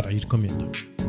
para ir comendo.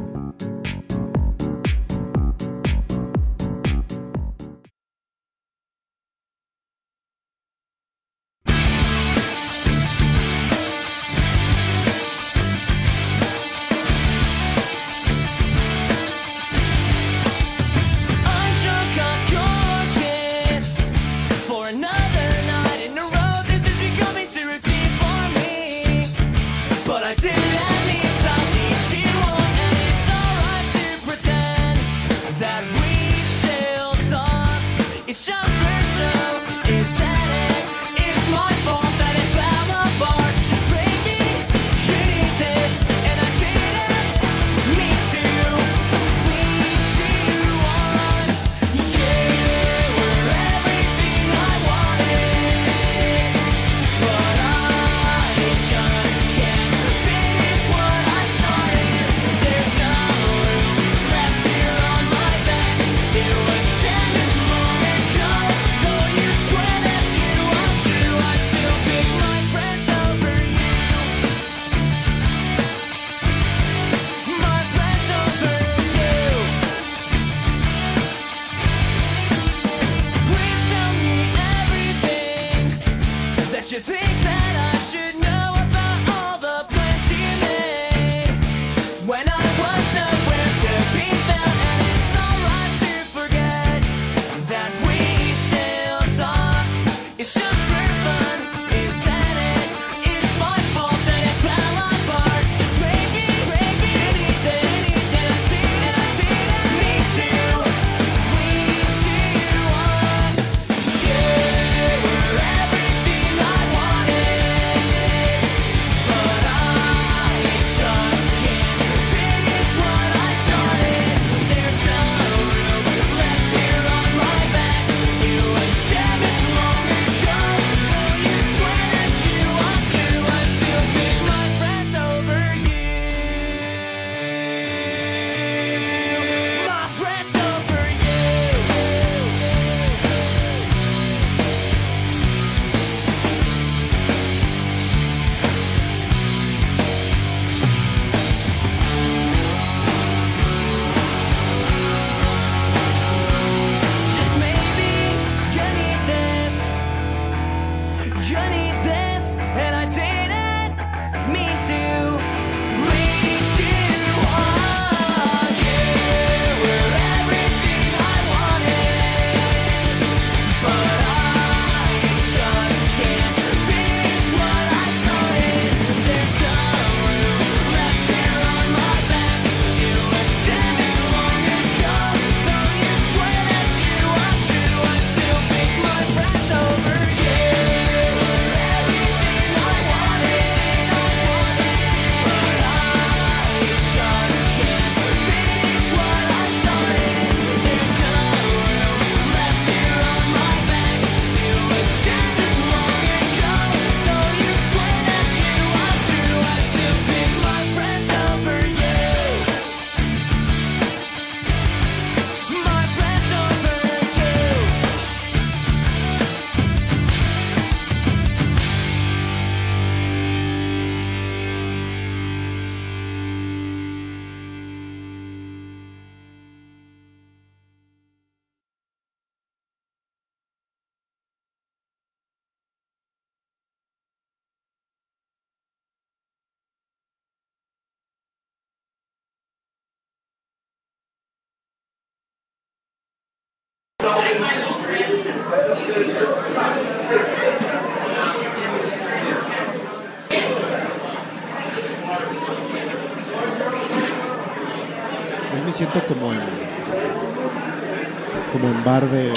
como en bar de,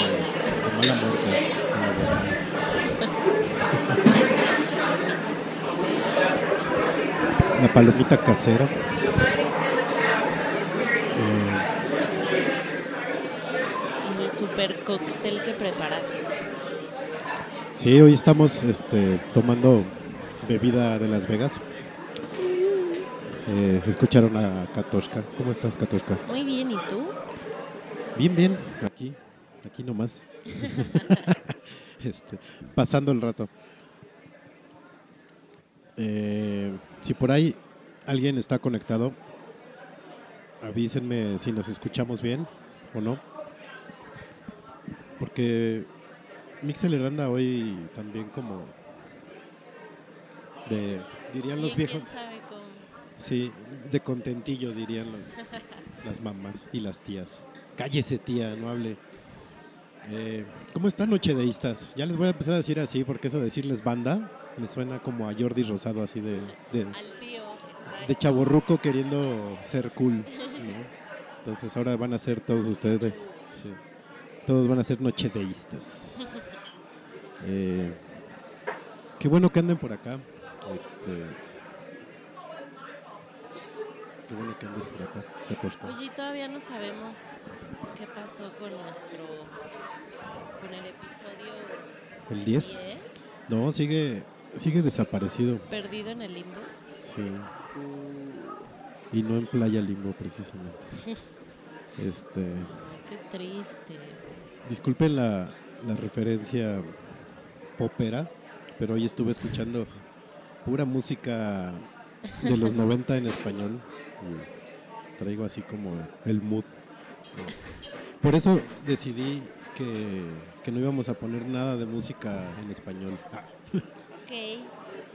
mala muerte. La palomita casera. Y el super cóctel que preparaste. Sí, hoy estamos este, tomando bebida de Las Vegas. Eh, Escucharon a Katoshka. ¿Cómo estás, Katoshka? Muy bien, ¿y tú? Bien, bien, aquí, aquí nomás. este, pasando el rato. Eh, si por ahí alguien está conectado, avísenme si nos escuchamos bien o no. Porque Mixel anda hoy también como de, dirían los viejos. Sí, de contentillo dirían los, las mamás y las tías. Cállese tía, no hable. Eh, ¿Cómo están nochedeístas? Ya les voy a empezar a decir así porque eso de decirles banda me suena como a Jordi Rosado así de, de, de chaborruco queriendo ser cool. ¿no? Entonces ahora van a ser todos ustedes. sí. Todos van a ser nochedeístas. Eh, qué bueno que anden por acá. Este, qué bueno que andes por acá, Katoshka. Oye, todavía no sabemos qué pasó con nuestro. con el episodio ¿El 10? 10, No, sigue, sigue desaparecido. perdido en el limbo. Sí. Y no en Playa Limbo, precisamente. Este, Qué triste. disculpen la, la referencia popera, pero hoy estuve escuchando pura música de los 90 en español. Y traigo así como el mood. Por eso decidí que, que no íbamos a poner nada de música en español. Ok.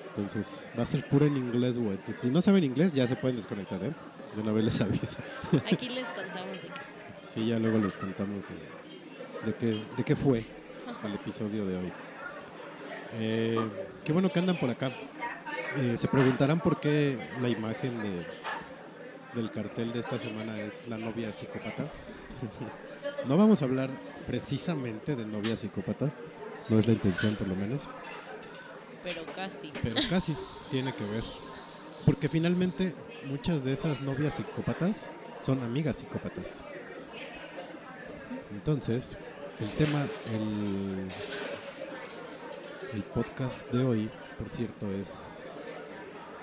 Entonces va a ser puro en inglés, güey. Si no saben inglés, ya se pueden desconectar, ¿eh? De una vez les aviso. Aquí les contamos de qué. Sí, ya luego les contamos de, de qué, de qué fue el episodio de hoy. Eh, qué bueno que andan por acá. Eh, se preguntarán por qué la imagen de, del cartel de esta semana es la novia psicópata. no vamos a hablar precisamente de novias psicópatas, no es la intención por lo menos. Pero casi. Pero casi tiene que ver. Porque finalmente muchas de esas novias psicópatas son amigas psicópatas. Entonces, el tema, el, el podcast de hoy, por cierto, es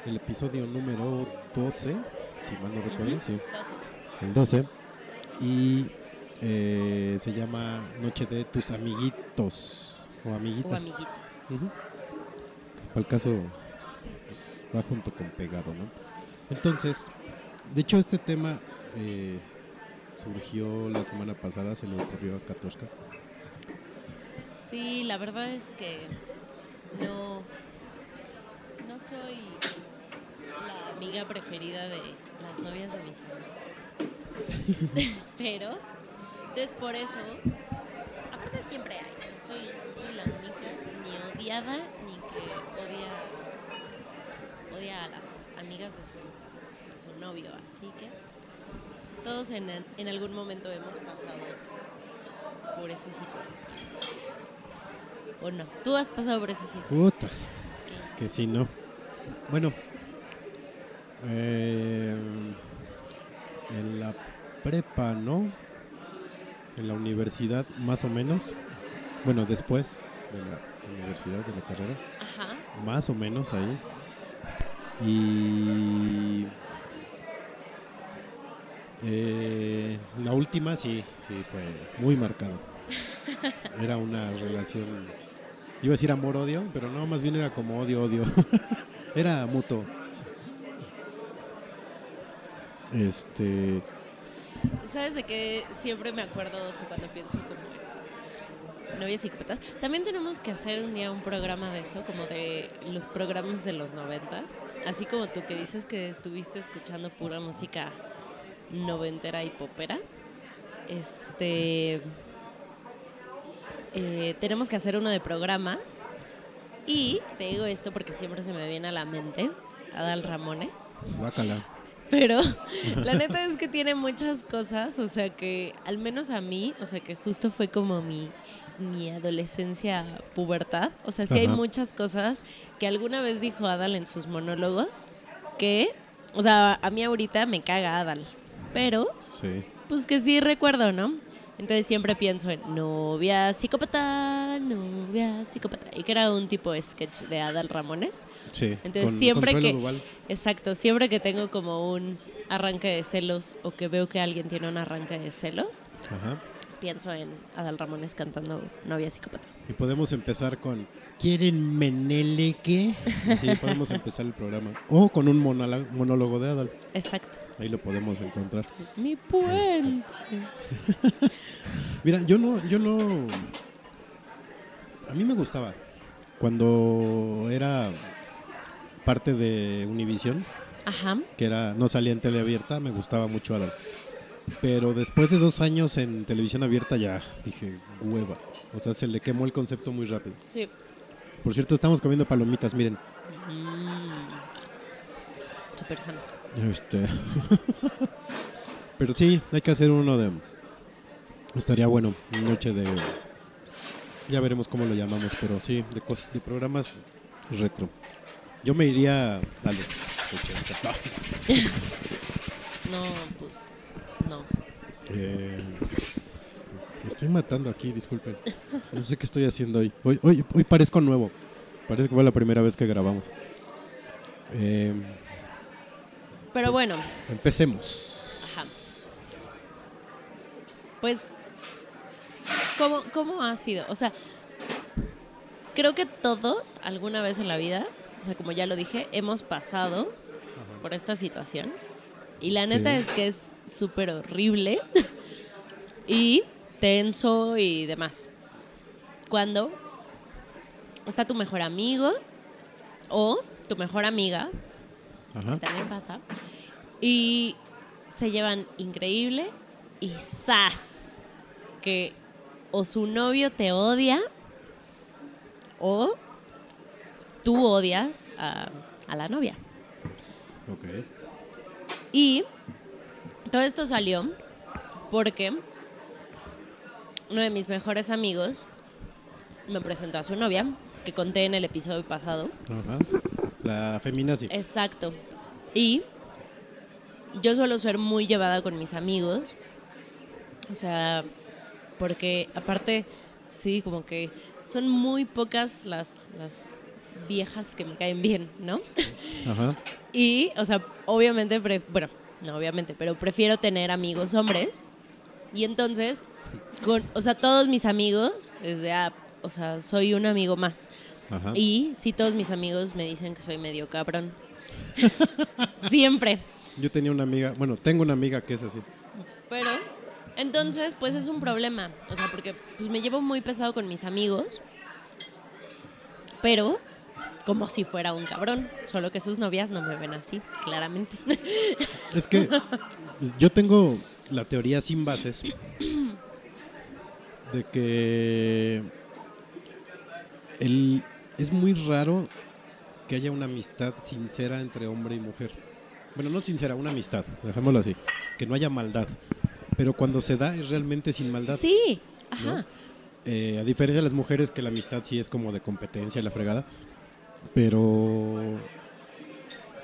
el episodio número 12, si mal no recuerdo, sí, el 12. Y eh, se llama Noche de tus amiguitos o amiguitas. o amiguitas. Para el caso, pues, va junto con pegado, ¿no? Entonces, de hecho, este tema eh, surgió la semana pasada, se le ocurrió a Katoshka. Sí, la verdad es que no, no soy la amiga preferida de las novias de mis amigos. Pero, entonces por eso, aparte siempre hay, no soy, no soy la única, ni odiada, ni que odia, odia a las amigas de su, de su novio. Así que todos en, en algún momento hemos pasado por esa situación. ¿O no? ¿Tú has pasado por esa situación? Puta, que si no. Bueno, eh, en la prepa, ¿no? En la universidad, más o menos. Bueno, después de la universidad, de la carrera. Ajá. más o menos ahí. Y eh, la última sí, sí fue muy marcado. Era una relación, iba a decir amor-odio, pero no, más bien era como odio-odio. era mutuo. Este, ¿Sabes de qué siempre me acuerdo o sea, cuando pienso como en novias psicópatas? También tenemos que hacer un día un programa de eso, como de los programas de los noventas. Así como tú que dices que estuviste escuchando pura música noventera y popera. Este. eh, tenemos que hacer uno de programas. Y te digo esto porque siempre se me viene a la mente Adal Ramones. guácala. Pero la neta es que tiene muchas cosas, o sea que al menos a mí, o sea que justo fue como mi, mi adolescencia pubertad. O sea, sí hay muchas cosas que alguna vez dijo Adal en sus monólogos que, o sea, a mí ahorita me caga Adal. Pero, Sí. pues que sí recuerdo, ¿no? Entonces siempre pienso en novia psicópata, novia psicópata. Y que era un tipo de sketch de Adal Ramones. Sí. Entonces con siempre Consuelo que Duval. exacto, siempre que tengo como un arranque de celos o que veo que alguien tiene un arranque de celos, Ajá. pienso en Adal Ramones cantando Novia psicópata. Y podemos empezar con ¿Quieren meneleque? Sí, podemos empezar el programa. O con un monólogo, monólogo de Adal. Exacto. Ahí lo podemos encontrar. Mi puente. Mira, yo no, yo no. A mí me gustaba. Cuando era parte de Univision, Ajá. que era, no salía en tele abierta, me gustaba mucho Adal. Pero después de dos años en televisión abierta ya dije, hueva. O sea, se le quemó el concepto muy rápido. Sí. Por cierto, estamos comiendo palomitas, miren. Mm. Sano. Este. Pero sí, hay que hacer uno de. Estaría bueno, noche de. Ya veremos cómo lo llamamos, pero sí, de, cos- de programas retro. Yo me iría a los 80. No, pues. No. Eh, me estoy matando aquí, disculpen. No sé qué estoy haciendo hoy. Hoy, hoy, hoy parezco nuevo. Parece que fue la primera vez que grabamos. Eh, Pero bueno, empecemos. Ajá. Pues, ¿cómo, ¿cómo ha sido? O sea, creo que todos, alguna vez en la vida, sea, como ya lo dije, hemos pasado por esta situación. Y la neta Sí. es que es súper horrible y tenso y demás. Cuando está tu mejor amigo o tu mejor amiga Ajá. también pasa. Y se llevan increíble y ¡zas! Que o su novio te odia o tú odias a, a la novia. Ok. Y todo esto salió porque uno de mis mejores amigos me presentó a su novia, que conté en el episodio pasado. Ajá. La feminazi. Exacto. Y yo suelo ser muy llevada con mis amigos. O sea, porque aparte, sí, como que son muy pocas las, las viejas que me caen bien, ¿no? Ajá. Y, o sea, obviamente, pre- bueno, no obviamente, pero prefiero tener amigos hombres. Y entonces, con, o sea, todos mis amigos, desde, ah, o sea, soy un amigo más. Ajá. Y sí, todos mis amigos me dicen que soy medio cabrón. Siempre. Yo tenía una amiga, bueno, tengo una amiga que es así. Pero, entonces, pues es un problema. O sea, porque pues, me llevo muy pesado con mis amigos. Pero, como si fuera un cabrón. Solo que sus novias no me ven así, claramente. Es que yo tengo la teoría sin bases de que el, es muy raro que haya una amistad sincera entre hombre y mujer. Bueno, no sincera, una amistad, dejémoslo así. Que no haya maldad. Pero cuando se da es realmente sin maldad. sí, ¿no? ajá. Eh, a diferencia de las mujeres, que la amistad sí es como de competencia y la fregada. Pero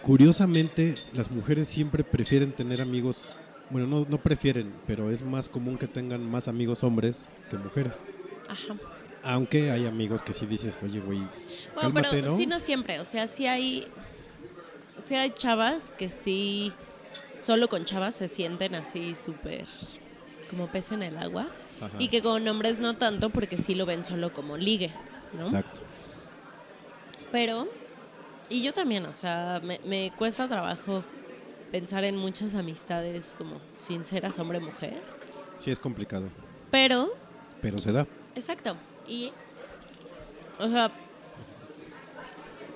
curiosamente, las mujeres siempre prefieren tener amigos. Bueno, no, no prefieren, pero es más común que tengan más amigos hombres que mujeres. Ajá. Aunque hay amigos que sí dices, oye, güey, Bueno, cálmate, pero ¿no? sí no siempre, o sea, sí hay sí hay chavas que sí solo con chavas se sienten así súper como pez en el agua Ajá. y que con hombres no tanto porque sí lo ven solo como ligue, ¿no? Exacto. Pero y yo también, o sea, me, me cuesta trabajo pensar en muchas amistades como sinceras hombre-mujer, Sí es complicado, pero pero se da. Exacto. Y, o sea,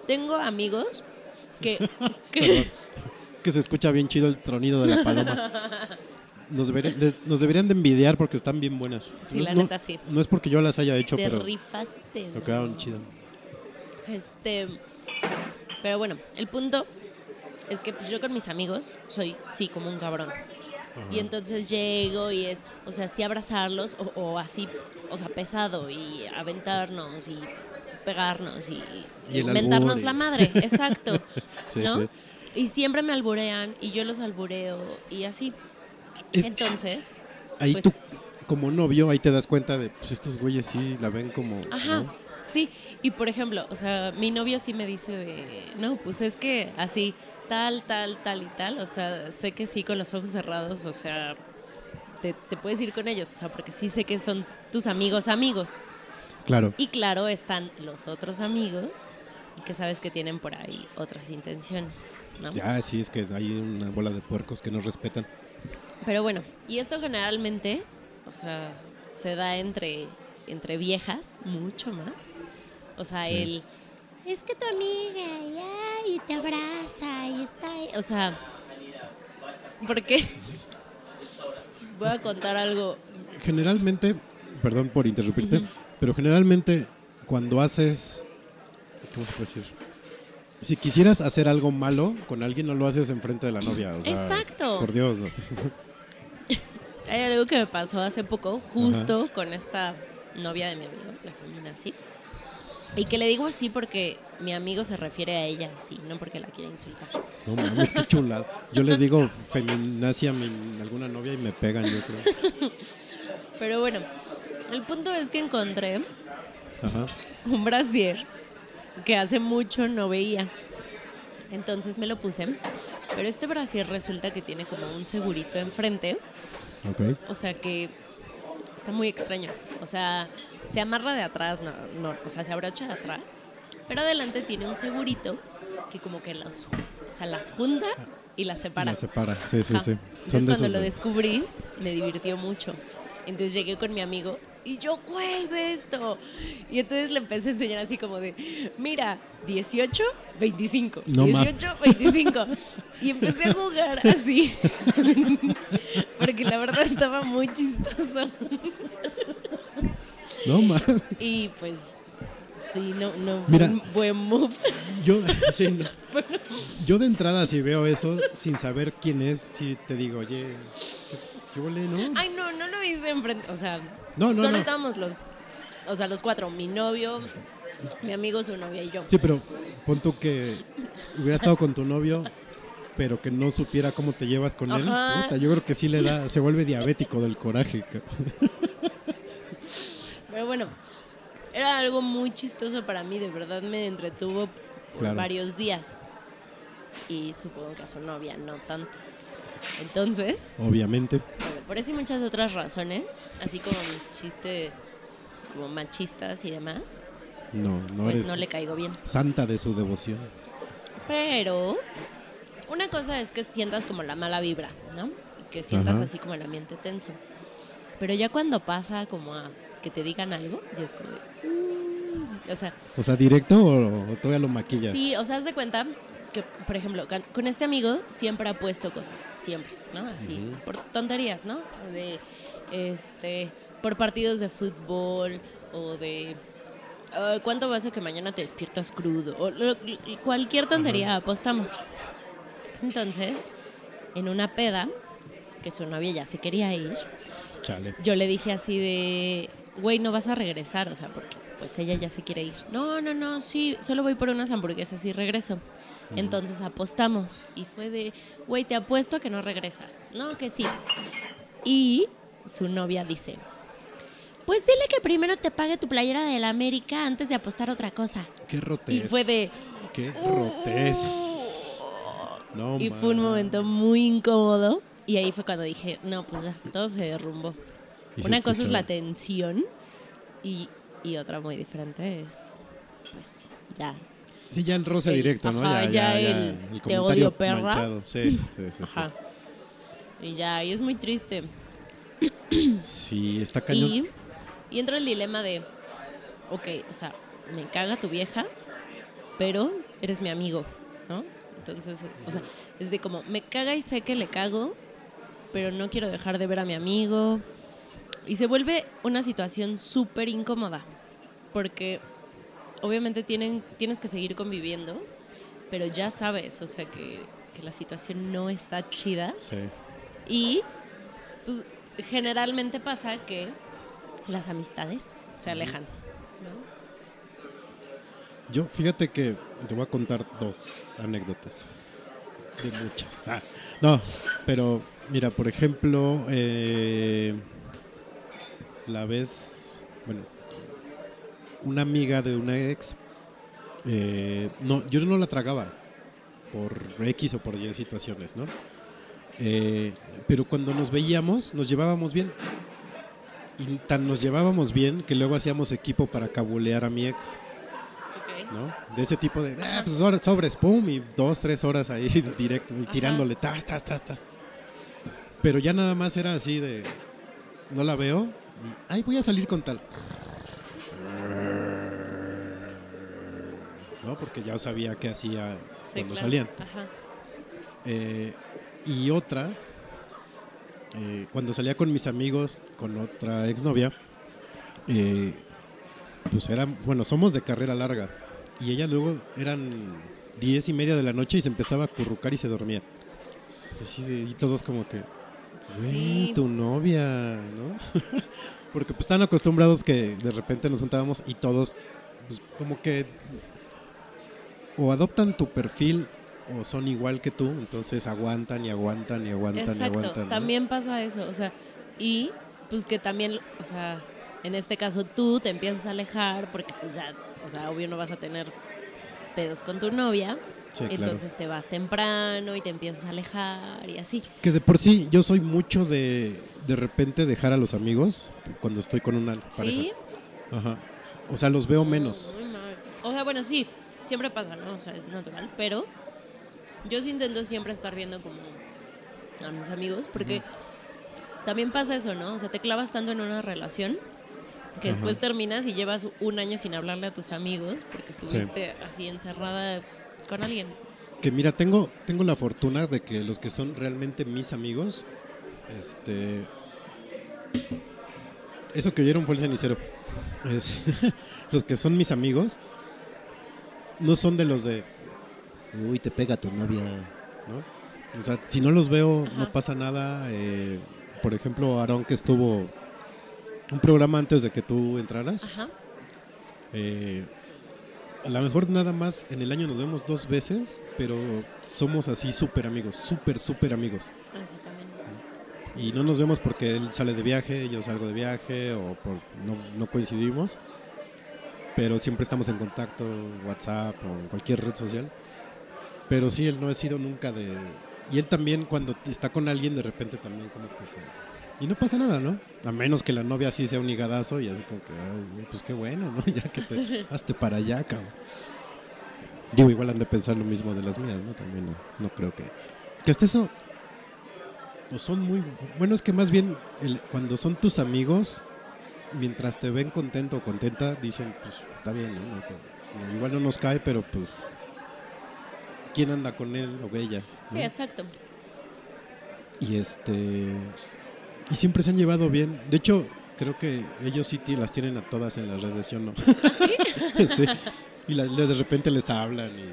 tengo amigos que, que se escucha bien chido el tronido de la paloma. Nos, deberían- les- nos deberían de envidiar porque están bien buenas. Sí, No- la neta, sí. No es porque yo las haya hecho, te pero, rifaste. quedaron chidas. Este, pero bueno, el punto es que pues, yo con mis amigos soy, sí, como un cabrón. Y entonces llego y es, o sea, sí abrazarlos o, o así, o sea, pesado y aventarnos y pegarnos y, Y y- la madre, exacto, Sí, ¿no? sí. Y siempre me alburean y yo los albureo y así. Es- Entonces, Ahí pues- tú, como novio, ahí te das cuenta de, pues estos güeyes sí la ven como... Ajá. ¿no? Sí, y por ejemplo, o sea, mi novio sí me dice de, no, pues es que así, tal, tal, tal y tal, o sea, sé que sí con los ojos cerrados, o sea, te, te puedes ir con ellos, o sea, porque sí sé que son tus amigos amigos, Claro. Y claro, están los otros amigos que sabes que tienen por ahí otras intenciones, ¿no? Ya, sí, es que hay una bola de puercos que no respetan. Pero bueno, y esto generalmente, o sea, se da entre, entre viejas, mucho más. O sea, Sí. el, es que tu amiga, ya, y te abraza, y está ahí. O sea, ¿por qué? Voy a contar algo. Generalmente, perdón por interrumpirte, pero generalmente cuando haces, ¿cómo se puede decir? Si quisieras hacer algo malo con alguien, no lo haces enfrente de la novia. o sea, Exacto. Por Dios, no. Hay algo que me pasó hace poco, justo con esta novia de mi amigo, la femina así. Y que le digo así porque mi amigo se refiere a ella así, no porque la quiere insultar. No mames, qué chulada. Yo le digo feminacia a mi alguna novia y me pegan, yo creo. Pero bueno, el punto es que encontré Ajá. un brasier que hace mucho no veía. Entonces me lo puse. Pero este brasier resulta que tiene como un segurito enfrente. Ok. O sea que está muy extraño. O sea, se amarra de atrás, no, no, o sea, se abrocha de atrás. Pero adelante tiene un segurito que como que los, o sea, las junta y las separa. La separa. Sí, sí, Ajá. sí. Entonces Son cuando lo de- descubrí, me divirtió mucho. Entonces llegué con mi amigo y yo, güey, ve esto. Y entonces le empecé a enseñar así como de, mira, 18, 25. No ma- 18, 25. Y empecé a jugar así. Porque la verdad estaba muy chistoso. No mames. Y pues, sí, no, no, Mira. un buen move. Yo, sí, no. yo de entrada, si veo eso, sin saber quién es, si te digo, oye, ¿qué, huele, no? Ay, no, no lo hice enfrente. O sea, No, no, solo no. estábamos los, o sea, los cuatro. Mi novio, mi amigo, su novia y yo. Sí, pero pon tú que hubiera estado con tu novio, pero que no supiera cómo te llevas con él. Puta, yo creo que sí le da, se vuelve diabético del coraje. Pero bueno, era algo muy chistoso para mí. De verdad me entretuvo por Claro. varios días. Y supongo que a su novia no tanto. Entonces, Obviamente. bueno, por eso y muchas otras razones, así como mis chistes como machistas y demás, No, no pues eres no le caigo bien. santa de su devoción. Pero una cosa es que sientas como la mala vibra, ¿no? Y que sientas Ajá. así como el ambiente tenso. Pero ya cuando pasa como a que te digan algo, ya es como de, "Mm", o sea, O sea, directo o, o todavía lo maquilla. sí, o sea, haz de cuenta que, por ejemplo, con- este amigo siempre ha puesto cosas, siempre, ¿no? Así, por tonterías, ¿no? De, este, por partidos de fútbol o de "Ah, ¿Cuánto vas a que mañana te despiertas crudo? O lo- cualquier tontería apostamos. Entonces, en una peda, que su novia ya se quería ir, Chale. yo le dije así de, güey, no vas a regresar, o sea, porque pues ella ya se quiere ir. No, no, no, sí, solo voy por unas hamburguesas y regreso. Entonces apostamos y fue de, güey, te apuesto que no regresas. No, que sí. Y su novia dice, pues dile que primero te pague tu playera de la América antes de apostar otra cosa. Qué Y rotés. fue de, Qué rotés. No, y fue un momento muy incómodo. Y ahí fue cuando dije, no, pues ya, todo se derrumbó. Una cosa es la tensión y, y otra muy diferente es, pues, ya. Sí, ya el roce el- directo, ¿no? ajá, ya el te odio, perra. manchado. Sí, sí, sí, sí. Ajá. Y ya, y es muy triste. Sí, está cañón. Y, y entra el dilema de, ok, o sea, me caga tu vieja, pero eres mi amigo, ¿no? Entonces, o sea, es de como, me caga y sé que le cago, pero no quiero dejar de ver a mi amigo. Y se vuelve una situación súper incómoda, porque obviamente tienen, tienes que seguir conviviendo, pero ya sabes, o sea, que, que la situación no está chida. Sí. Y pues generalmente pasa que las amistades se alejan. ¿no? Yo, fíjate que te voy a contar dos anécdotas. De muchas. Ah, no, pero mira, por ejemplo, eh, la vez, bueno, una amiga de una ex, eh, no, yo no la tragaba por X o por Y situaciones, ¿no? Eh, pero cuando nos veíamos, nos llevábamos bien. Y tan nos llevábamos bien que luego hacíamos equipo para cabulear a mi ex. ¿no? De ese tipo de, ah, pues ahora sobres, pum, y dos, tres horas ahí directo, y tirándole, tas, tas, tas, tas. Pero ya nada más era así de, no la veo, ay, voy a salir con tal. ¿No? Porque ya sabía qué hacía Sí, cuando claro. salían. Ajá. Eh, y otra, eh, cuando salía con mis amigos, con otra exnovia, eh, pues era, bueno, somos de carrera larga. Y ella luego eran diez y media de la noche y se empezaba a currucar y se dormía. Así de- y todos como que, Sí. tu novia, ¿no? Porque pues están acostumbrados que de repente nos juntábamos y todos, pues, como que o adoptan tu perfil o son igual que tú, entonces aguantan y aguantan y aguantan y aguantan. ¿no? también pasa eso, o sea, y pues que también, o sea, en este caso tú te empiezas a alejar porque pues ya, o sea, obvio no vas a tener pedos con tu novia, Sí, claro. entonces te vas temprano y te empiezas a alejar y así. Que de por sí yo soy mucho de de repente dejar a los amigos cuando estoy con una pareja. ¿Sí? Ajá. O sea, los veo menos. Muy mal. O sea, bueno, sí, siempre pasa, ¿no? O sea, es natural, pero yo sí intento siempre estar viendo como a mis amigos, porque también pasa eso, ¿no? O sea, te clavas tanto en una relación que Ajá. después terminas y llevas un año sin hablarle a tus amigos porque estuviste así encerrada con alguien. Que mira, tengo, tengo la fortuna de que los que son realmente mis amigos, este. Eso que oyeron fue el cenicero. Es- los que son mis amigos no son de los de. Uy, te pega tu novia. ¿no? O sea, si no los veo, no pasa nada. eh, por ejemplo, Aarón, que estuvo un programa antes de que tú entraras. Ajá. Eh, a lo mejor nada más en el año nos vemos dos veces, pero somos así súper amigos, súper, súper amigos. Así también. Y no nos vemos porque él sale de viaje, yo salgo de viaje o por, no, no coincidimos, pero siempre estamos en contacto, WhatsApp o en cualquier red social. Pero sí, él no ha sido nunca de... Y él también cuando está con alguien de repente también como que se... Y no pasa nada, ¿no? A menos que la novia así sea un higadazo y así como que, "Ay, pues qué bueno, ¿no? Ya que te hazte para allá, cabrón. Digo, igual han de pensar lo mismo de las mías, ¿no? También no, no creo que... Que hasta eso... O son muy... Bueno, es que más bien el- cuando son tus amigos, mientras te ven contento o contenta, dicen, pues está bien, ¿no? Igual no nos cae, pero pues... ¿Quién anda con él o ella? Sí, ¿no? exacto. Y este. Y siempre se han llevado bien. De hecho, creo que ellos sí las tienen a todas en las redes, yo no. sí. Y la- de repente les hablan y.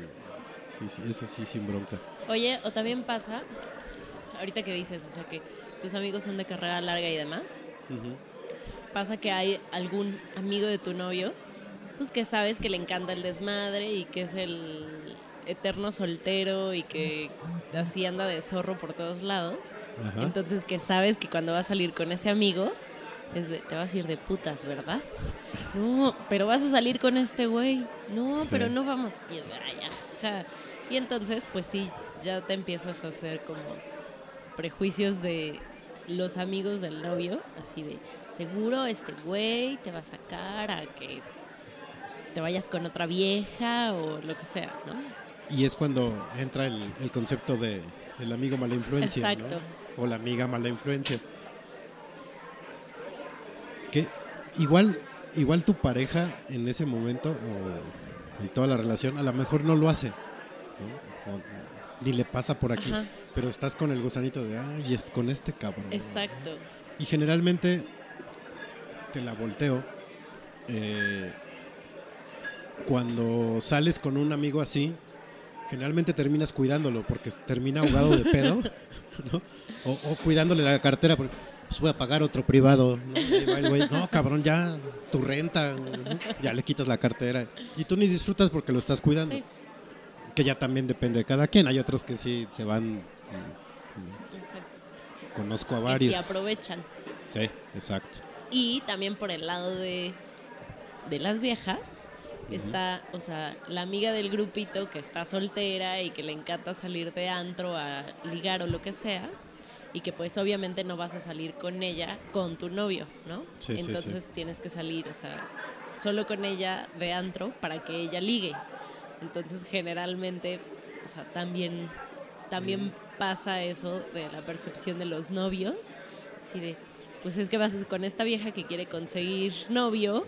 Sí, sí, eso sí, sin bronca. Oye, o también pasa, ahorita que dices, o sea, que tus amigos son de carrera larga y demás, pasa que hay algún amigo de tu novio, pues que sabes que le encanta el desmadre y que es el eterno soltero y que así anda de zorro por todos lados. Ajá. Entonces que sabes que cuando vas a salir con ese amigo, es de- te vas a ir de putas, ¿verdad? No, pero vas a salir con este güey. No, Sí. pero no vamos. Y, es de, "Ay, ajá". y entonces, pues sí, ya te empiezas a hacer como prejuicios de los amigos del novio, así de, seguro este güey te va a sacar a que te vayas con otra vieja o lo que sea, ¿no? Y es cuando entra el, el concepto de el amigo mala influencia. ¿no? O la amiga mala influencia. Que igual, igual tu pareja en ese momento o en toda la relación a lo mejor no lo hace. ¿no? O ni le pasa por aquí. Ajá. Pero estás con el gusanito de, ay, es con este cabrón. Exacto. Y generalmente te la volteo. eh, cuando sales con un amigo así, generalmente terminas cuidándolo porque termina ahogado de pedo, ¿no? O, o cuidándole la cartera porque pues voy a pagar otro privado. ¿no? Güey, no, cabrón, ya tu renta, ¿no? ya le quitas la cartera. Y tú ni disfrutas porque lo estás cuidando. Sí. Que ya también depende de cada quien. Hay otros que sí se van. Exacto. conozco a Que varios. sí aprovechan. Sí, exacto. Y también por el lado de, de las viejas, está, o sea, la amiga del grupito que está soltera y que le encanta salir de antro a ligar o lo que sea. y que pues obviamente no vas a salir con ella con tu novio, ¿no? Sí, sí, sí. Entonces tienes que salir, o sea, solo con ella de antro para que ella ligue. Entonces generalmente, o sea, también, también Mm. pasa eso de la percepción de los novios, así de, pues es que vas con esta vieja que quiere conseguir novio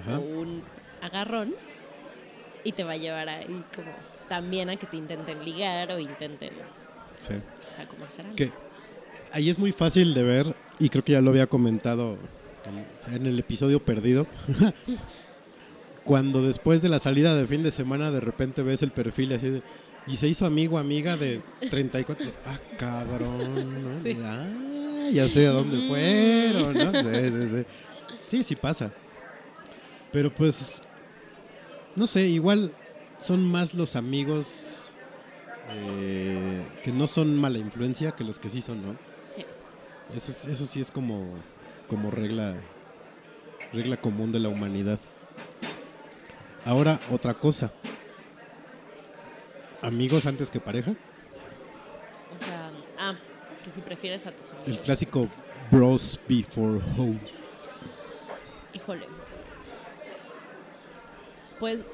Ajá. o un agarrón y te va a llevar ahí como también a que te intenten ligar o intenten, Sí. o sea, como hacer algo. Que ahí es muy fácil de ver, y creo que ya lo había comentado en, el episodio perdido. Cuando después de la salida de fin de semana de repente ves el perfil así de. Y se hizo amigo amiga de 34. Ah, cabrón, ¿no? Sí. Ah, ya sé a dónde fueron, ¿no? Sí, sí, sí. Sí, sí pasa. Pero pues. No sé, igual son más los amigos eh, que no son mala influencia que los que sí son, ¿no? Sí. Eso, es- eso sí es como, como regla, regla común de la humanidad. Ahora, otra cosa. ¿Amigos antes que pareja? O sea, ah, que si prefieres a tus El amigos. clásico bros before hoes. Híjole. Pues,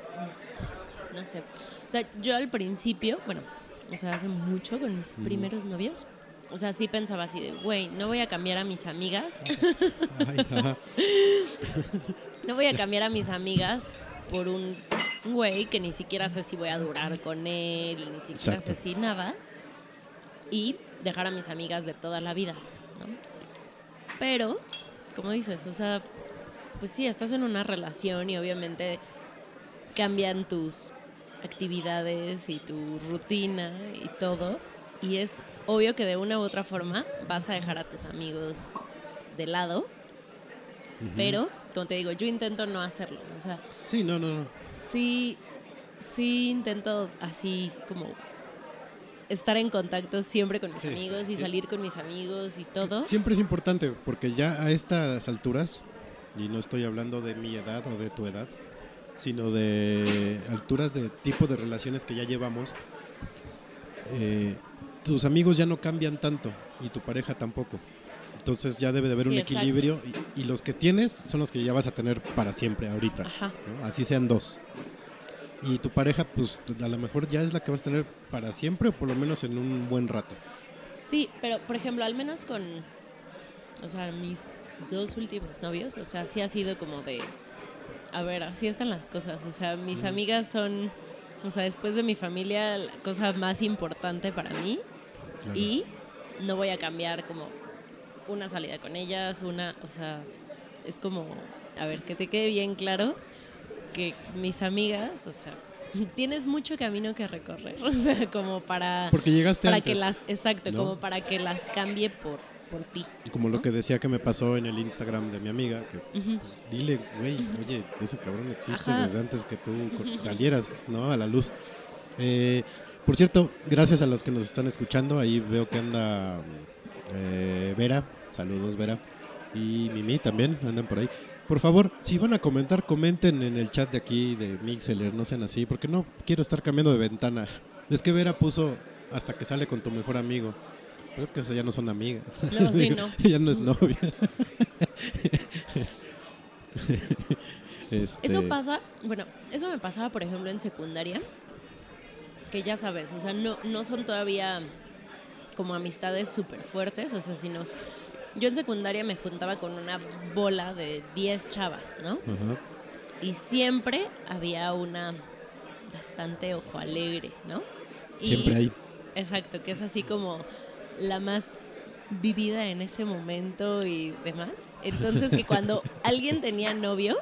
no sé. O sea, yo al principio, bueno, o sea, hace mucho con mis primeros novios, o sea, sí pensaba así de, güey, no voy a cambiar a mis amigas, Ay, no voy a cambiar a mis amigas por un güey que ni siquiera sé si voy a durar con él, ni siquiera Exacto. sé si nada, y dejar a mis amigas de toda la vida, ¿no? Pero, como dices, o sea, pues sí, estás en una relación y obviamente cambian tus actividades y tu rutina y todo. Y es obvio que de una u otra forma vas a dejar a tus amigos de lado. Pero, como te digo, yo intento no hacerlo. O sea, Sí, no, no, no. sí, sí intento así como estar en contacto siempre con mis Sí, sí, amigos y sí. salir con mis amigos y todo. Siempre es importante porque ya a estas alturas, y no estoy hablando de mi edad o de tu edad, sino de alturas de tipo de relaciones que ya llevamos, eh, tus amigos ya no cambian tanto y tu pareja tampoco. Entonces ya debe de haber Sí, un equilibrio y, y los que tienes son los que ya vas a tener para siempre ahorita. ¿no? Así sean dos. Y tu pareja, pues a lo mejor ya es la que vas a tener para siempre o por lo menos en un buen rato. Sí, pero por ejemplo, al menos con, o sea, mis dos últimos novios, o sea, sí ha sido como de, a ver, así están las cosas, o sea, mis amigas son, o sea, después de mi familia, la cosa más importante para mí Claro. y no voy a cambiar como una salida con ellas, una, o sea, es como, a ver, que te quede bien claro que mis amigas, o sea, tienes mucho camino que recorrer, o sea, como para Porque llegaste para antes. que las exacto ¿no? como para que las cambie por por ti Como lo que decía que me pasó en el Instagram de mi amiga, que dile, güey, oye, ese cabrón existe Ajá. desde antes que tú salieras, ¿no? A la luz. Eh, por cierto, gracias a los que nos están escuchando, ahí veo que anda eh, Vera, saludos Vera, y Mimi también, andan por ahí. Por favor, si van a comentar, comenten en el chat de aquí de Mixeler, no sean así, porque no quiero estar cambiando de ventana. Es que Vera puso hasta que sale con tu mejor amigo. Pero es que ya no son amigas. No, sí, no. ya no es novia. Este, eso pasa bueno eso me pasaba por ejemplo en secundaria que ya sabes o sea no no son todavía como amistades súper fuertes o sea sino yo en secundaria me juntaba con una bola de 10 chavas no Ajá. y siempre había una bastante ojo alegre no Y- Siempre hay. Exacto, que es así como la más vivida en ese momento y demás. Entonces que cuando alguien tenía novio,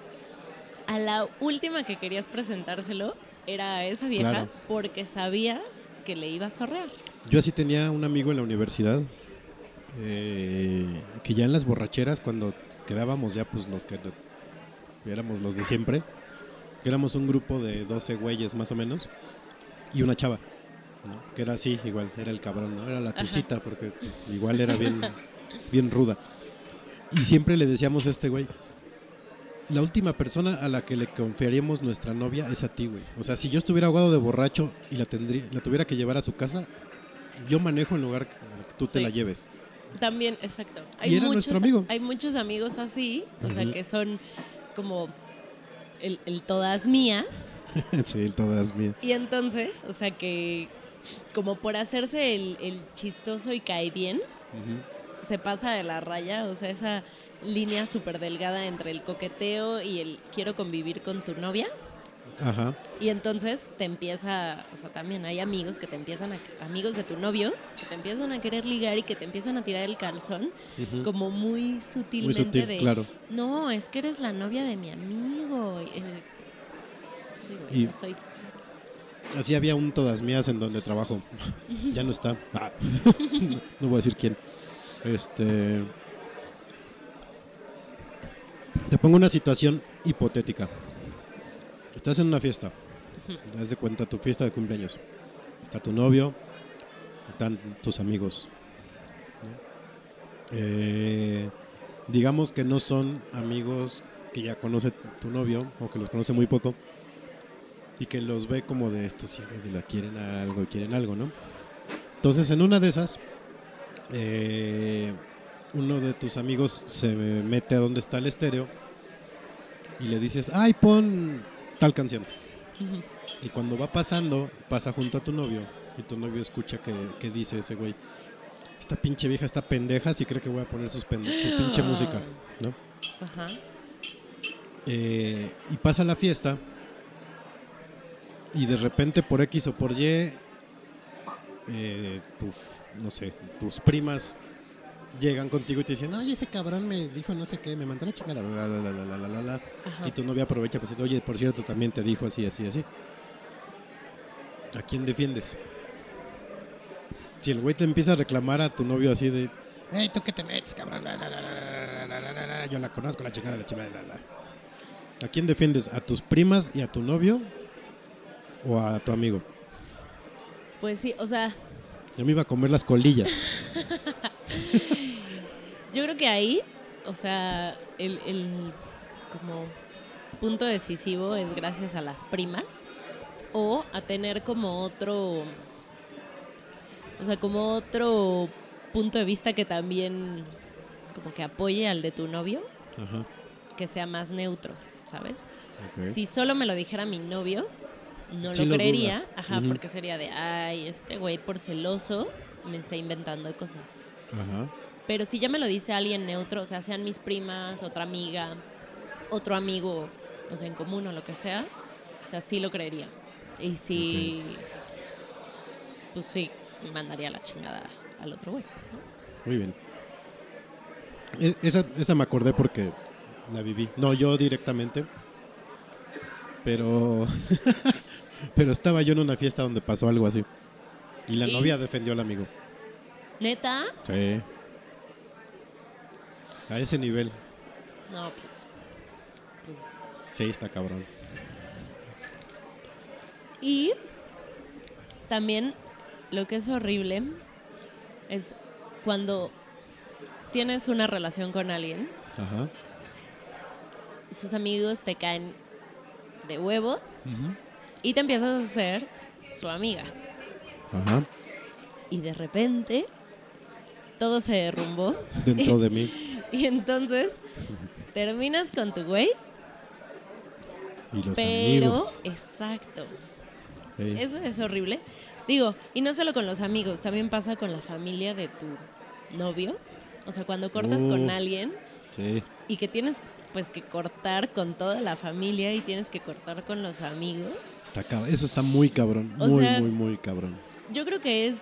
a la última que querías presentárselo era a esa vieja Claro. porque sabías que le iba a sorrear. Yo así tenía un amigo en la universidad eh, que ya en las borracheras, cuando quedábamos ya pues los que éramos los de siempre, que éramos un grupo de 12 güeyes más o menos, y una chava, ¿no? que era así, igual, era el cabrón, ¿no? era la Ajá. tucita, porque igual era bien, bien ruda. Y siempre le decíamos a este güey, la última persona a la que le confiaríamos nuestra novia es a ti, güey. O sea, si yo estuviera ahogado de borracho y la, tendría, la tuviera que llevar a su casa, yo manejo en lugar que tú te la lleves. También, exacto. Y era nuestro amigo. Hay muchos amigos así, o sea, que son como el, el todas mías. sí, todas mías. Y entonces, o sea, que como por hacerse el, el chistoso y cae bien, se pasa de la raya, o sea, esa línea súper delgada entre el coqueteo y el quiero convivir con tu novia. Ajá. Y entonces te empieza, o sea, también hay amigos que te empiezan a, amigos de tu novio, que te empiezan a querer ligar y que te empiezan a tirar el calzón, como muy sutilmente sutil, de, claro. no, es que eres la novia de mi amigo. Eh, sí, güey, Y- soy- Así había un todas mías en donde trabajo. ya no está. Ah. no, voy a decir quién. Este. Te pongo una situación hipotética. Estás en una fiesta. Te das de cuenta tu fiesta de cumpleaños. Está tu novio, están tus amigos. ¿no? Eh, digamos que no son amigos que ya conoce tu novio o que los conoce muy poco y que los ve como de estos hijos de la quieren algo, quieren algo, ¿no? Entonces, en una de esas, eh, uno de tus amigos se mete a donde está el estéreo y le dices, ay, pon tal canción. Y cuando va pasando, pasa junto a tu novio y tu novio escucha que, que dice ese güey, esta pinche vieja está pendeja si cree que voy a poner sus pende- su pinche música, ¿no? Ajá. Eh, y pasa la fiesta y de repente por X o por Y, eh, tu, no sé, tus primas llegan contigo y te dicen, oye, ese cabrón me dijo no sé qué, me mandó una chingada, y tu novia aprovecha pues oye, por cierto, también te dijo así, así, así. ¿A quién defiendes? Si el güey te empieza a reclamar a tu novio así de, hey, tú qué te metes, cabrón, yo la conozco, la chingada, la chingada, ¿A quién defiendes? ¿A tus primas y a tu novio? ¿O a tu amigo? Pues sí, o sea, Yo me iba a comer las colillas. yo creo que ahí, o sea, el, el como punto decisivo es gracias a las primas o a tener como otro, o sea, como otro punto de vista que también como que apoye al de tu novio, Ajá. que sea más neutro, ¿sabes? Si solo me lo dijera mi novio, no Sí lo lo creería, dudas. ajá, porque sería de, ay, este güey por celoso me está inventando cosas. Ajá. Pero si ya me lo dice alguien neutro, o sea, sean mis primas, otra amiga, otro amigo, o sea, en común o lo que sea, o sea, sí lo creería. Y sí, pues sí, mandaría la chingada al otro güey. ¿no? Muy bien. E- Esa, esa me acordé porque la viví. No yo directamente. Pero. pero estaba yo en una fiesta donde pasó algo así. Y la ¿Y? novia defendió al amigo. Neta, Sí. A ese nivel. no, pues, pues Sí, está cabrón. Y también lo que es horrible es cuando tienes una relación con alguien, Ajá. sus amigos te caen de huevos y te empiezas a hacer su amiga. Ajá. Y de repente todo se derrumbó Dentro de mí. y entonces terminas con tu güey, Y los pero amigos. exacto. Eso es horrible. Digo, y no solo con los amigos, también pasa con la familia de tu novio. O sea, cuando cortas con Uh. alguien Sí. y que tienes pues que cortar con toda la familia y tienes que cortar con los amigos. Está Eso está muy cabrón. O muy, sea- muy, muy cabrón. Yo creo que es,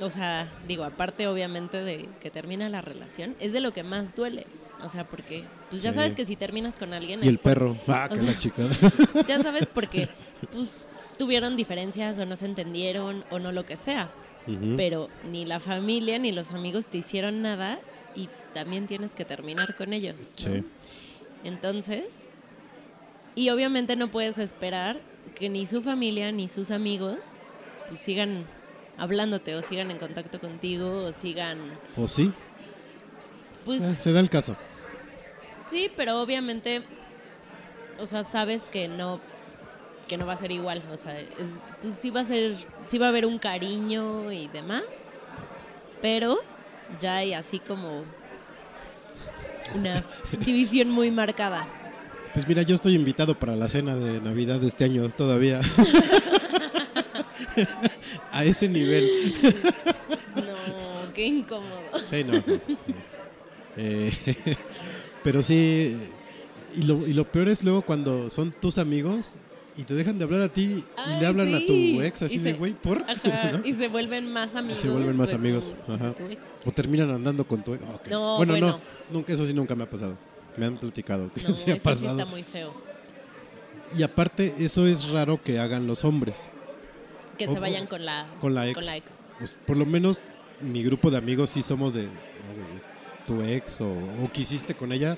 o sea, digo, aparte obviamente de que termina la relación, es de lo que más duele. O sea, porque pues ya Sí. sabes que si terminas con alguien Y es el perro. Ah, que sea- la chica. ya sabes porque pues tuvieron diferencias o no se entendieron o no lo que sea. Pero ni la familia ni los amigos te hicieron nada y también tienes que terminar con ellos. ¿no? Sí. Entonces, y obviamente no puedes esperar que ni su familia ni sus amigos pues sigan hablándote o sigan en contacto contigo o sigan ¿O sí? pues Eh, se da el caso. sí, pero obviamente o sea, sabes que no que no va a ser igual, o sea, es- pues sí va a ser sí va a haber un cariño y demás, pero ya hay así como una división muy marcada. Pues mira, yo estoy invitado para la cena de Navidad de este año todavía. A ese nivel. No, qué incómodo. Sí, no. Eh, pero sí, y lo, y lo peor es luego cuando son tus amigos y te dejan de hablar a ti y Ay, le hablan a tu sí. ex así Y de, se- güey, ¿por? Ajá, ¿No? y se vuelven más amigos. Se vuelven más tu- amigos, ajá. tu ex. O terminan andando con tu ex. Ok. No, bueno, no, bueno. nunca, eso sí nunca me ha pasado. Me han platicado que No, sí ha eso sí pasado. está muy feo. Y aparte, eso es raro que hagan los hombres. Que O- se vayan con la, con la ex. Con la ex. Pues, por lo menos mi grupo de amigos sí somos de "No, tu ex o, o quisiste con ella.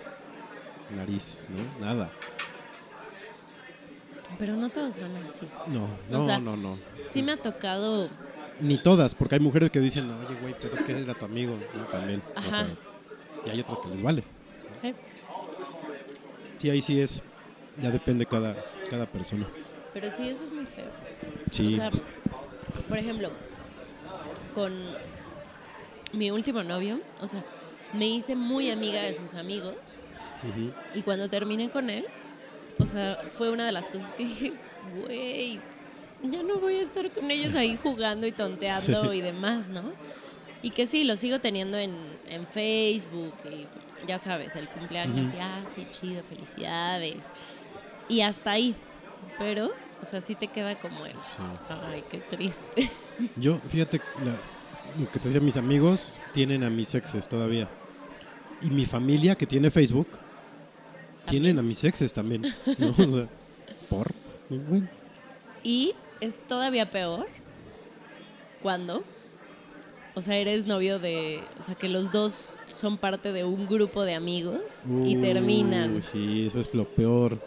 Nariz, ¿no? Nada. Pero no todos son así. No, O no, sea, no, no. Sí me ha tocado Ni todas, porque hay mujeres que dicen, oye, güey, pero es que era tu amigo. No, también. o Ajá. sea, y hay otras que les vale. ¿eh? Sí, ahí sí es. Ya depende cada, cada persona. Pero sí, eso es muy feo. Sí. O sea, por ejemplo, con mi último novio, o sea, me hice muy amiga de sus amigos y cuando terminé con él, o sea, fue una de las cosas que dije, güey, ya no voy a estar con ellos ahí jugando y tonteando Sí. y demás, ¿no? Y que sí, lo sigo teniendo en, en Facebook y ya sabes, el cumpleaños Ujú. y, ah, sí, chido, felicidades. Y hasta ahí. Pero, o sea, sí te queda como el, Sí. ay, qué triste. Yo, fíjate, la- lo que te decía, mis amigos tienen a mis exes todavía. Y mi familia, que tiene Facebook, tienen a mis exes también. ¿no? O sea, ¿Por? Bueno, Y es todavía peor cuando, o sea, eres novio de, o sea, que los dos son parte de un grupo de amigos y uy, terminan. Sí, eso es lo peor.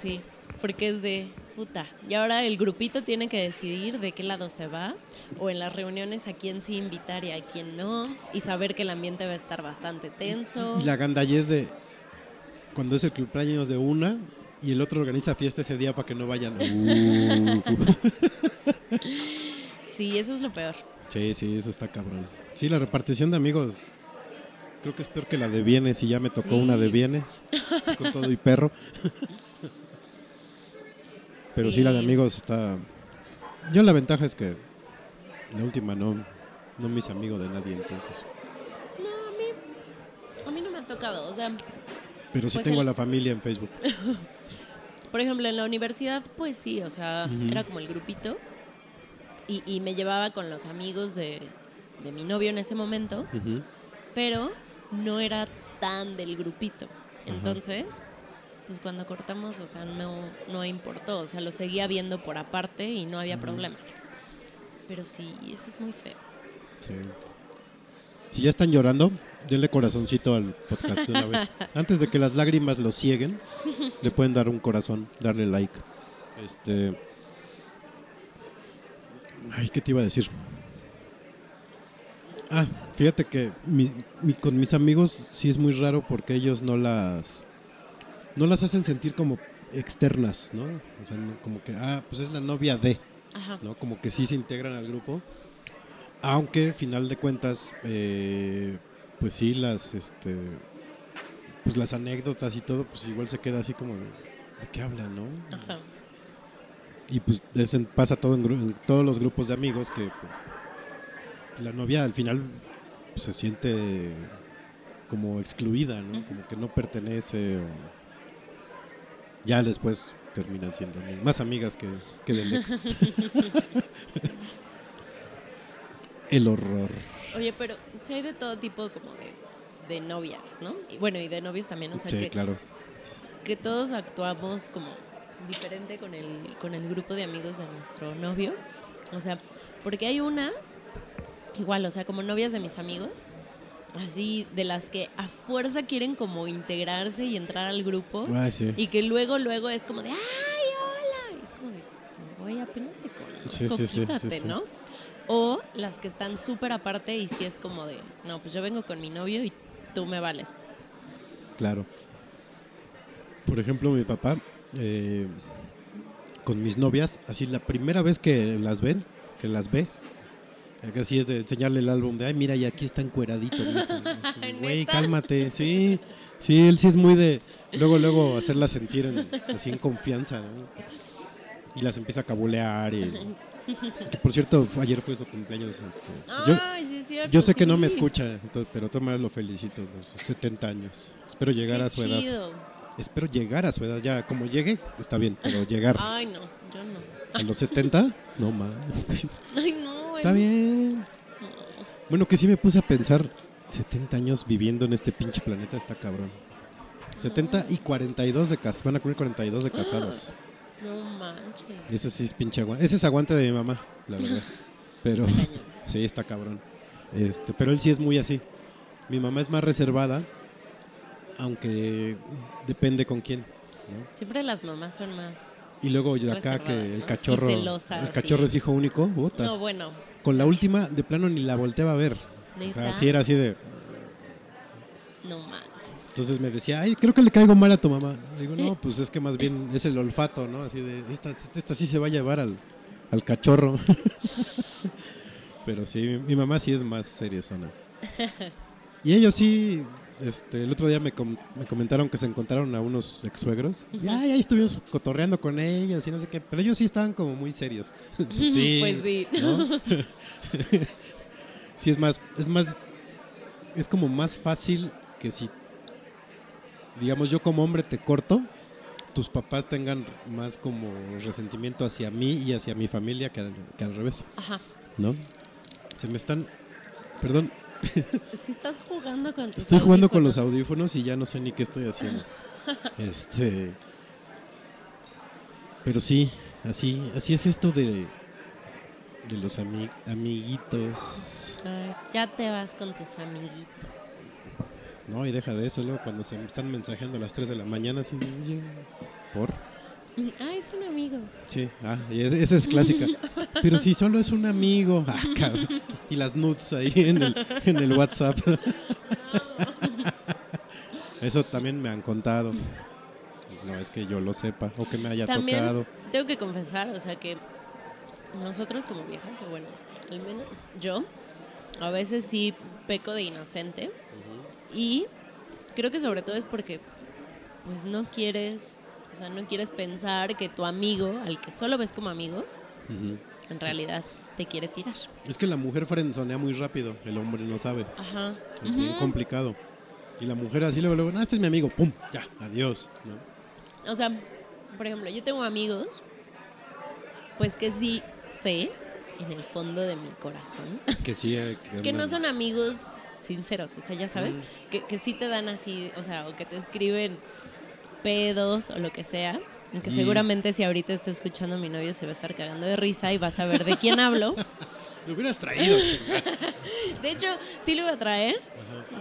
Sí, porque es de puta. Y ahora el grupito tiene que decidir de qué lado se va o en las reuniones a quién sí invitar y a quién no y saber que el ambiente va a estar bastante tenso. Y la gandallez de cuando es el cumpleaños de una y el otro organiza fiesta ese día para que no vayan. Uh. Sí, eso es lo peor. Sí, sí, eso está cabrón. Sí, la repartición de amigos creo que es peor que la de bienes y ya me tocó Sí. una de bienes con todo y perro. Pero sí. la de amigos está... Yo la ventaja es que la última no, no me hice amigo de nadie entonces. No, a mí, a mí no me ha tocado. O sea, Pero sí Pues tengo el- a la familia en Facebook. por ejemplo, en la universidad, pues sí, o sea, era como el grupito y, y me llevaba con los amigos de, de mi novio en ese momento, pero no era tan del grupito. Entonces, pues cuando cortamos, o sea, no, no importó, o sea, lo seguía viendo por aparte y no había problema. Pero sí, eso es muy feo. Sí. Si ya están llorando, denle corazoncito al podcast de una vez. Antes de que las lágrimas los cieguen, le pueden dar un corazón, darle like. Este. Ay, ¿qué te iba a decir? Ah, fíjate que mi- mi- con mis amigos sí es muy raro porque ellos no las no las hacen sentir como externas, ¿no? O sea, no- como que ah, pues es la novia de, Ajá. ¿no? Como que sí se integran al grupo. Aunque, final de cuentas, eh, pues sí, las, este, pues las anécdotas y todo, pues igual se queda así como, de, ¿de qué hablan, no? Ajá. Y pues pasa todo en, en todos los grupos de amigos que pues, la novia al final pues, se siente como excluida, ¿no? Como que no pertenece o ya después terminan siendo más amigas que, que del ex. El horror. Oye, pero sí hay de todo tipo como de, de novias, ¿no? Y bueno, y de novios también, o sea, sí, que, claro. que todos actuamos como diferente con el, con el grupo de amigos de nuestro novio. O sea, porque hay unas, igual, o sea, como novias de mis amigos, así, de las que a fuerza quieren como integrarse y entrar al grupo. Sí. Y que luego, luego es como de, ¡ay, hola! Y es como de, güey, apenas te conozco, Sí, quítate, sí. ¿no? O las que están súper aparte y sí es como de, no, pues yo vengo con mi novio y tú me vales. Claro. Por ejemplo, mi papá, eh, con mis novias, así la primera vez que las ven, que las ve, Acá sí es de enseñarle el álbum de, ay, mira, y aquí está encueradito. mijo". Así, Güey, cálmate. Sí, sí, él sí es muy de, luego, luego hacerla sentir en- así en confianza. ¿no? Y las empieza a cabulear. Y, que por cierto, ayer fue su cumpleaños. este, yo, Ay, sí es cierto. yo sé que no me escucha, entonces, pero toma lo felicito sus 70 años. Espero llegar Qué a su edad. Espero llegar a su edad. Ya, como llegue, está bien, pero llegar Ay, no, yo no. a los 70, no más. Ay, no. Está es- bien. Bueno, que sí me puse a pensar, 70 años viviendo en este pinche planeta está cabrón. 70 y 42 de casados, van a cumplir 42 de casados. No manches. Ese sí es pinche aguante. Ese es aguante de mi mamá, la verdad. Pero sí, está cabrón. Este, pero él sí es muy así. Mi mamá es más reservada, aunque depende con quién. ¿no? Siempre las mamás son más. Y luego de acá que el ¿no? cachorro, el cachorro es hijo único. No, bueno. Con la última, de plano ni la volteaba a ver. O sea, sí era así de. No manches. Entonces me decía, ay, creo que le caigo mal a tu mamá. Le digo, no, pues es que más bien es el olfato, ¿no? Así de, esta, esta sí se va a llevar al, al cachorro. Pero sí, mi, mi mamá sí es más seriezona. Y ellos sí, este, el otro día me, com- me comentaron que se encontraron a unos ex suegros. Y ay, ahí estuvimos cotorreando con ellos y no sé qué. Pero ellos sí estaban como muy serios. Pues sí. Pues sí. ¿no? sí, es más, es más, es como más fácil que si, digamos, yo como hombre te corto, tus papás tengan más como resentimiento hacia mí y hacia mi familia que al, que al revés, Ajá. ¿no? Se me están, perdón, Si estás jugando con tus estoy jugando con los audífonos. y ya no sé ni qué estoy haciendo. Este, pero sí, así, así es esto de, de los ami- amiguitos. Ay, ya te vas con tus amiguitos. No, y deja de eso, luego cuando se están mensajeando a las 3 de la mañana, así, oye, ¿por? Ah, es un amigo. Sí, ah, y ese- esa es clásica. Pero si solo es un amigo. Ah, cabrón. Y las nudes ahí en el, en el WhatsApp. Eso también me han contado. No es que yo lo sepa o que me haya También tocado. tengo que confesar, o sea que nosotros como viejas, o bueno, al menos yo, a veces sí peco de inocente. Y creo que sobre todo es porque pues no quieres, o sea, no quieres pensar que tu amigo, al que solo ves como amigo, en realidad te quiere tirar. Es que la mujer frenzonea muy rápido, el hombre no sabe. Ajá. Es bien Ujú. complicado. Y la mujer así luego, luego, no, este es mi amigo, pum, ya, adiós. ¿no? O sea, por ejemplo, yo tengo amigos, pues que sí sé, en el fondo de mi corazón, Que sí, eh, que no son amigos sinceros, o sea, ya sabes, que, que sí te dan así, o sea, o que te escriben pedos o lo que sea. Aunque seguramente si ahorita está escuchando a mi novio se va a estar cagando de risa y vas a ver de quién hablo. Lo hubieras traído, chingada. De hecho, sí lo iba a traer,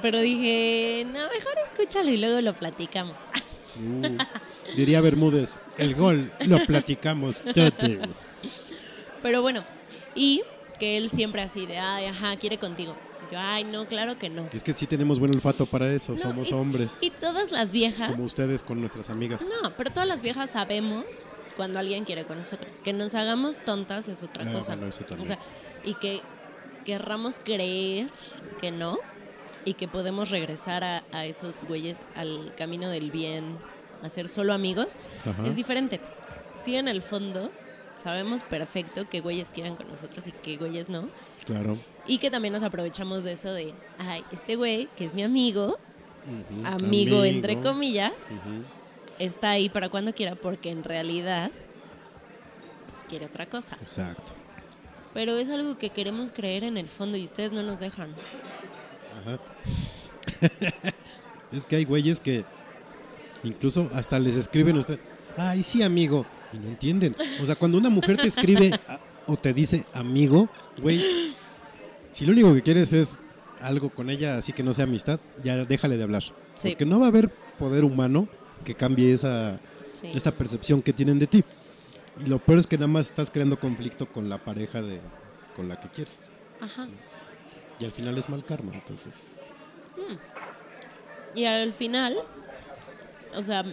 pero dije, no, mejor escúchalo y luego lo platicamos. Uh, diría Bermúdez, el gol lo platicamos todos. Pero bueno, y que él siempre así de, ay, ajá, quiere contigo. Yo, ay, no, claro que no. Es que sí tenemos buen olfato para eso, No, somos y- hombres, Y todas las viejas, como ustedes con nuestras amigas. no, pero todas las viejas sabemos cuando alguien quiere con nosotros. Que nos hagamos tontas es otra Ah, cosa. bueno, eso también. O sea, y que querramos creer que no y que podemos regresar a, a esos güeyes al camino del bien, a ser solo amigos, Ajá. es diferente. Sí, en el fondo sabemos perfecto que güeyes quieran con nosotros y que güeyes no. Claro. Y que también nos aprovechamos de eso de, ay, este güey, que es mi amigo, amigo, entre comillas, está ahí para cuando quiera porque en realidad pues quiere otra cosa. Exacto. Pero es algo que queremos creer en el fondo y ustedes no nos dejan. Ajá. es que hay güeyes que incluso hasta les escriben a usted, ay, sí, amigo, y no entienden. O sea, cuando una mujer te escribe a- o te dice amigo, güey, si lo único que quieres es algo con ella, así que no sea amistad, ya déjale de hablar. Sí. Porque no va a haber poder humano que cambie esa, Sí. esa percepción que tienen de ti. Y lo peor es que nada más estás creando conflicto con la pareja de con la que quieres. Ajá. Y al final es mal karma, entonces. Y al final, o sea,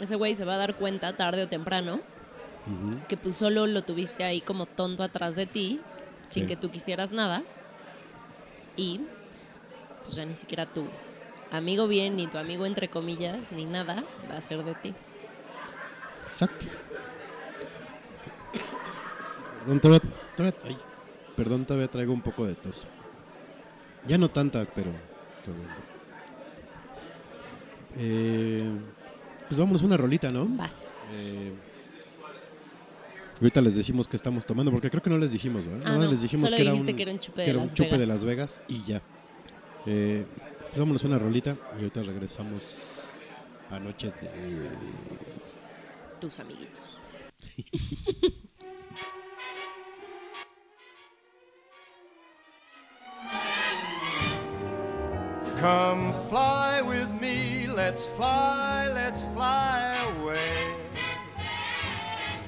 ese güey se va a dar cuenta tarde o temprano Que pues solo lo tuviste ahí como tonto atrás de ti, sin que tú quisieras nada. Y pues ya ni siquiera tu amigo bien, ni tu amigo entre comillas, ni nada va a ser de ti. Exacto. Perdón, todavía, todavía- ay, perdón, todavía traigo un poco de tos. Ya no tanta, pero todavía. Eh, pues vámonos una rolita, ¿no? Vas. Eh, ahorita les decimos que estamos tomando, porque creo que no les dijimos, ¿verdad? Ah, no, les dijimos solo que era, un, que era un chupe que de era un Las chupe de Vegas. Las Vegas y ya. Eh, pues vámonos una rolita y ahorita regresamos a Noche de... Tus amiguitos. Come fly with me, let's fly, let's fly away.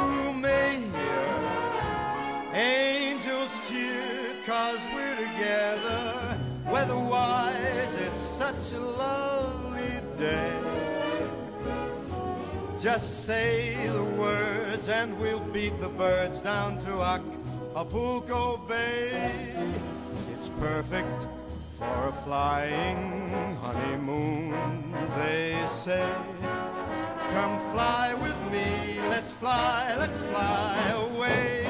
You may hear angels cheer, cause we're together. Weatherwise, it's such a lovely day. Just say the words and we'll beat the birds down to Acapulco Bay. It's perfect for a flying honeymoon, they say. Come fly with me, let's fly, let's fly away.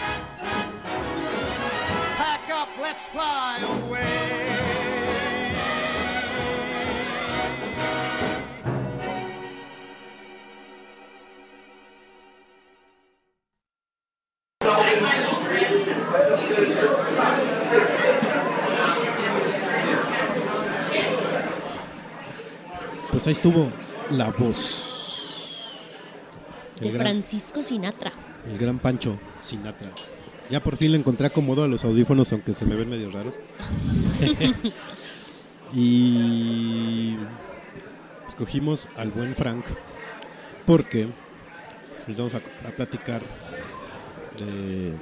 Let's fly away. Pues ahí estuvo la voz. El De gran, Francisco Sinatra. el gran Pancho Sinatra. Ya por fin le encontré acomodo a los audífonos, aunque se me ven medio raros. y escogimos al buen Frank porque les vamos a, a platicar de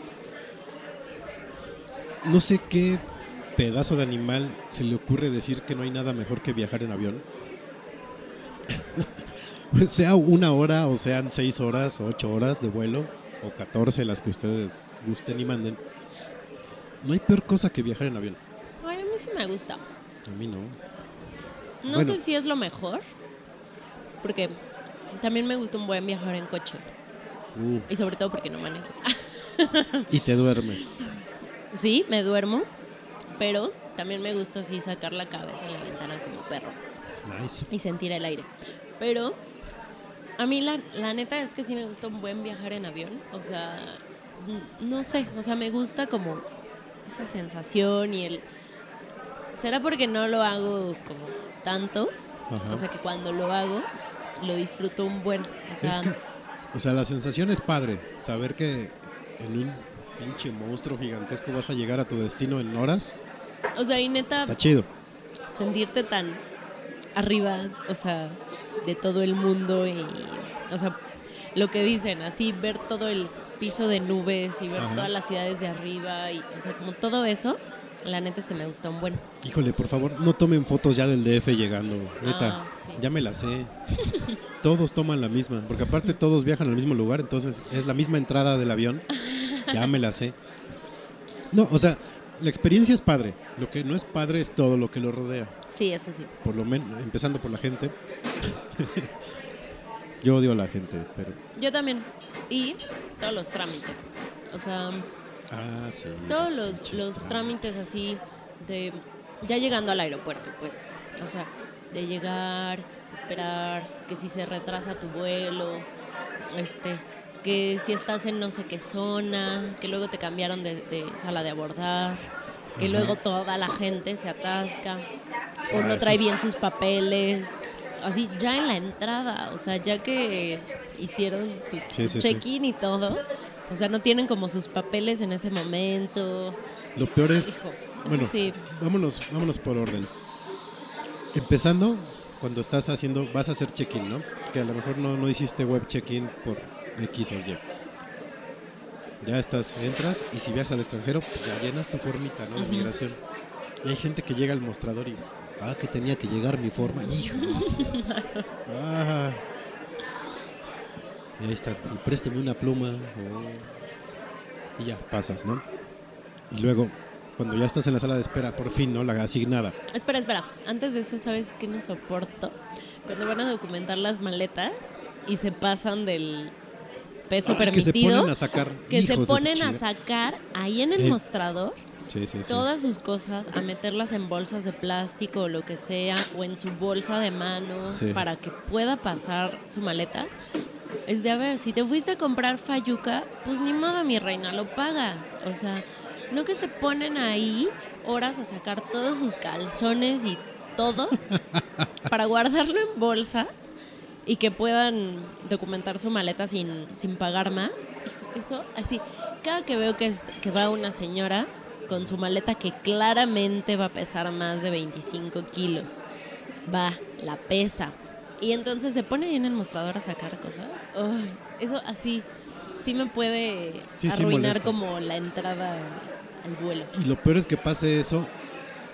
no sé qué pedazo de animal se le ocurre decir que no hay nada mejor que viajar en avión. sea una hora o sean seis horas o ocho horas de vuelo o 14 las que ustedes gusten y manden. No hay peor cosa que viajar en avión. Ay, a mí sí me gusta. A mí no. No Bueno. sé si es lo mejor, porque también me gusta un buen viajar en coche. Uh, Y sobre todo porque no manejo. Y te duermes. Sí, me duermo, pero también me gusta así sacar la cabeza en la ventana como perro Nice. y sentir el aire. Pero a mí la, la neta es que sí me gusta un buen viajar en avión. O sea, no sé, o sea, me gusta como esa sensación y el... ¿Será porque no lo hago como tanto? Ajá. O sea, que cuando lo hago, lo disfruto un buen. O sea, Es que, o sea, la sensación es padre. Saber que en un pinche monstruo gigantesco vas a llegar a tu destino en horas. o sea, y neta, Está chido. sentirte tan arriba, o sea, de todo el mundo y, o sea, lo que dicen, así ver todo el piso de nubes y ver Ajá. todas las ciudades de arriba y, o sea, como todo eso, la neta es que me gustó un buen. Híjole, por favor, no tomen fotos ya del DF llegando. Neta, Ah, sí. ya me la sé. todos toman la misma, porque aparte todos viajan al mismo lugar, entonces es la misma entrada del avión. Ya me la sé. No, o sea, la experiencia es padre. Lo que no es padre es todo lo que lo rodea. Sí, eso sí. Por lo menos, empezando por la gente. Yo odio a la gente, pero. Yo también. Y todos los trámites. O sea, Ah, sí. todos los los, trámites así de ya llegando al aeropuerto, pues. O sea, de llegar, esperar, que si se retrasa tu vuelo, este, que si estás en no sé qué zona, que luego te cambiaron de, de sala de abordar, que Ajá. luego toda la gente se atasca o Ah, no trae bien sus papeles. Así ya en la entrada, o sea, ya que hicieron su, Sí, su sí, sí. check-in y todo, o sea, no tienen como sus papeles en ese momento. Lo peor es. Hijo, Bueno, vámonos, vámonos por orden. Empezando, cuando estás haciendo, vas a hacer check-in, ¿no? Que a lo mejor no, no hiciste web check-in por X o Y. Ya estás, entras y si viajas al extranjero, pues ya llenas tu formita, ¿no? De migración. Y hay gente que llega al mostrador y, ah, que tenía que llegar mi forma, hijo. ah. Y ahí está, y présteme una pluma. oh. Y ya, pasas, ¿no? Y luego, cuando ya estás en la sala de espera, por fin, ¿no? La asignada. Espera, espera. Antes de eso, ¿sabes qué no soporto? Cuando van a documentar las maletas y se pasan del peso Ay, que se permitido. ponen a sacar. que se ponen a sacar ahí en el Eh, mostrador Sí, sí, sí. todas sus cosas, a meterlas en bolsas de plástico o lo que sea, o en su bolsa de mano para que pueda pasar su maleta. Es de, a ver, si te fuiste a comprar fayuca, pues ni modo, mi reina, lo pagas. O sea, no que se ponen ahí horas a sacar todos sus calzones y todo para guardarlo en bolsas y que puedan documentar su maleta sin, sin pagar más. Eso, así, cada que veo que, es- que va una señora con su maleta que claramente va a pesar más de 25 kilos, va, la pesa, y entonces se pone ahí en el mostrador a sacar cosas. Ay, eso así sí me puede Sí, sí arruinar molesta. como la entrada al vuelo. Y lo peor es que pase eso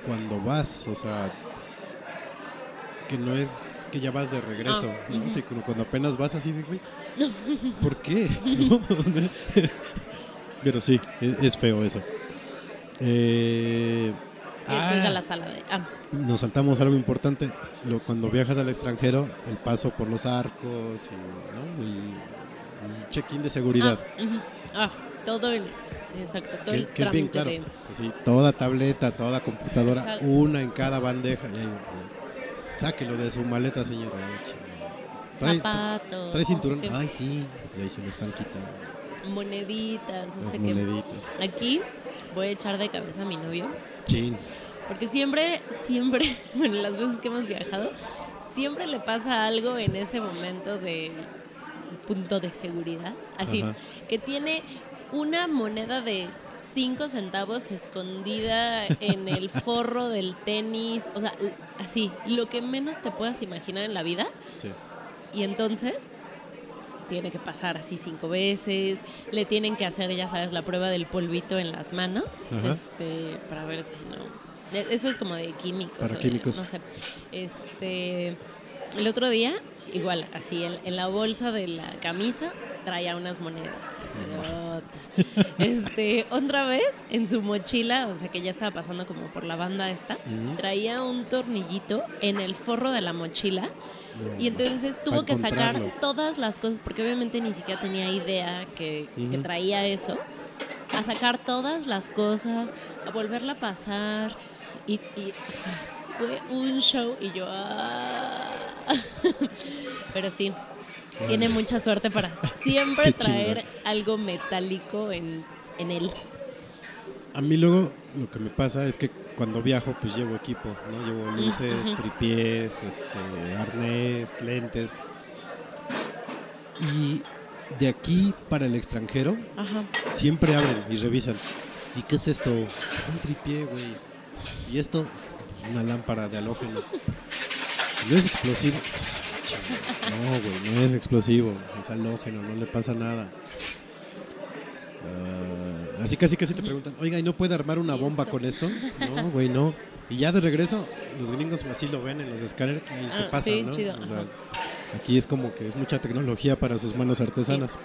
cuando vas, o sea, que no es que ya vas de regreso, Ah. Sí, cuando apenas vas así güey, ¿por qué? ¿No? Pero sí, es, es feo eso. Eh, Y después ah, a la sala de... Ah, Nos saltamos algo importante, lo, cuando viajas al extranjero, el paso por los arcos y ¿no? el, el check-in de seguridad. ah. Ah, todo el... Sí, exacto, todo que, el que es bien claro. de... Así, toda tableta, toda computadora, Exacto. una en cada bandeja. Sáquelo de su maleta, señor. Trae, Zapatos. trae no sé cinturón. qué, Ay, sí. Y ahí se me están quitando moneditas, no las sé qué. moneditas. Aquí voy a echar de cabeza a mi novio. Chin. Porque siempre, siempre, bueno, las veces que hemos viajado, siempre le pasa algo en ese momento de punto de seguridad. Así, Ajá. que tiene una moneda de 5 centavos escondida en el forro del tenis. O sea, así, lo que menos te puedas imaginar en la vida. Sí. Y entonces tiene que pasar así cinco veces, le tienen que hacer, ya sabes, la prueba del polvito en las manos, Ajá. este, para ver si no. e- Eso es como de químicos. Para de- químicos. no sé. Este, el otro día, igual, así, en, en la bolsa de la camisa traía unas monedas. Este, otra vez en su mochila, o sea que ya estaba pasando como por la banda esta, traía un tornillito en el forro de la mochila y entonces tuvo que sacar todas las cosas, porque obviamente ni siquiera tenía idea que, traía eso. a sacar todas las cosas, a volverla a pasar. Y, y, o sea, fue un show y yo... ah. Pero sí, tiene mucha suerte para siempre traer algo metálico en, en él. A mí luego lo que me pasa es que cuando viajo pues llevo equipo, ¿no? Llevo luces, ujú. tripiés, este, arnés, lentes. Y de aquí para el extranjero Ajá. siempre abren y revisan. ¿Y qué es esto? Es un tripié, güey. ¿Y esto? Pues una lámpara de halógeno. ¿No es explosivo? No, güey, no es explosivo. Es halógeno, no le pasa nada. Ah, así casi casi te preguntan, oiga, ¿y no puede armar una ¿Y bomba con esto? No, güey, no. Y ya de regreso, los gringos así lo ven en los escáneres y te Ah, pasa, sí, ¿no? chido, O sea, ajá. aquí es como que es mucha tecnología para sus manos artesanas.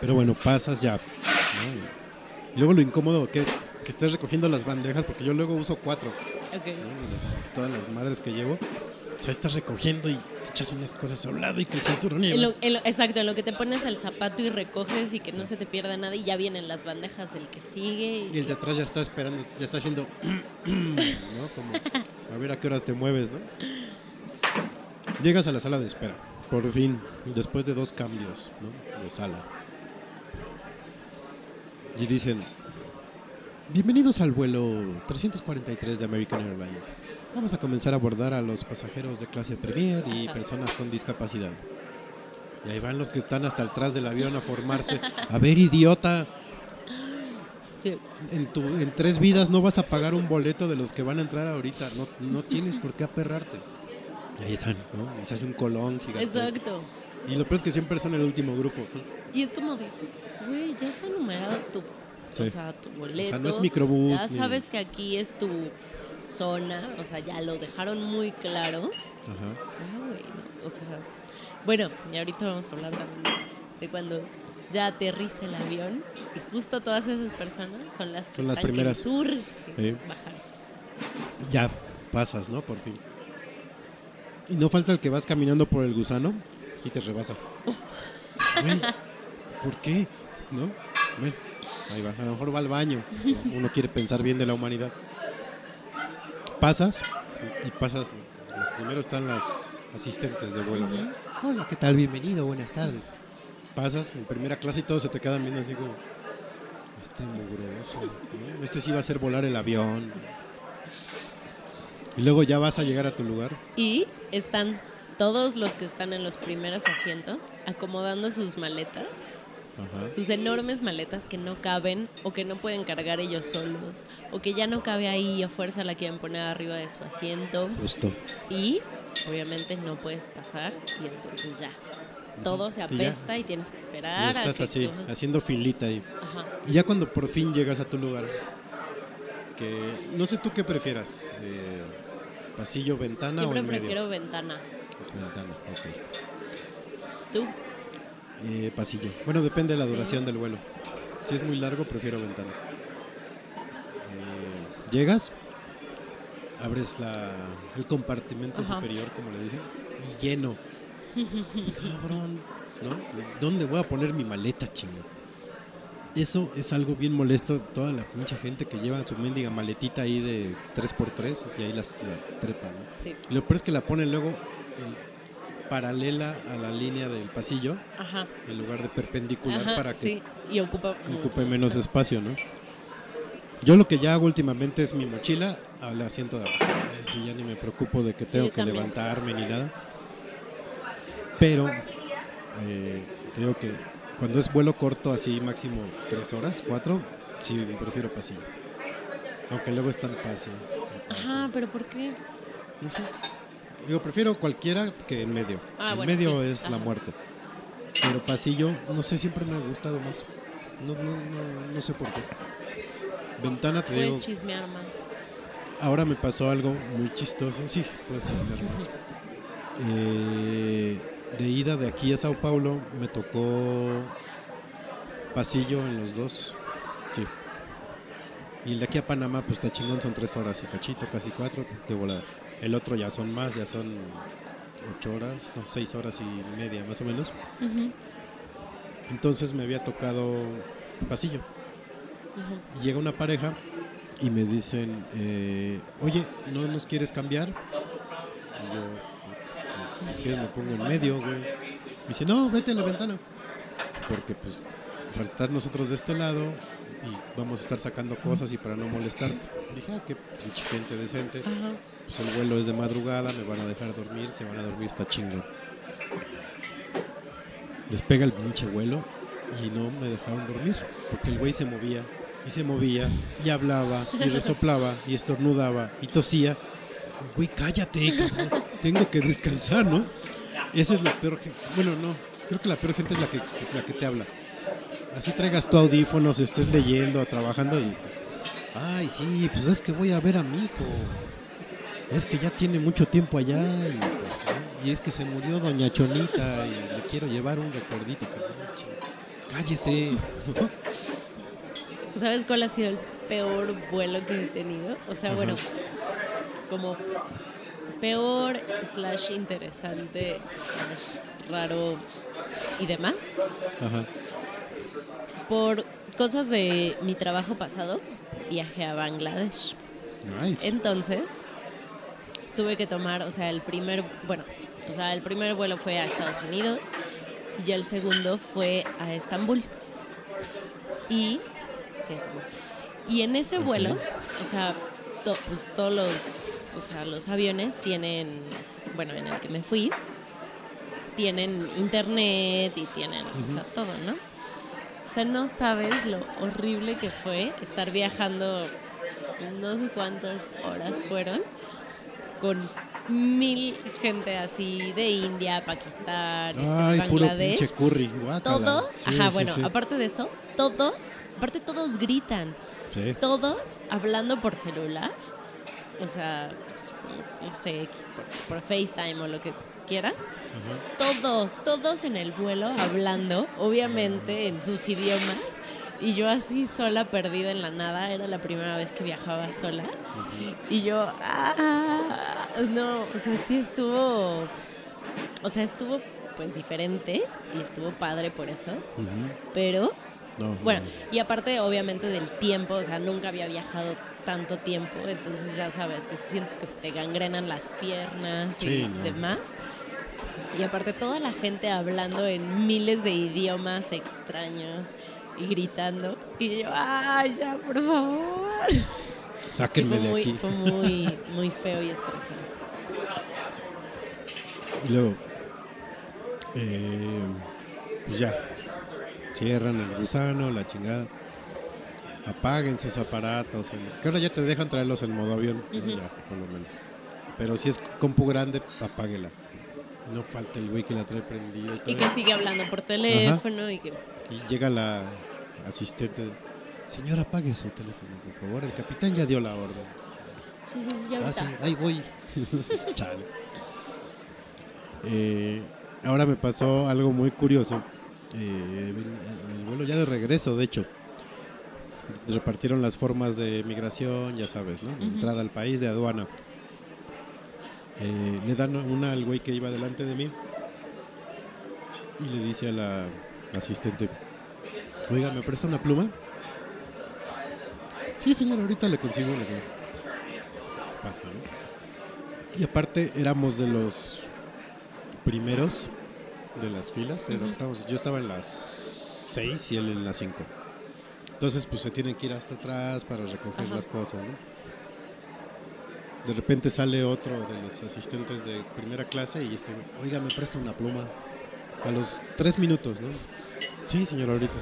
Pero bueno, pasas ya. ¿no? Y luego lo incómodo que es que estés recogiendo las bandejas, porque yo luego uso cuatro, Ok. ¿no? De todas las madres que llevo. O sea, estás recogiendo y echas unas cosas a un lado y que el cinturón y En lo- vas- en lo- exacto, en lo que te pones el zapato y recoges y que no se te pierda nada y ya vienen las bandejas del que sigue. Y el de atrás ya está esperando, ya está haciendo, ¿no? Como, a ver a qué hora te mueves, ¿no? Llegas a la sala de espera, por fin, después de dos cambios, ¿no? De sala. Y dicen, bienvenidos al vuelo 343 de American Airlines. Vamos a comenzar a abordar a los pasajeros de clase Premier y personas con discapacidad. Y ahí van los que están hasta atrás del avión a formarse. A ver, idiota, Sí. en, tu, en tres vidas no vas a pagar un boleto de los que van a entrar ahorita. No, no tienes por qué aperrarte. Y ahí están, ¿no? Y se hace un colón gigante. Exacto. Y lo peor es que siempre son el último grupo. ¿no? Y es como de, güey, ya está numerado tu, Sí. o sea, tu boleto. no es microbús Ya ni- sabes que aquí es tu zona, o sea, ya lo dejaron muy claro. Ajá. Ah, güey, no, o sea, bueno, y ahorita vamos a hablar también de, cuando ya aterriza el avión y justo todas esas personas son las que Son las están que primeras. les urge Sí. bajar. Ya pasas, ¿no? Por fin. Y no falta el que vas caminando por el gusano y te rebasa. Güey, ¿Por qué? ¿No? Ahí va. A lo mejor va al baño. Uno quiere pensar bien de la humanidad. Pasas y pasas. Los primeros están las asistentes de vuelo. ¿no? Hola, ¿qué tal? Bienvenido, buenas tardes. Pasas en primera clase y todos se te quedan viendo así como. Este mugroso. ¿no? Este sí va a hacer volar el avión. Y luego ya vas a llegar a tu lugar. Y están todos los que están en los primeros asientos acomodando sus maletas, Ajá. sus enormes maletas que no caben o que no pueden cargar ellos solos o que ya no cabe ahí y a fuerza la quieren poner arriba de su asiento Justo. y obviamente no puedes pasar y entonces ya todo se Y apesta y, tienes que Y esperar a estás que así, haciendo filita ahí. Ajá. Y ya cuando por fin llegas a tu lugar, que no sé tú qué prefieras, eh, pasillo, ventana Siempre o en medio. prefiero ventana. Ventana, ok. ¿Tú? Eh, pasillo. Bueno, depende de la duración del vuelo. Si es muy largo, prefiero ventana. Eh, llegas, abres la, el compartimento Ajá. superior, como le dicen, y lleno. Cabrón, ¿no? ¿Dónde voy a poner mi maleta, chingo? Eso es algo bien molesto. Toda la pinche gente que lleva su mendiga maletita ahí de 3x3 y ahí la trepa, ¿no? Sí. Lo peor es que la ponen luego paralela a la línea del pasillo Ajá. en lugar de perpendicular Ajá, para que sí. Y ocupa, ocupe menos espacio, ¿no? Yo lo que ya hago últimamente es mi mochila al asiento de abajo. Si ya ni me preocupo de que tengo que también. levantarme ni nada. Pero eh, te digo que cuando es vuelo corto, así máximo tres horas, cuatro, sí prefiero pasillo. Aunque luego están pase. pase. Ajá, pero ¿por qué? No sé. Digo, prefiero cualquiera que en medio. Ah, en bueno, medio sí. es la muerte. Pero pasillo, no sé, siempre me ha gustado más. No, no, no, no sé por qué. Ventana, te digo, Puedes chismear más. ahora me pasó algo muy chistoso. Sí, puedes chismear más. Eh, de ida de aquí a Sao Paulo me tocó pasillo en los dos. Sí. Y el de aquí a Panamá, pues está chingón, son tres horas y cachito, casi cuatro, de volada. El otro ya son más, ya son ocho horas, no, seis horas y media más o menos. Entonces me había tocado pasillo. Llega una pareja y me dicen, eh, oye, ¿no nos quieres cambiar? Y yo, "Puta, si quieres me pongo en medio, güey. Me dice, no, vete a la ventana. Porque pues, para estar nosotros de este lado y vamos a estar sacando cosas y para no molestarte. Dije, ah, qué gente decente. Ajá. Pues el vuelo es de madrugada, me van a dejar dormir, se van a dormir, está chingón. Les pega el pinche vuelo y no me dejaron dormir, porque el güey se movía y se movía y hablaba y resoplaba y estornudaba y tosía. Güey, cállate, tengo que descansar, ¿no? Esa es la peor gente. Bueno, no, creo que la peor gente es la que, la que te habla. Así traigas tu audífonos, estés leyendo, trabajando y... Ay, sí, pues es que voy a ver a mi hijo. Es que ya tiene mucho tiempo allá y, pues, es que se murió doña Chonita y le quiero llevar un ching- Cállese. ¿Sabes cuál ha sido el peor vuelo que he tenido? O sea, Ajá. bueno, como peor slash interesante slash raro y demás. Ajá. Por cosas de mi trabajo pasado, viajé a Bangladesh. Nice. Entonces, tuve que tomar, o sea, el primer, bueno, o sea, el primer vuelo fue a Estados Unidos y el segundo fue a Estambul. Y, sí, Estambul. Y en ese vuelo, o sea, to- pues todos los, o sea, los aviones tienen, bueno, en el que me fui, tienen internet y tienen, o sea, todo, ¿no? O sea, no sabes lo horrible que fue estar viajando no sé cuántas horas fueron con mil gente así de India, Pakistán, este, Ay, Bangladesh. curry. Todos, Sí, ajá, sí, bueno, sí. aparte de eso, todos, aparte todos gritan, Sí. todos hablando por celular, o sea, pues, no sé, X, por, por FaceTime o lo que quieras. Todos, todos en el vuelo hablando, obviamente en sus idiomas. Y yo así sola, perdida en la nada, era la primera vez que viajaba sola. Y yo, ah, no, o sea, sí estuvo, o sea, estuvo pues diferente y estuvo padre por eso, pero No, bueno, no. y aparte obviamente del tiempo, o sea, nunca había viajado tanto tiempo, entonces ya sabes que sientes que se te gangrenan las piernas y no. demás. Y aparte toda la gente hablando en miles de idiomas extraños y gritando. Y yo, ¡ay, ya, por favor! Sáquenme de muy, aquí. Fue muy, muy feo y estresante. Y luego, eh, pues ya, cierran el gusano, la chingada. Apaguen sus aparatos. que ahora ya te dejan traerlos en modo avión, por lo menos. Pero si es compu grande, apáguela. No falta el güey que la trae prendida. Y que sigue hablando por teléfono y que... Y llega la asistente. Señor, apague su teléfono, por favor. El capitán ya dio la orden. Sí, sí, sí, ya Ah, sí, ahí voy. Chale. Eh, ahora me pasó algo muy curioso. Eh, en el vuelo ya de regreso, de hecho. Repartieron las formas de migración, ya sabes, ¿no? De entrada al país, de aduana. Eh, le dan una al güey que iba delante de mí. Y le dice a la asistente, oiga, ¿me presta una pluma? Sí, señor, ahorita le consigo una pasa, ¿no? Y aparte éramos de los primeros de las filas. Ujú. estábamos- yo estaba en las 6 y él en las 5. Entonces, pues se tienen que ir hasta atrás para recoger Ajá. las cosas, ¿no? De repente sale otro de los asistentes de primera clase y este, oiga, me presta una pluma. A los tres minutos, ¿no? Sí, señor, ahorita.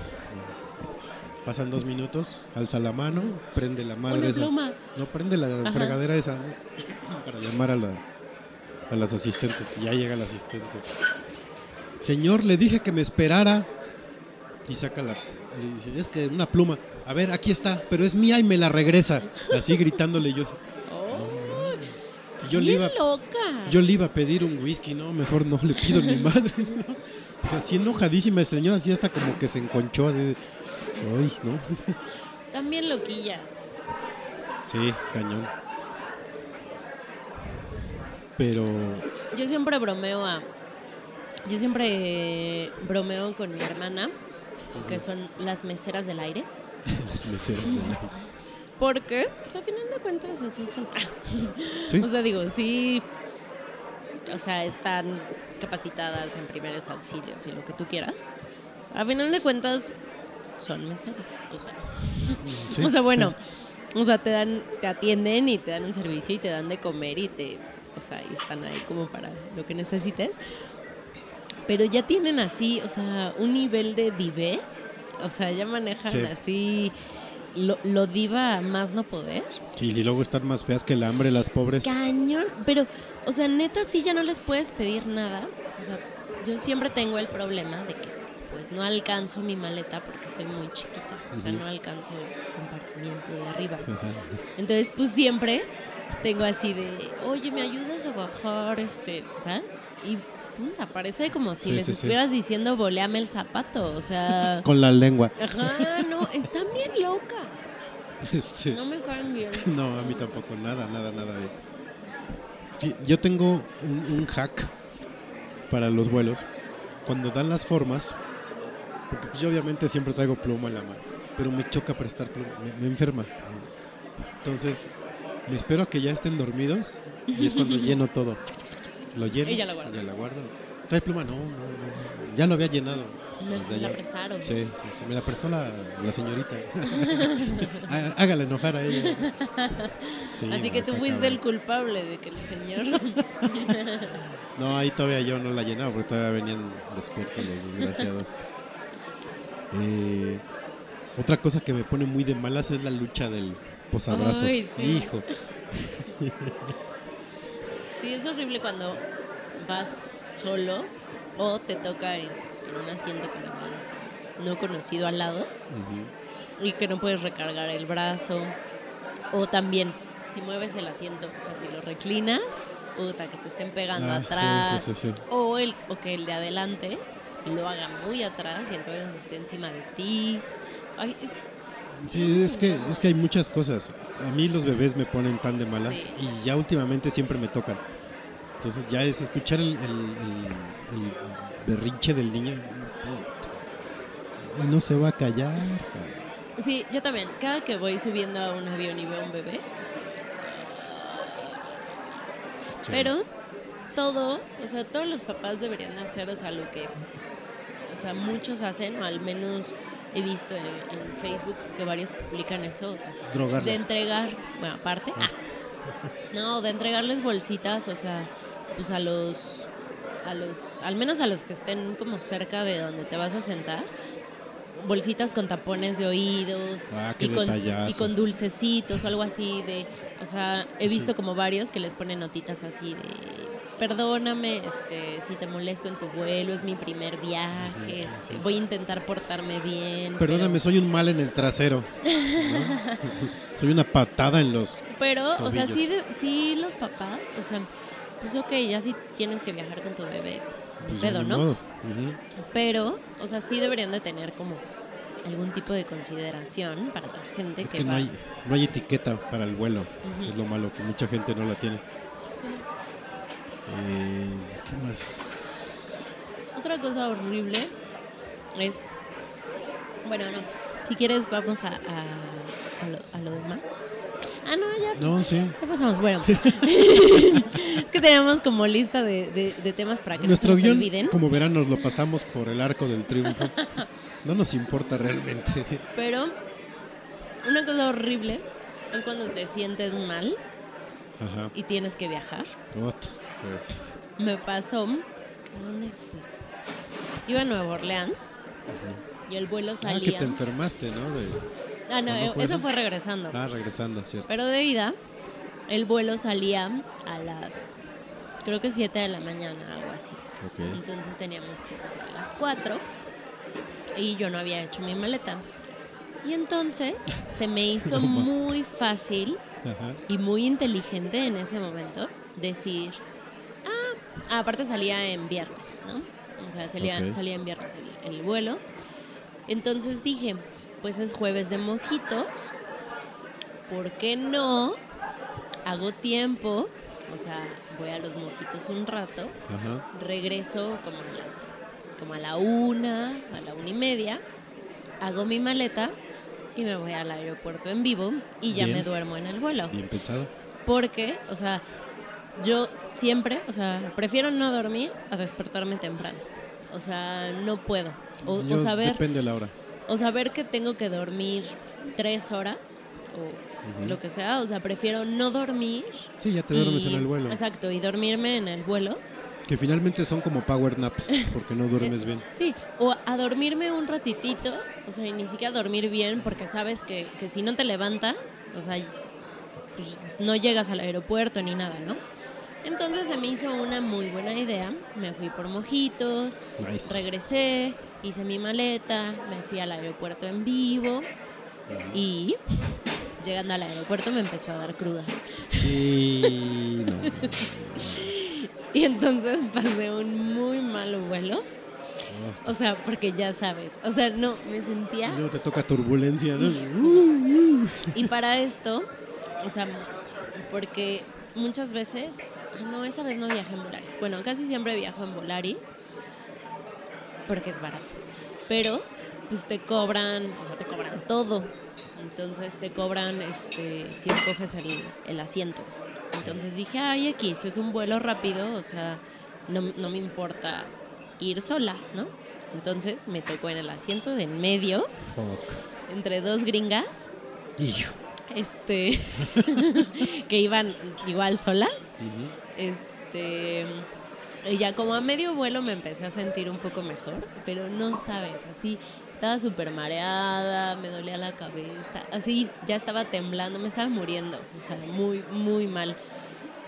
Pasan dos minutos, alza la mano, prende la madre Una esa. pluma. No prende la Ajá. fregadera esa ¿no? para llamar a, la, a las asistentes. Y ya llega el asistente. Señor, le dije que me esperara. Y saca la. Dice, es que una pluma. A ver, aquí está, pero es mía y me la regresa. Así gritándole yo. Yo le iba, loca. yo le iba a pedir un whisky, no, mejor no le pido ni madre. ¿no? Así enojadísima, señora, así hasta como que se enconchó. De, Ay, ¿no? También loquillas. Sí, cañón. Pero Yo siempre bromeo a. Yo siempre bromeo con mi hermana, que son las meseras del aire. Las meseras del aire. Porque, pues, a final de cuentas, eso son. ¿Sí? O sea, digo, sí. O sea, están capacitadas en primeros auxilios y lo que tú quieras. A final de cuentas, son meseros. O sea, Sí, o sea bueno, sí. o sea, te dan, te atienden y te dan un servicio y te dan de comer y te, o sea, y están ahí como para lo que necesites. Pero ya tienen así, o sea, un nivel de divez, o sea, ya manejan Sí. así lo, lo diva más no poder. Sí, y luego están más feas que el hambre, las pobres. Cañón, pero, o sea, neta, sí ya no les puedes pedir nada. O sea, yo siempre tengo el problema de que, pues, no alcanzo mi maleta porque soy muy chiquita. O sea, no alcanzo el compartimiento de arriba. Entonces, pues, siempre tengo así de, oye, ¿me ayudas a bajar este, tal? Y, puta, parece como si Sí, les sí, sí. estuvieras diciendo, boleame el zapato. O sea, Con la lengua. ajá, no, están bien locas. Este, No me caen bien. No, a mí tampoco, nada, nada, nada. Yo tengo un, un hack para los vuelos. Cuando dan las formas, porque pues yo obviamente siempre traigo pluma en la mano, pero me choca prestar pluma, me, me enferma. Entonces, me espero a que ya estén dormidos y es cuando lleno todo. Lo lleno ya la guardas. ya la guardo. ¿Trae pluma? No, no, no. Ya lo había llenado. Me, la prestaron. Sí, sí, sí, me la prestó la, la señorita. Há- Hágala enojar a ella. Sí, Así que tú fuiste cabrón. el culpable de que el señor... No, ahí todavía yo no la llenaba porque todavía venían despiertos los desgraciados. Eh, otra cosa que me pone muy de malas es la lucha del posabrazos. Ay, sí. Hijo, Sí, es horrible cuando vas solo o te toca en, en un asiento con alguien no conocido al lado y que no puedes recargar el brazo. O también, si mueves el asiento, o sea, si lo reclinas, puta, que te estén pegando Ah, atrás. sí, sí, sí. O, el, o que el de adelante lo haga muy atrás y entonces esté encima de ti. Ay, es- Sí, es que, es que hay muchas cosas. A mí los bebés me ponen tan de malas Sí. y ya últimamente siempre me tocan. Entonces ya es escuchar el, el- el- el berrinche del niño. Y no se va a callar. Sí, yo también. Cada que voy subiendo a un avión y veo un bebé, es Sí. Pero todos, o sea, todos los papás deberían hacer, o sea, lo que, o sea, muchos hacen, o al menos he visto en, en Facebook que varios publican eso, o sea, Drogarlas. de entregar, bueno, aparte, ah, no, de entregarles bolsitas, o sea, pues a los, a los, al menos a los que estén como cerca de donde te vas a sentar, bolsitas con tapones de oídos Ah, y, con, detallazo. y con dulcecitos o algo así de, o sea, he Sí. visto como varios que les ponen notitas así de, perdóname, este, si te molesto en tu vuelo, es mi primer viaje, este, voy a intentar portarme bien. Perdóname, pero- soy un mal en el trasero. ¿no? soy una patada en los... Pero, o sea, sí, de- sí los papás, o sea, pues ok, ya si tienes que viajar con tu bebé, pues, pues, pedo, ¿no? Ujú. Pero, o sea, sí deberían de tener como algún tipo de consideración para la gente Es que, que no va. hay, no hay etiqueta para el vuelo. Es lo malo, que mucha gente no la tiene. Eh, ¿Qué más? Otra cosa horrible es, bueno, no, si quieres vamos a, a, a lo, a lo demás. Ah, no, ya, No, sí. ya pasamos. Bueno, es que tenemos como lista de, de- de temas para que Nuestro no se nos guion, olviden. como verán, nos lo pasamos por el arco del triunfo. No nos importa realmente. Pero una cosa horrible es cuando te sientes mal Ajá. y tienes que viajar. Sí. Me pasó. ¿A dónde fui? Iba a Nueva Orleans y el vuelo Ah, que salía. te enfermaste, ¿no? De... Ah, no, ¿Cuándo eh, fue eso fue regresando. Ah, regresando, cierto. Pero de ida, el vuelo salía a las. Creo que 7 de la mañana, algo así. Ok. Entonces teníamos que estar a las 4 y yo no había hecho mi maleta. Y entonces se me hizo No muy fácil Ajá. y muy inteligente en ese momento decir, ah, ah, aparte salía en viernes, ¿no? O sea, salía, en viernes el, el vuelo. Entonces dije, pues es jueves de mojitos, ¿por qué no hago tiempo? O sea, voy a los mojitos un rato, Ajá. regreso como a las como a la una, a la una y media, hago mi maleta y me voy al aeropuerto en vivo y ya Bien. me duermo en el vuelo. Bien pensado. Porque, o sea, yo siempre, o sea, prefiero no dormir a despertarme temprano. O sea, no puedo. O, saber, Depende de la hora. O saber que tengo que dormir tres horas o lo que sea. O sea, prefiero no dormir. Sí, ya te duermes y- en el vuelo. Exacto, y dormirme en el vuelo. Que finalmente son como power naps, porque no duermes bien. Sí, o a dormirme un ratitito, o sea, y ni siquiera dormir bien porque sabes que, que si no te levantas, o sea, pues, no llegas al aeropuerto ni nada, ¿no? Entonces se me hizo una muy buena idea, me fui por mojitos, Nice. regresé, hice mi maleta, me fui al aeropuerto en vivo y llegando al aeropuerto me empezó a dar cruda. Sí, no. Y entonces pasé un muy mal vuelo. O sea, porque ya sabes. O sea, no, me sentía. Y luego te toca turbulencia, ¿no? Y para esto, o sea, porque muchas veces. No, esa vez no viajé en Volaris. Bueno, casi siempre viajo en Volaris. Porque es barato. Pero, pues te cobran, o sea, te cobran todo. Entonces te cobran este si escoges el, el asiento. Entonces dije, ay, X, es un vuelo rápido, o sea, no, no me importa ir sola, ¿no? Entonces me tocó en el asiento de en medio, Fuck. entre dos gringas, Hijo. este, que iban igual solas. Este, y ya como a medio vuelo me empecé a sentir un poco mejor, pero no sabes, así estaba súper mareada, me dolía la cabeza, así ya estaba temblando, me estaba muriendo, o sea, muy, muy mal.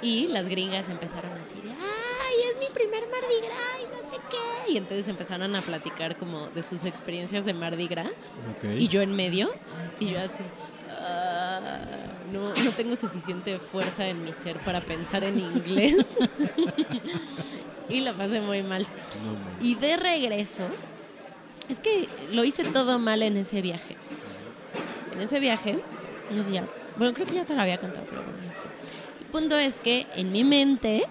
Y las gringas empezaron así de, ay, es mi primer Mardi Gras y no sé qué. Y entonces empezaron a platicar como de sus experiencias de Mardi Gras. Y yo en medio, y yo así, "Ah, no, no tengo suficiente fuerza en mi ser para pensar en inglés. y la pasé muy mal. No. Y de regreso, es que lo hice todo mal en ese viaje. En ese viaje, no sé ya, bueno, creo que ya te lo había contado, pero bueno, no sé. El punto es que en mi mente,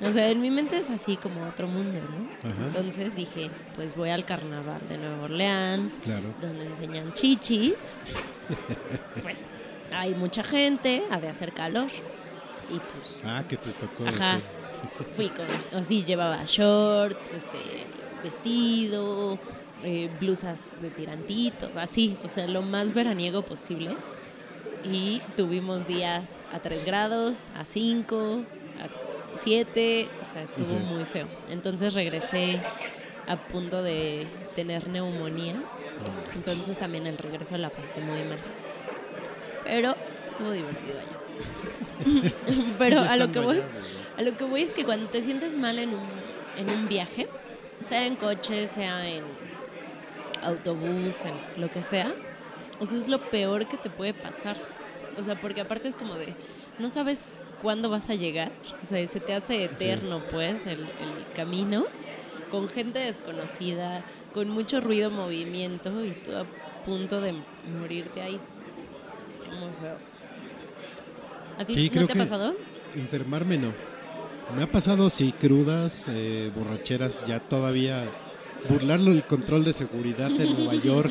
o sea, en mi mente es así como otro mundo, ¿no? Ajá. Entonces dije, pues voy al carnaval de Nueva Orleans, Claro. donde enseñan chichis. pues hay mucha gente, ha de hacer calor. Y pues Ah, que te tocó Ajá. ese. fui con, o sí, llevaba shorts, este, vestido, eh, blusas de tirantitos, así, o sea, lo más veraniego posible. Y tuvimos días a 3 grados, a 5, a 7, o sea, estuvo Sí. muy feo. Entonces regresé a punto de tener neumonía, entonces también el regreso la pasé muy mal. Pero estuvo divertido allá. Pero a lo que voy, allá, a lo que voy es que cuando te sientes mal en un, en un viaje, sea en coche, sea en autobús, en lo que sea, o sea, es lo peor que te puede pasar. O sea, porque aparte es como de, no sabes cuándo vas a llegar, o sea, se te hace eterno, pues, el, el camino, con gente desconocida, con mucho ruido, movimiento, y tú a punto de morirte ahí. Muy feo. ¿A ti Sí, no creo te ha pasado? Enfermarme no. Me ha pasado, sí, crudas, eh, borracheras, ya todavía burlarlo el control de seguridad de Nueva York,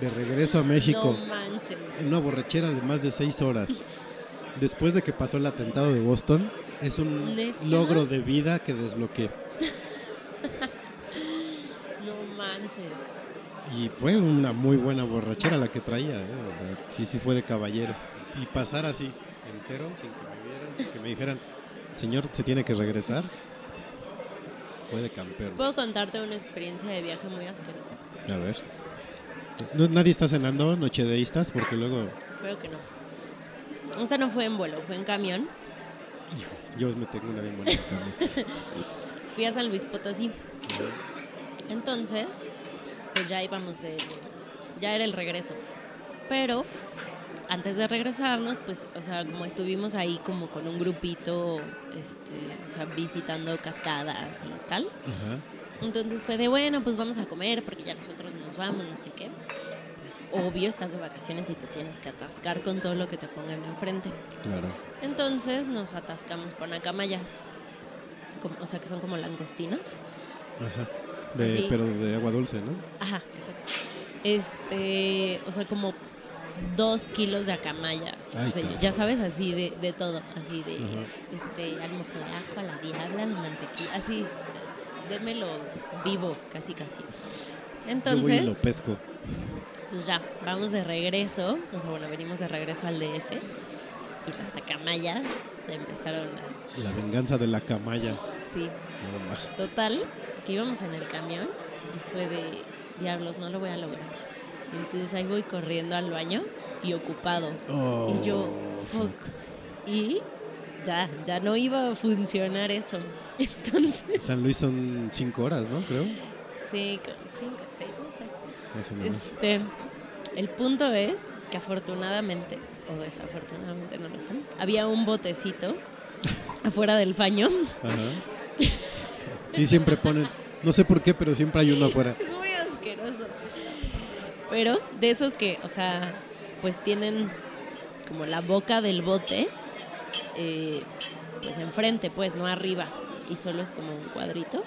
de regreso a México, No manches. una borrachera de más de seis horas. Después de que pasó el atentado de Boston, es un ¿Neta? logro de vida que desbloqueé. No manches. Y fue una muy buena borrachera la que traía, ¿eh? O sea, sí, sí fue de caballeros. Y pasar así, entero, sin que me vieran, sin que me dijeran, señor, se tiene que regresar, fue de campeones. Puedo contarte una experiencia de viaje muy asquerosa. A ver. No- nadie está cenando nochedeístas porque luego, Creo que no. Esta no fue en vuelo, fue en camión. hijo, yo me tengo una bien bonita. Fui a San Luis Potosí. Entonces, pues ya íbamos de... Ya era el regreso. Pero antes de regresarnos, pues, o sea, como estuvimos ahí como con un grupito, este, o sea, visitando cascadas y tal. Ajá. Entonces fue de, bueno, pues vamos a comer porque ya nosotros nos vamos, no sé qué. Pues obvio, estás de vacaciones y te tienes que atascar con todo lo que te pongan enfrente. Claro. Entonces nos atascamos con acamayas, como- o sea, que son como langostinos. Ajá. De, Así. Pero de agua dulce, ¿no? Ajá, exacto. Este, o sea, como dos kilos de acamayas. Ay, o sea, cabrón. ya sabes, así de, de todo. Así de, Ajá. este, al mojo de ajo, a la diabla, la mantequilla. Así, démelo vivo, casi, casi. Yo Entonces, lo pesco. pues ya, vamos de regreso. O sea, bueno, venimos de regreso al DF. Y las acamayas se empezaron a... La venganza de la camaya. Sí, No. Total, que íbamos en el camión y fue de diablos, no lo voy a lograr. Entonces ahí voy corriendo al baño y ocupado. Oh, y yo, fuck. Y ya, ya no iba a funcionar eso. Entonces, San Luis son cinco horas, ¿no? Creo. sí, cinco, seis, no sé. Este, el punto es que afortunadamente, o desafortunadamente no lo sé, había un botecito afuera del baño. Ajá. Sí, siempre ponen. No sé por qué, pero siempre hay uno afuera. Es muy asqueroso. Pero de esos que, o sea, pues tienen como la boca del bote, eh, pues enfrente, pues, no arriba. Y solo es como un cuadrito.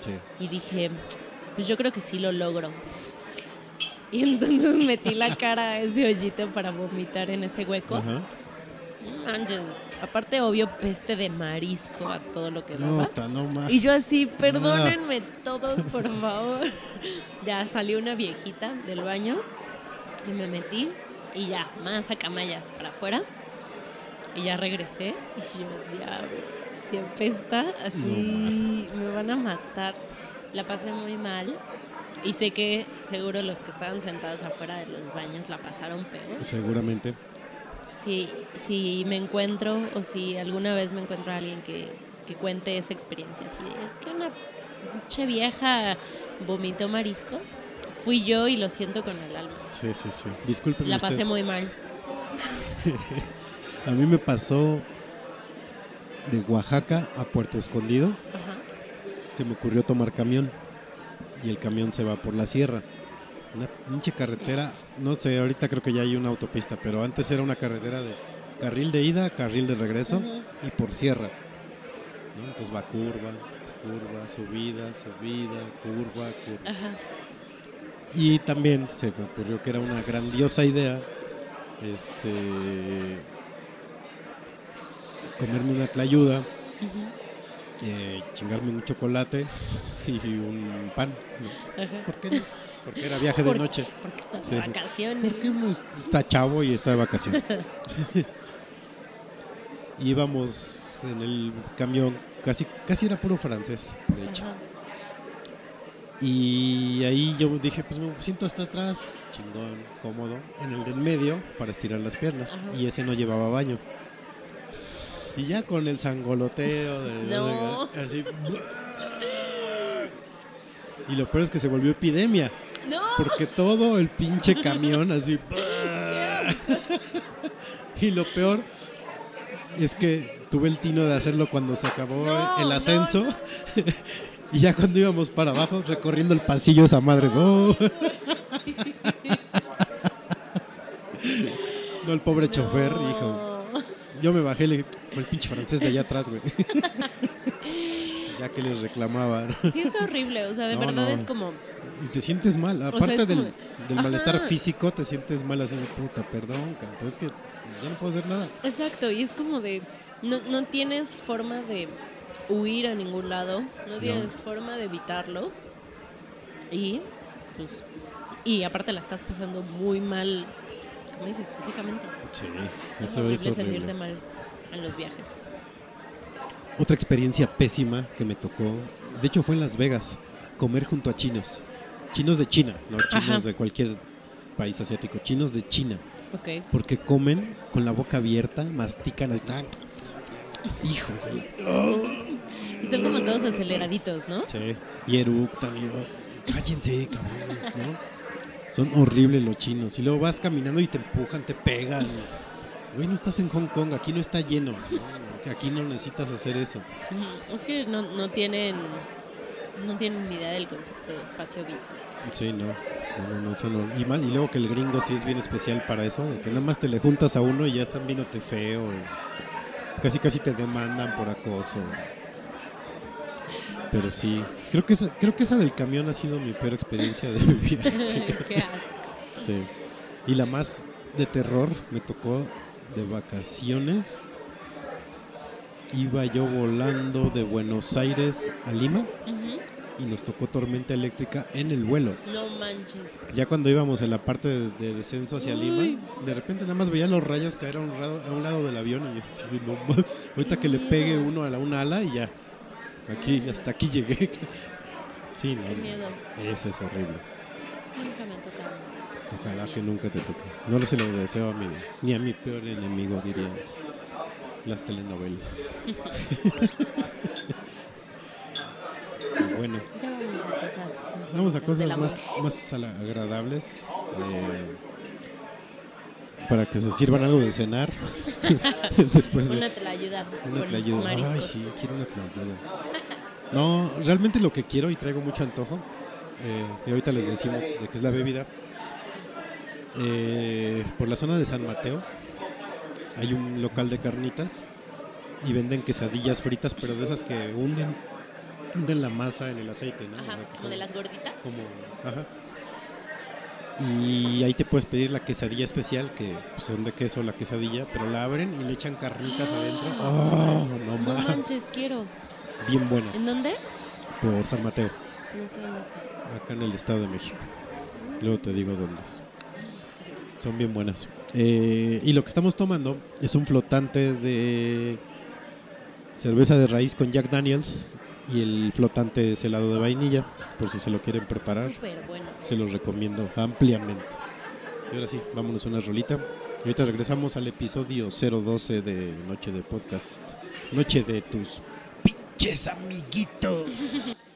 Sí. Y dije, pues yo creo que sí lo logro. Y entonces metí la cara a ese hoyito para vomitar en ese hueco. Ajá. Aparte, obvio, peste de marisco a todo lo que No, daba. no más. Y yo así, perdónenme todos, por favor. ya salió una viejita del baño y me metí y ya, más acamayas para afuera. Y ya regresé y yo, diablo, si apesta, así me van a matar. La pasé muy mal y sé que seguro los que estaban sentados afuera de los baños la pasaron peor. Seguramente. Si, si me encuentro o si alguna vez me encuentro a alguien que, que cuente esa experiencia, así es que una pinche vieja vomitó mariscos, fui yo y lo siento con el alma. Sí, sí, sí. Discúlpeme La usted. pasé muy mal. A mí me pasó de Oaxaca a Puerto Escondido. Ajá. Se me ocurrió tomar camión y el camión se va por la sierra. Una pinche carretera, no sé, ahorita creo que ya hay una autopista, pero antes era una carretera de carril de ida, carril de regreso y por sierra. ¿no? Entonces va curva, curva, subida, subida, curva, curva. Ajá. Y también se me ocurrió que era una grandiosa idea este comerme una tlayuda, eh, chingarme un chocolate y un pan. ¿no? ¿Por qué no? Porque era viaje de Por- noche. Porque estás Sí, de sí. vacaciones. Porque uno está chavo y está de vacaciones. Íbamos en el camión, casi, casi era puro francés, de hecho. Ajá. Y ahí yo dije, pues me siento hasta atrás, chingón, cómodo, en el del medio para estirar las piernas. Ajá. Y ese no llevaba baño. Y ya con el sangoloteo, de, No. así. Y lo peor es que se volvió epidemia, No, porque todo el pinche camión así. Y lo peor es que tuve el tino de hacerlo cuando se acabó No, el no, ascenso. Y ya cuando íbamos para abajo, recorriendo el pasillo, esa madre. ¡oh! No, el pobre chofer, hijo. Yo me bajé le fue el pinche francés de allá atrás, güey. ya que les reclamaba. ¿no? Sí, es horrible. O sea, de verdad es como. Y te sientes mal. Aparte del, del malestar físico, te sientes mal así puta, perdón, pero es que ya no puedo hacer nada. Exacto, y es como de. No, no tienes forma de huir a ningún lado. No tienes forma de evitarlo. Y. Pues. Y aparte la estás pasando muy mal. ¿Cómo dices? Físicamente. Sí, Es eso es horrible. sentirte mal en los viajes. Otra experiencia pésima que me tocó, de hecho fue en Las Vegas, comer junto a chinos. Chinos de China, no chinos Ajá. de cualquier país asiático, chinos de China. Ok. Porque comen con la boca abierta, mastican así. Hijos de la- Y son como todos aceleraditos, ¿no? Sí. Y eructan y cállense, cabrones, ¿no? Son horribles los chinos. Y luego vas caminando y te empujan, te pegan. Güey, no estás en Hong Kong, aquí no está lleno. Aquí no necesitas hacer eso. Es que no, no tienen. No tienen ni idea del concepto de espacio vital. Sí, no. No, no, no. Y, más, y luego que el gringo sí es bien especial para eso, de que nada más te le juntas a uno y ya están viéndote feo. casi casi te demandan por acoso. Pero sí, creo que, esa, creo que esa del camión ha sido mi peor experiencia de. Qué asco. Sí. Y la más de terror me tocó de vacaciones. Iba yo volando de Buenos Aires a Lima y nos tocó tormenta eléctrica en el vuelo. No manches. Ya cuando íbamos en la parte de, de descenso hacia Uy. Lima, de repente nada más veía los rayos caer a un, lado, a un lado del avión y yo así "No ahorita que le pegue uno a la una ala y ya. Aquí, hasta aquí llegué. Sí, no, Qué miedo. Ese es horrible. Nunca me ha tocado. Ojalá que nunca te toque. No se lo deseo a mi, ni a mi peor enemigo, diría las telenovelas. Bueno, Ya vamos a cosas. más vamos a cosas más, agradables. eh, para que se sirvan algo de cenar. Después de Una te la ayuda. una tlayuda. Ay, sí, quiero una tlayuda. No, realmente lo que quiero y traigo mucho antojo, eh, y ahorita les decimos de qué es la bebida. Eh, por la zona de San Mateo hay un local de carnitas y venden quesadillas fritas, pero de esas que hunden, hunden la masa en el aceite, ¿no? Ajá, como de las gorditas. como- ajá. Y ahí te puedes pedir la quesadilla especial, que pues, son de queso la quesadilla, pero la abren y le echan carnitas adentro. ¡Oh, no No ma- manches, quiero. Bien buenas. ¿En dónde? Por San Mateo, No sé dónde es eso. acá en el Estado de México. Luego te digo dónde es. Son bien buenas. Eh, y lo que estamos tomando es un flotante de cerveza de raíz con Jack Daniels y el flotante es helado de vainilla, por si se lo quieren preparar. Súper bueno. Se los recomiendo ampliamente. Y ahora sí, vámonos a una rolita. Y ahorita regresamos al episodio 012 de Noche de Podcast. Noche de tus pinches amiguitos.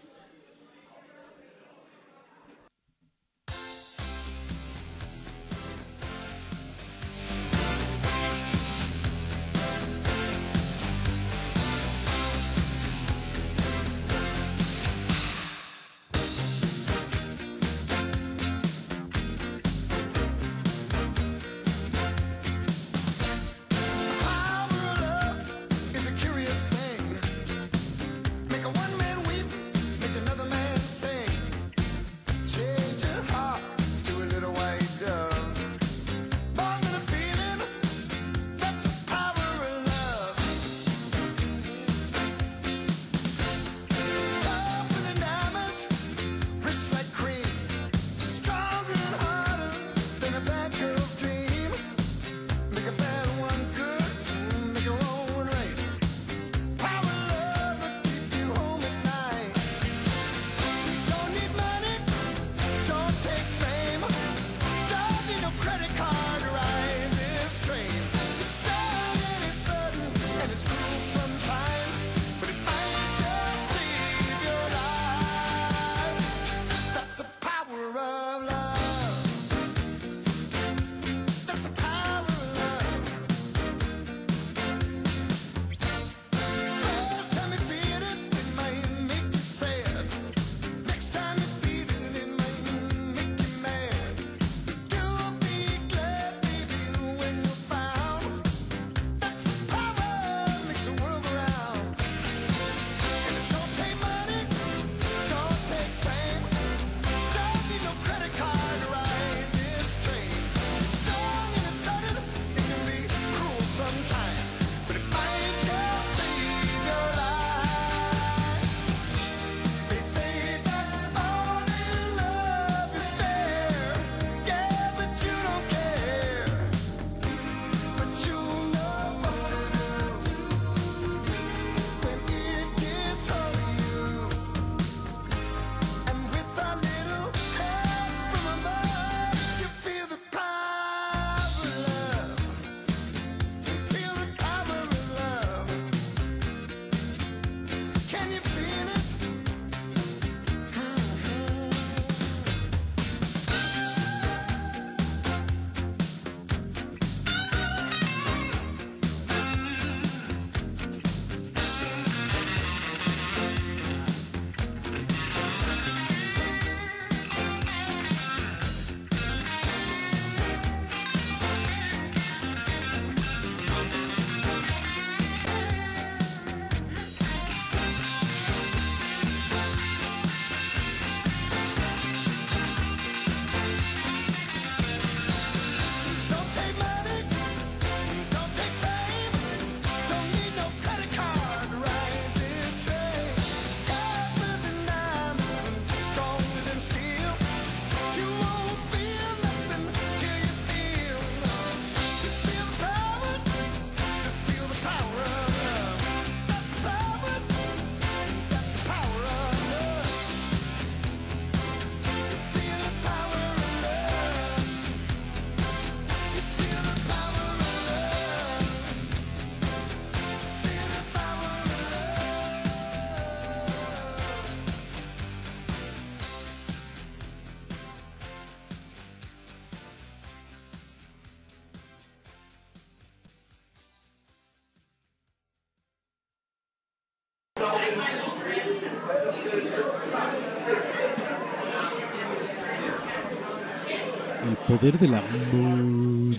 poder del amor.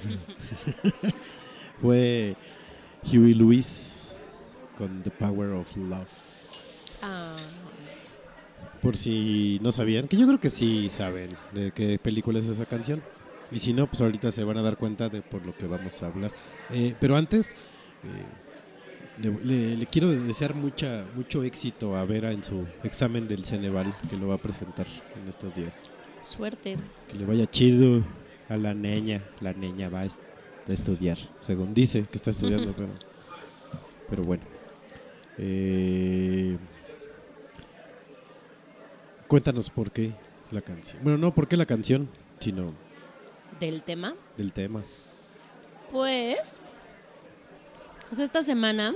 Fue Huey Lewis con The Power of Love. Ah, Por si no sabían, que yo creo que sí saben de qué película es esa canción. Y si no, pues ahorita se van a dar cuenta de por lo que vamos a hablar. Eh, pero antes, eh, le, le- le quiero desear mucha, mucho éxito a Vera en su examen del Ceneval, que lo va a presentar en estos días. suerte. Que le vaya chido a la niña. La niña va a, est- a estudiar, según dice que está estudiando, pero, pero bueno. Eh, cuéntanos por qué la canción. Bueno, no por qué la canción, sino Del tema. del tema. Pues. O sea, esta semana.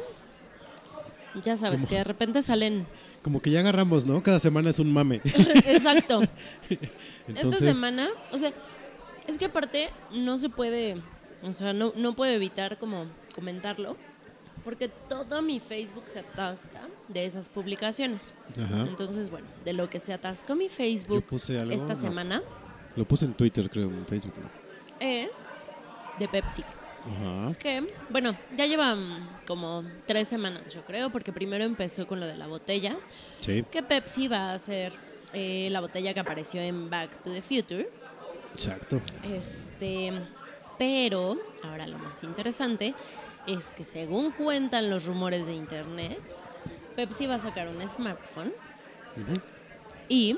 Ya sabes ¿Cómo? que de repente salen. Como que ya agarramos, ¿no? Cada semana es un mame. Exacto. Entonces, Esta semana, o sea, es que aparte no se puede, o sea, no, no puedo evitar como comentarlo, porque todo mi Facebook se atasca de esas publicaciones. Ajá. Entonces, bueno, de lo que se atascó mi Facebook algo. esta no, semana Lo puse en Twitter, creo, en Facebook. ¿no? es de Pepsi. Ajá. Que, bueno, ya llevan como tres semanas, yo creo, porque primero empezó con lo de la botella, Sí, que Pepsi va a hacer eh, la botella que apareció en Back to the Future. Exacto. Este, pero ahora lo más interesante es que según cuentan los rumores de internet, Pepsi va a sacar un smartphone y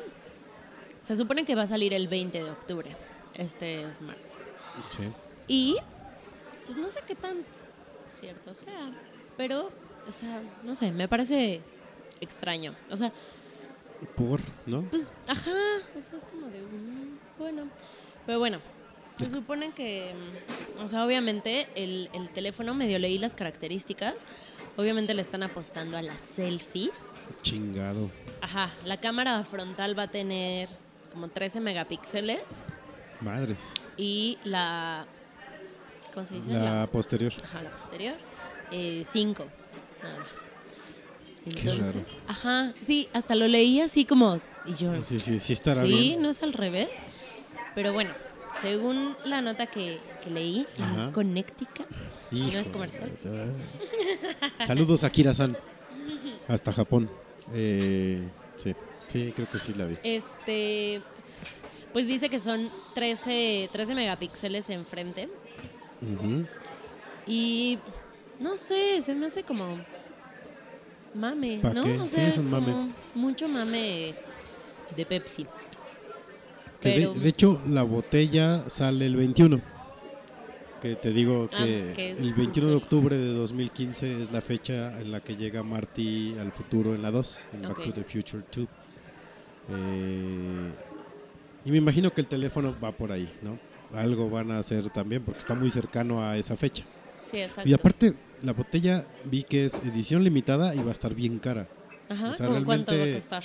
se supone que va a salir el 20 de octubre este smartphone. Sí. Y pues no sé qué tan cierto sea, pero o sea, no sé, me parece extraño. O sea, Por, ¿no? Pues, ajá, o sea, es como de, mm, bueno, pero bueno, se supone que, mm, o sea, obviamente el, el teléfono, medio leí las características, obviamente le están apostando a las selfies. Chingado. Ajá, la cámara frontal va a tener como 13 megapíxeles Madres. y la, ¿cómo se dice? La posterior. Ajá, la posterior, 5, nada más. Qué Entonces, ajá, sí, hasta lo leí así como, y yo, Sí, sí, sí estará Sí, bien. no es al revés. Pero bueno, según la nota que, que leí Ajá. Connecticut, no es comercial. Saludos a Kira-san. Hasta Japón. Eh, sí, sí, creo que sí la vi. Este, pues dice que son 13, 13 megapíxeles enfrente. Ujú. Y no sé, se me hace como mame, ¿Pa ¿no? qué? O Sí, es un mame. mucho mame de Pepsi. Que de- Pero- de, hecho, la botella sale el 21. Que te digo Ah, que, el 21 de octubre de 2015 es la fecha en la que llega Marty al futuro en la 2, en Back to the Future 2. Eh, y me imagino que el teléfono va por ahí, ¿no? Algo van a hacer también porque está muy cercano a esa fecha. Sí, exacto. Y aparte, la botella vi que es edición limitada y va a estar bien cara. Ajá, o sea, ¿cómo cuánto va a costar?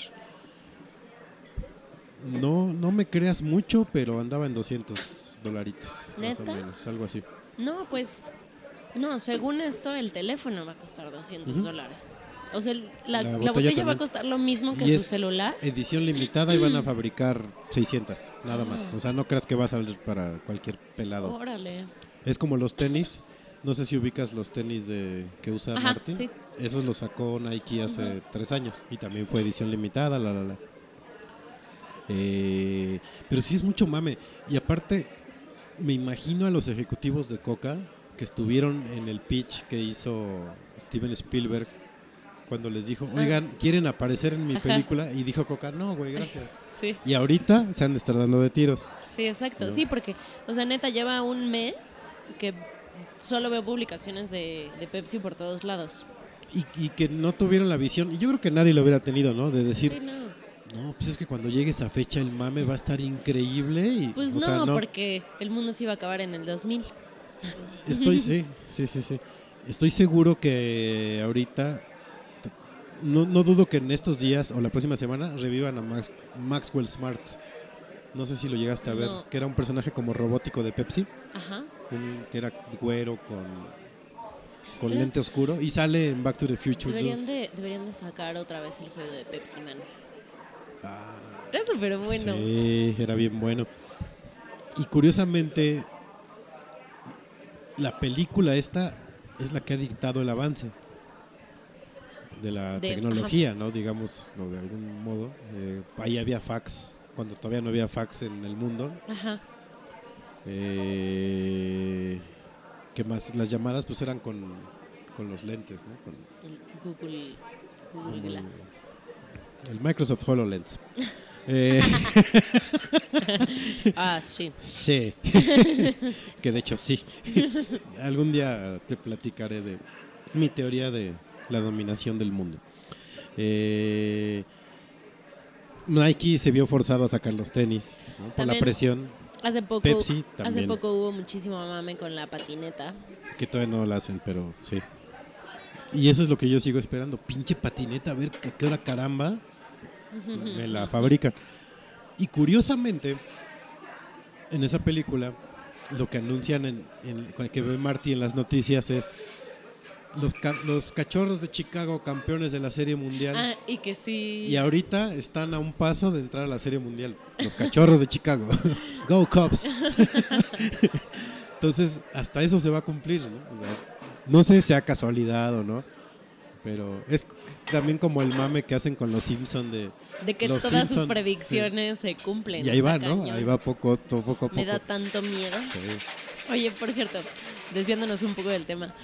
No, no me creas mucho, pero andaba en 200 dolaritos. Más o ¿Neta? menos, algo así. No, pues, no, según esto, el teléfono va a costar 200 Ujú. dólares. O sea, la, La la botella botella, va a costar lo mismo que Y su es- celular. Edición limitada y van a fabricar 600, nada más. Ah. O sea, no creas que va a salir para cualquier pelado. Órale. Es como los tenis. No sé si ubicas los tenis de que usa Ajá, Martin. sí. Esos los sacó Nike hace tres años y también fue edición limitada, la, la, la. Eh, pero sí es mucho mame. Y aparte, me imagino a los ejecutivos de Coca que estuvieron en el pitch que hizo Steven Spielberg cuando les dijo, oigan, ¿quieren aparecer en mi Ah. Ajá. película? Y dijo Coca, no, güey, gracias. Sí, Y ahorita se han de estar dando de tiros. sí, exacto. No. Sí, porque, o sea, neta, lleva un mes que solo veo publicaciones de, de Pepsi por todos lados. Y, y que no tuvieron la visión, y yo creo que nadie lo hubiera tenido, ¿no? De decir, Sí, no. No, pues es que cuando llegue esa fecha el mame va a estar increíble. Y, Pues o no, sea, porque el mundo se iba a acabar en el 2000. Estoy, sí, sí, sí, sí. Estoy seguro que ahorita, no, no dudo que en estos días o la próxima semana revivan a Max- Maxwell Smart. No sé si lo llegaste a ver, No. que era un personaje como robótico de Pepsi, Ajá. un- que era güero con, con lente oscuro y sale en Back to the Future Deberían 2. de, deberían de sacar otra vez el juego de Pepsi Man. Era súper bueno. Sí, era bien bueno. Y curiosamente, la película esta es la que ha dictado el avance de la De- tecnología, ¿no? Digamos, ¿no? de algún modo. Eh, ahí había fax, cuando todavía no había fax en el mundo. Ajá. Eh, ¿Qué más? Las llamadas pues eran con, con los lentes, ¿no? Con El Google, Glass. El, Microsoft HoloLens. Eh, Ah, sí. sí, que de hecho sí. Algún día te platicaré de mi teoría de la dominación del mundo. Eh, Nike se vio forzado a sacar los tenis ¿no? por la presión Hace poco, Pepsi hace también. poco hubo muchísimo mame con la patineta. Que todavía no la hacen, pero sí. Y eso es lo que yo sigo esperando. Pinche patineta, a ver qué hora caramba me la fabrican. Y curiosamente, en esa película, lo que anuncian en, en- que ve Marty en las noticias es los, ca- los cachorros de Chicago campeones de la Serie Mundial. Ah, y que sí. Y ahorita están a un paso de entrar a la Serie Mundial. Los cachorros de Chicago. Go Cubs. Entonces, hasta eso se va a cumplir, ¿no? O sea, no sé si sea casualidad o no, pero es también como el mame que hacen con los Simpson de... de que todas sus predicciones se cumplen. Y ahí va, ¿no? Ahí va poco, poco poco. Me da tanto miedo. Sí. Oye, por cierto, desviándonos un poco del tema,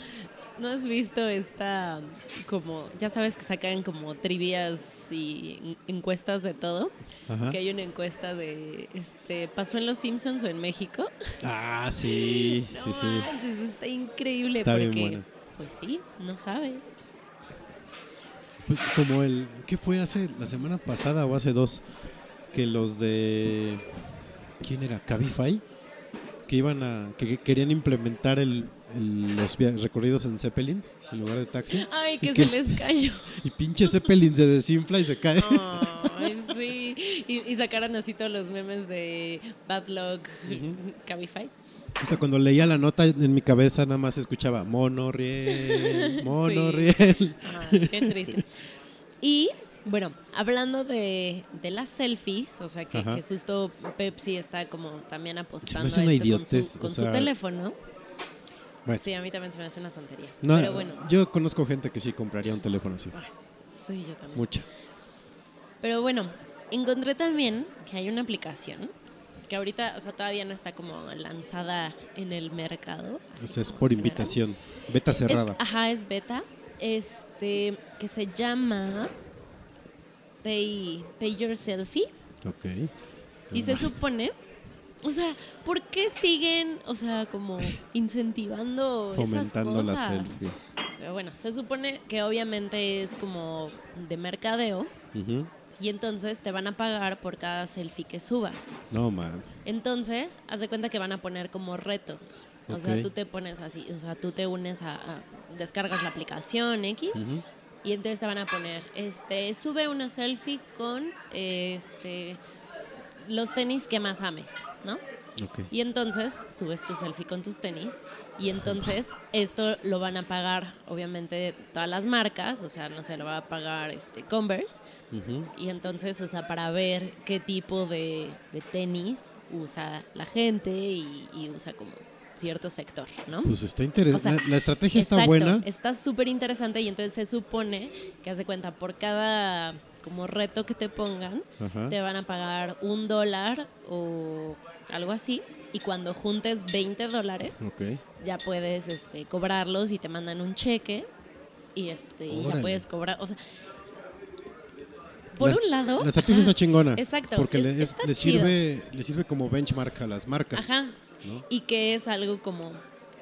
¿no has visto esta, como, ya sabes que sacan como trivias y en- encuestas de todo? Ajá. Que hay una encuesta de, este, ¿pasó en Los Simpsons o en México? Ah, sí, sí, No sí. está increíble Está bien porque, buena. pues sí, no sabes. Pues como el... ¿Qué fue hace la semana pasada o hace dos? Que los de... ¿Quién era? Cabify. Que iban a... Que querían implementar el, el- los recorridos en Zeppelin en lugar de taxi. Ay, Y que que- se les cayó. Y pinche Zeppelin se desinfla y se cae. Ay, sí. Y, y sacaron así todos los memes de Bad Luck, Cabify. O sea, cuando leía la nota en mi cabeza nada más escuchaba monorriel, monorriel. Ah, qué triste. Y bueno, hablando de, de las selfies, o sea que, justo Pepsi está como también apostando hace a una esto con su, o con su teléfono. Bueno, Sí, a mí también se me hace una tontería. no, Pero bueno, yo conozco gente que sí compraría un teléfono así. sí, yo también. Mucha. Pero bueno, encontré también que hay una aplicación que ahorita, o sea, todavía no está como lanzada en el mercado. O sea, es por invitación. Beta cerrada. Es, ajá, es beta. Este, que se llama Pay, Pay Your Selfie. Ok. Y se supone, o sea, ¿por qué siguen, o sea, como incentivando Fomentando esas la selfie. Pero bueno, se supone que obviamente es como de mercadeo Ujú. Y entonces te van a pagar por cada selfie que subas. No, man. Entonces, haz de cuenta que van a poner como retos. O sea, tú te pones así, o sea, tú te unes a, a- descargas la aplicación X y entonces te van a poner, este, sube una selfie con, este, los tenis que más ames, ¿no? Ok. Y entonces subes tu selfie con tus tenis y entonces esto lo van a pagar, obviamente, todas las marcas, o sea, no sé, lo va a pagar este Converse y entonces, o sea, para ver qué tipo de, de tenis usa la gente y, y usa como cierto sector, ¿no? Pues está interesante. O sea, la, la estrategia está buena. Está súper interesante y entonces se supone que, haz de cuenta, por cada como reto que te pongan, te van a pagar un dólar o algo así. Y cuando juntes 20 dólares, Ok. Ya puedes este, cobrarlos y te mandan un cheque y, este, y ya puedes cobrar. O sea, por un lado... La estrategia está chingona. Exacto, Porque es- le, es- sirve, le sirve como benchmark a las marcas. Ajá. ¿no? Y que es algo como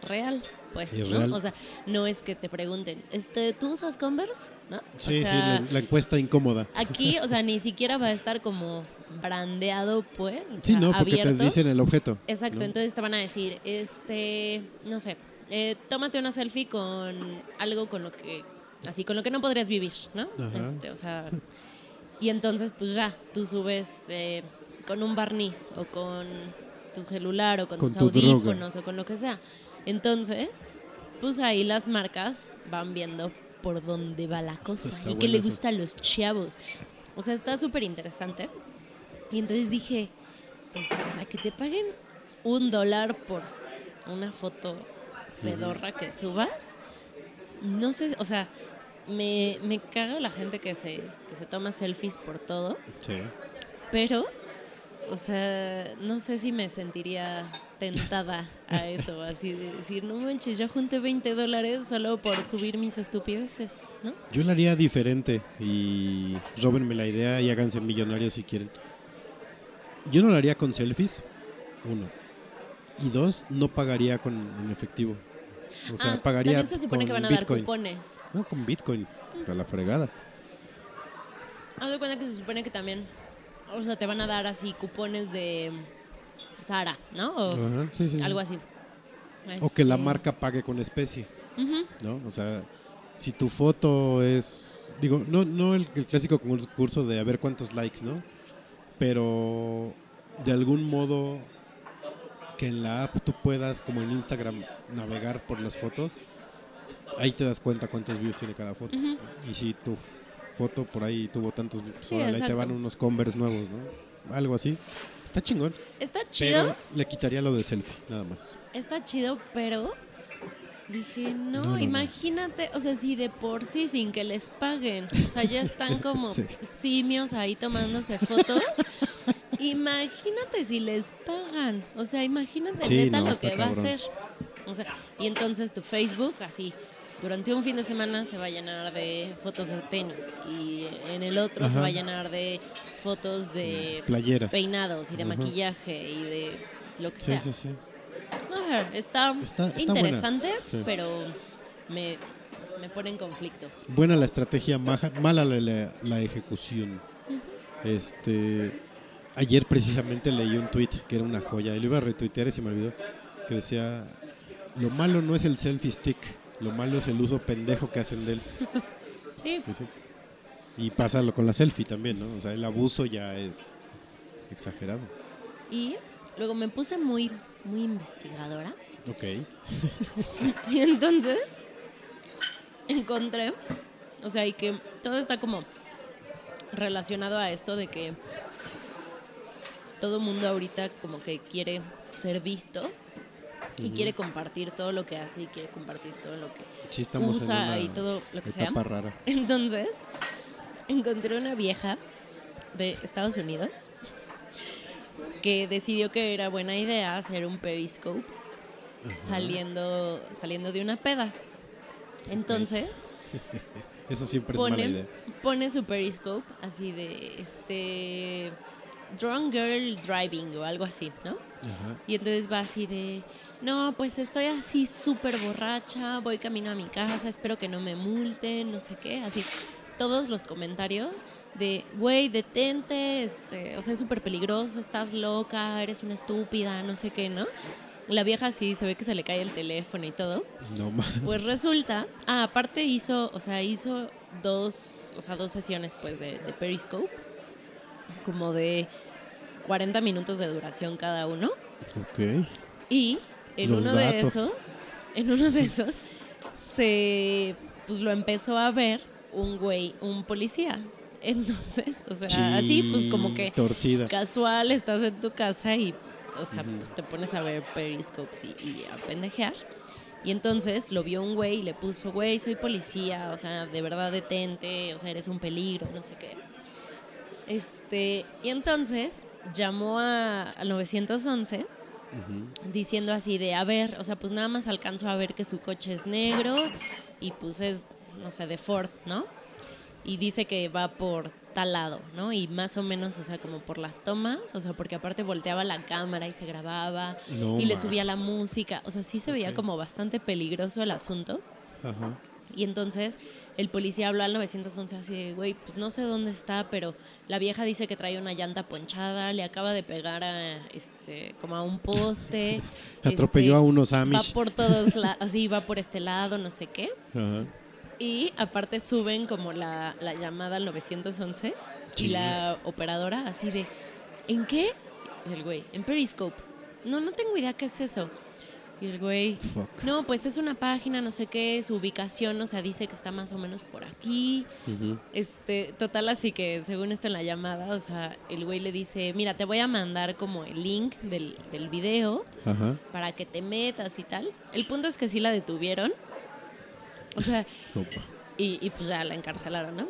real, pues, ¿no? real. O sea, no es que te pregunten, este, ¿tú usas Converse? ¿No? Sí, o sea, sí, la, la encuesta incómoda. Aquí, o sea, ni siquiera va a estar como brandeado, pues, o Sí, sea, no, porque abierto. te dicen el objeto. Exacto, ¿no? entonces te van a decir, este, no sé, eh, tómate una selfie con algo con lo que, así, con lo que no podrías vivir, ¿no? Este, o sea, y entonces, pues ya, tú subes eh, con un barniz o con tu celular o con, Con tus tu droga. audífonos o con lo que sea. Entonces, pues ahí las marcas van viendo por dónde va la cosa y qué le gusta a los chavos. O sea, está súper interesante. Y entonces dije, pues, o sea, que te paguen un dólar por una foto pedorra que subas. No sé, o sea, me, me caga la gente que se, que se toma selfies por todo, Sí. pero, o sea, no sé si me sentiría tentada a eso, así de decir, no manches, yo junté 20 dólares solo por subir mis estupideces, ¿no? Yo lo haría diferente y róbenme la idea y háganse millonarios si quieren. Yo no lo haría con selfies, uno. Y dos, no pagaría con en efectivo. O sea, Ah, pagaría también se supone con que van a Bitcoin. dar cupones. No, con Bitcoin, a la fregada. Haz de cuenta que se supone que también, o sea, te van a dar así cupones de Sara, ¿no? O Ajá, sí, sí, sí. algo así. O que la Este, marca pague con especie, ujú. ¿no? O sea, si tu foto es, digo, no, no el, el clásico concurso de a ver cuántos likes, ¿no? Pero de algún modo que en la app tú puedas, como en Instagram, navegar por las fotos, ahí te das cuenta cuántos views tiene cada foto. Y si tu foto por ahí tuvo tantos, Sí, órale, ahí te van unos Converse nuevos, ¿no? Algo así. Está chingón. Está chido, Pero le quitaría lo de selfie, nada más. está chido, pero dije, no, No, no, no. imagínate, o sea, si de por sí sin que les paguen, o sea, ya están como Sí. simios ahí tomándose fotos. Imagínate si les pagan, o sea, imagínate Sí, neta no, lo que va a hacer. O sea, y entonces tu Facebook así durante un fin de semana se va a llenar de fotos de tenis y en el otro se va a llenar de fotos de Playeras. peinados y de Ajá. maquillaje y de lo que Sí, sea. sí, sí. Está, Está- está interesante, sí. pero me, me pone en conflicto. Buena la estrategia, maja- mala la, la- la ejecución. Este, ayer precisamente leí un tweet que era una joya y lo iba a retuitear y se me olvidó que decía lo malo no es el selfie stick, lo malo es el uso pendejo que hacen de él. Sí, Sí. Y pasa lo con la selfie también, ¿no? O sea, el abuso ya es exagerado. y luego me puse muy, muy investigadora. Ok. Y entonces encontré, o sea, y que todo está como relacionado a esto de que todo mundo ahorita como que quiere ser visto y quiere compartir todo lo que hace y quiere compartir todo lo que Sí usa y todo lo que sea. rara. Entonces, encontré una vieja de Estados Unidos que decidió que era buena idea hacer un periscope saliendo, saliendo de una peda. Entonces, Eso siempre es mala pone, idea. pone su periscope así de este drunk girl driving o algo así, ¿no? Ajá. Y entonces va así de, no, pues estoy así súper borracha, voy camino a mi casa, espero que no me multen, no sé qué, así. Todos los comentarios de, güey, detente, este, o sea, es súper peligroso, estás loca, eres una estúpida, no sé qué, ¿no? La vieja sí, se ve que se le cae el teléfono y todo. No Pues resulta, ah, aparte hizo, o sea, hizo dos, o sea, dos sesiones pues de, de Periscope, como de 40 minutos de duración cada uno. Ok. Y en Los uno de esos, en uno de esos, se pues lo empezó a ver un güey, un policía. Entonces, o sea, así pues como que Torcida. casual estás en tu casa y, o sea, pues te pones a ver periscopes y, y a pendejear. Y entonces lo vio un güey y le puso, güey, soy policía, o sea, de verdad detente, o sea, eres un peligro, no sé qué. Este, y entonces llamó a, al 911 diciendo así de, a ver, o sea, pues nada más alcanzo a ver que su coche es negro y pues es, no sé, de Ford, ¿no? Y dice que va por tal lado, ¿no? Y más o menos, o sea, como por las tomas, o sea, porque aparte volteaba la cámara y se grababa No y le subía la música, o sea, sí se veía como bastante peligroso el asunto. Ajá. Y entonces el policía habló al 911 así de, güey, pues no sé dónde está, pero la vieja dice que trae una llanta ponchada, le acaba de pegar a, este, como a un poste. Atropelló este, a unos Va Amish. por todos lados, así va por este lado, no sé qué. Ajá. Y aparte suben como la, la llamada al 911 Sí. y la operadora así de, ¿en qué? Y el güey, en Periscope. No, no tengo idea qué es eso. Y el güey, Fuck. no, pues es una página, no sé qué, su ubicación, o sea, dice que está más o menos por aquí. Este, total, así que según esto en la llamada, o sea, el güey le dice, mira, te voy a mandar como el link del, del video para que te metas y tal. El punto es que sí la detuvieron. O sea, y, y pues ya la encarcelaron, ¿no?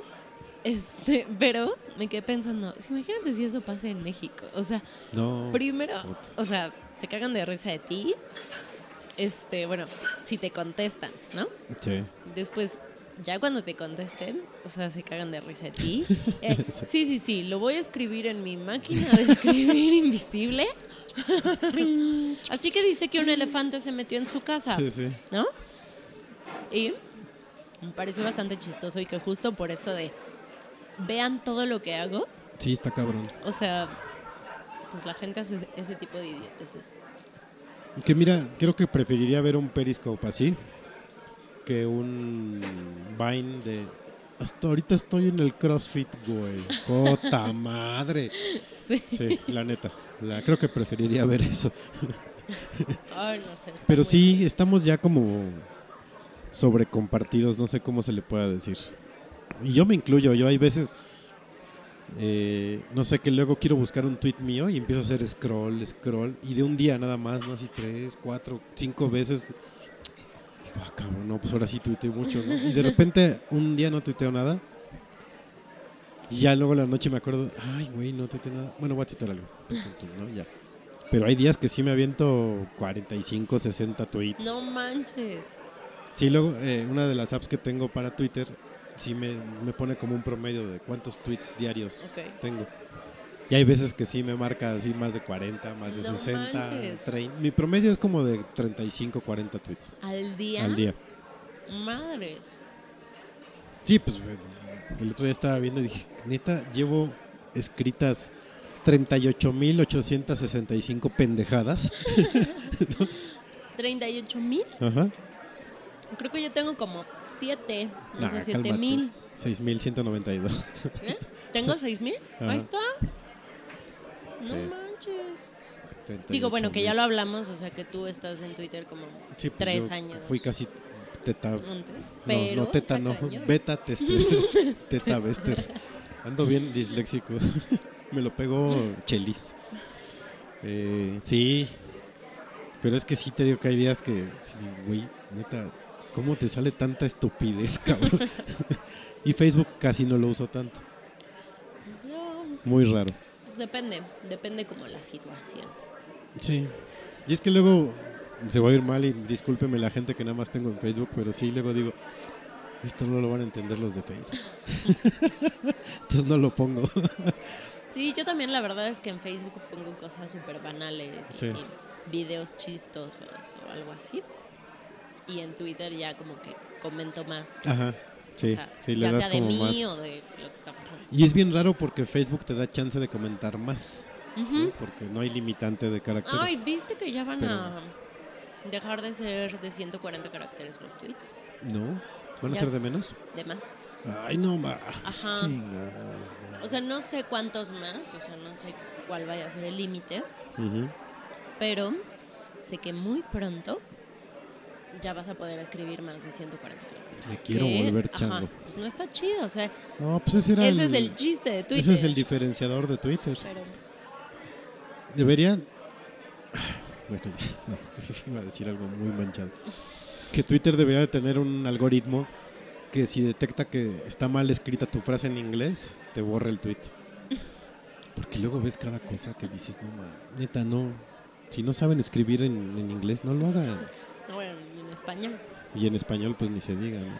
Este, pero me quedé pensando, si imagínate si eso pasa en México. O sea, No. primero, o sea, se cagan de risa de ti. Este, bueno, si te contestan, ¿no? Sí. Después, ya cuando te contesten, o sea, se cagan de risa de ti. Eh, sí, sí, sí, lo voy a escribir en mi máquina de escribir invisible. Así que dice que un elefante se metió en su casa, Sí, sí. ¿no? Y me pareció bastante chistoso y que justo por esto de vean todo lo que hago, Sí, está cabrón. o sea, pues la gente hace ese- tipo de idioteces. Que mira, creo que preferiría ver un Periscope así que un Vine de. Hasta ahorita estoy en el CrossFit, güey. ¡Jota madre! Sí. Sí, la neta. La, creo que preferiría ver eso. Pero sí, estamos ya como sobrecompartidos, no sé cómo se le pueda decir. Y yo me incluyo, yo hay veces, eh, no sé, que luego quiero buscar un tweet mío y empiezo a hacer scroll, scroll, y de un día nada más, no así tres, cuatro, cinco veces. Digo, ah, cabrón, no, pues ahora sí tuiteo mucho, ¿no? Y de repente un día no tuiteo nada. Y ya luego la noche me acuerdo, ay, güey, no tuiteo nada. Bueno, voy a tuitear algo. Ya. Pero hay días que sí me aviento 45, 60 tweets. No manches. Sí, luego eh, una de las apps que tengo para Twitter sí me, me pone como un promedio de cuántos tweets diarios tengo. Y hay veces que sí me marca así más de 40, más de No 60, manches. 30. Mi promedio es como de 35, 40 tweets ¿Al día? al día. Madres. Sí, pues eh, el otro día estaba viendo y dije, neta, llevo escritas 38.865 pendejadas. ¿38 mil? Ajá. Creo que yo tengo como 7, no Nah, sé, 7 cálmate. mil. 6.192. ¿Eh? ¿Tengo 6 mil? Ajá. Ahí está. No Sí. manches. Digo, bueno, que ya lo hablamos, o sea, que tú estás en Twitter como Sí, pues tres años Fui casi teta. antes. No, Pero no, teta está no. cañón. Beta tester. teta bester. Ando bien disléxico. Me lo pegó Chelis. Eh, sí. Pero es que sí te digo que hay días que, güey, neta, ¿cómo te sale tanta estupidez, cabrón? y Facebook casi no lo uso tanto. Yo, Muy raro. pues depende, depende como la situación. Sí. Y es que luego se va a ir mal y discúlpeme la gente que nada más tengo en Facebook, pero sí, luego digo, esto no lo van a entender los de Facebook. Entonces no lo pongo. Sí, yo también la verdad es que en Facebook pongo cosas súper banales Sí. y videos chistosos o algo así. Y en Twitter ya como que comento más. Ajá. Sí, o sea, sí, le ya das sea de como mí más. o de lo que está pasando. Y es bien raro porque Facebook te da chance de comentar más, ¿no? Ujú. porque no hay limitante de caracteres. Ay, ¿viste que ya van Pero- a dejar de ser de 140 caracteres los tweets? ¿No? ¿Van a Ya. ser de menos? De más. Ay, no, ma. Ajá. O sea, no sé cuántos más, o sea, no sé cuál vaya a ser el límite, Ujú. pero sé que muy pronto ya vas a poder escribir más de 140 caracteres. Me quiero que, volver ajá, chango. pues no está chido, o sea, No, pues ese era ese es el chiste de Twitter. Ese es el diferenciador de Twitter. Pero Deberían. Bueno, no, iba a decir algo muy manchado. Que Twitter debería de tener un algoritmo que si detecta que está mal escrita tu frase en inglés, te borra el tweet. Porque luego ves cada cosa que dices, no, ma, neta, no. Si no saben escribir en, en inglés, no lo hagan. Bueno, y en español. Y en español, pues ni se diga, ¿no?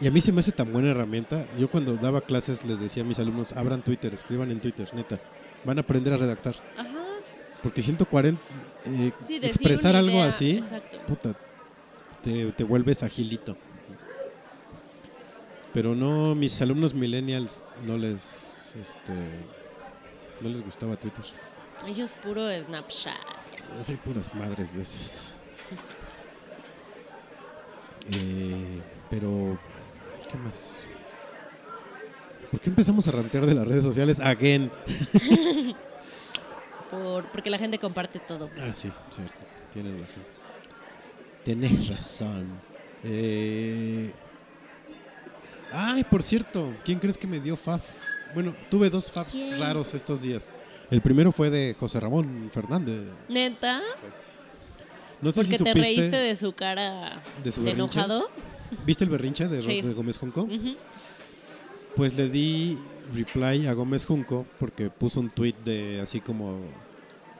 Y a mí se me hace tan buena herramienta. Yo cuando daba clases les decía a mis alumnos, abran Twitter, escriban en Twitter, neta. Van a aprender a redactar. Ajá. Porque 140, eh, Sí, expresar algo idea, así, Exacto. puta, te, te vuelves agilito. Pero no, mis alumnos millennials no les, este, no les gustaba Twitter. Ellos puro Snapchat. Yo soy puras madres de esas. Eh, pero, ¿qué más? ¿Por qué empezamos a rantear de las redes sociales again? por, porque la gente comparte todo. Ah, sí, cierto. Tienes razón. Tienes razón. Eh... Ay, por cierto, ¿quién crees que me dio FAF? Bueno, tuve dos FAF ¿Quién? raros estos días. El primero fue de José Ramón Fernández. Neta, No sé porque si te reíste de su cara de su de berrinche. enojado. ¿Viste el berrinche de, Sí. de Gómez Junco? Pues le di reply a Gómez Junco porque puso un tweet de así como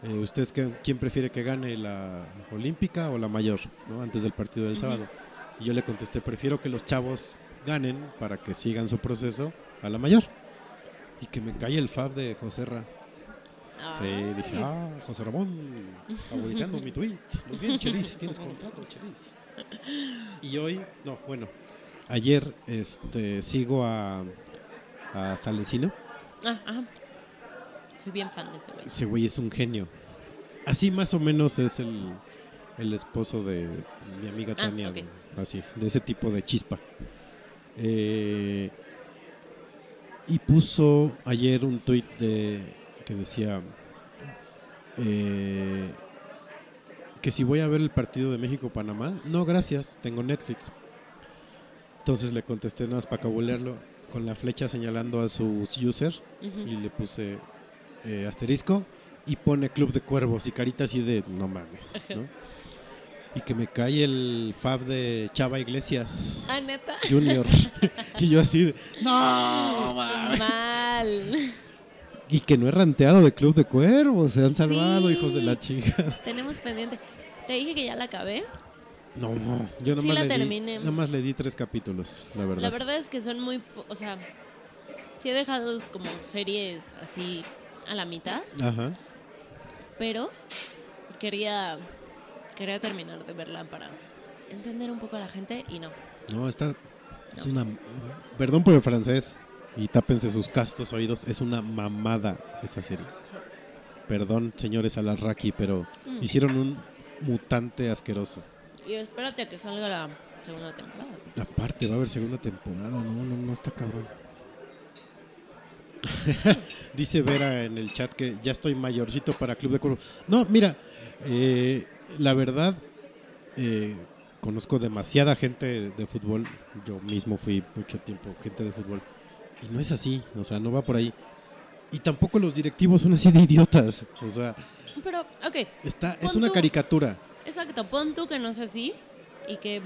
eh, ¿ustedes qué- quién prefiere que gane la olímpica o la mayor? ¿no? Antes del partido del sábado. Y yo le contesté, prefiero que los chavos ganen para que sigan su proceso a la mayor. Y que me cae el fab de José Ra. Sí, dije, ah, José Ramón, favoriteando mi tweet. Muy bien, Chelis, tienes contrato, Chelis. Y hoy, no, bueno, ayer este, sigo a, a Salesino. Ah, ajá. Soy bien fan de ese güey. Ese güey es un genio. Así más o menos es el, el esposo de mi amiga Ah, Tania. ok. de- Así, de ese tipo de chispa. Eh, y puso ayer un tweet de, que decía eh, que si voy a ver el partido de México-Panamá, no, gracias, tengo Netflix. Entonces le contesté nada más para cabulearlo con la flecha señalando a su user y le puse eh, asterisco y pone Club de Cuervos y carita así de no mames, ¿no? Y que me cae el fab de Chava Iglesias Ah, neta. Junior. y yo así de no mames. Mal. Y que no he ranteado de Club de Cuervos, se han salvado, Sí. hijos de la chica. Tenemos pendiente. Te dije que ya la acabé. No, yo nada Sí la le di, terminé. nada más le di tres capítulos, la verdad. La verdad es que son muy. O sea, sí he dejado como series así a la mitad, Ajá. pero quería. Quería terminar de verla para entender un poco a la gente y no. No, esta es una. Perdón por el francés y tápense sus castos oídos. Es una mamada esa serie. Perdón, señores Alarraqui, pero Mm. hicieron un mutante asqueroso. Y espérate a que salga la segunda temporada. Aparte, va a haber segunda temporada. No, no, no está cabrón. Dice Vera en el chat que ya estoy mayorcito para Club de Cuervos. No, mira, eh, la verdad, eh, conozco demasiada gente de fútbol. Yo mismo fui mucho tiempo gente de fútbol. Y no es así, o sea, no va por ahí. Y tampoco los directivos son así de idiotas. O sea, Pero, ok, está, es una tú- caricatura. exacto, pon tú que no es así y que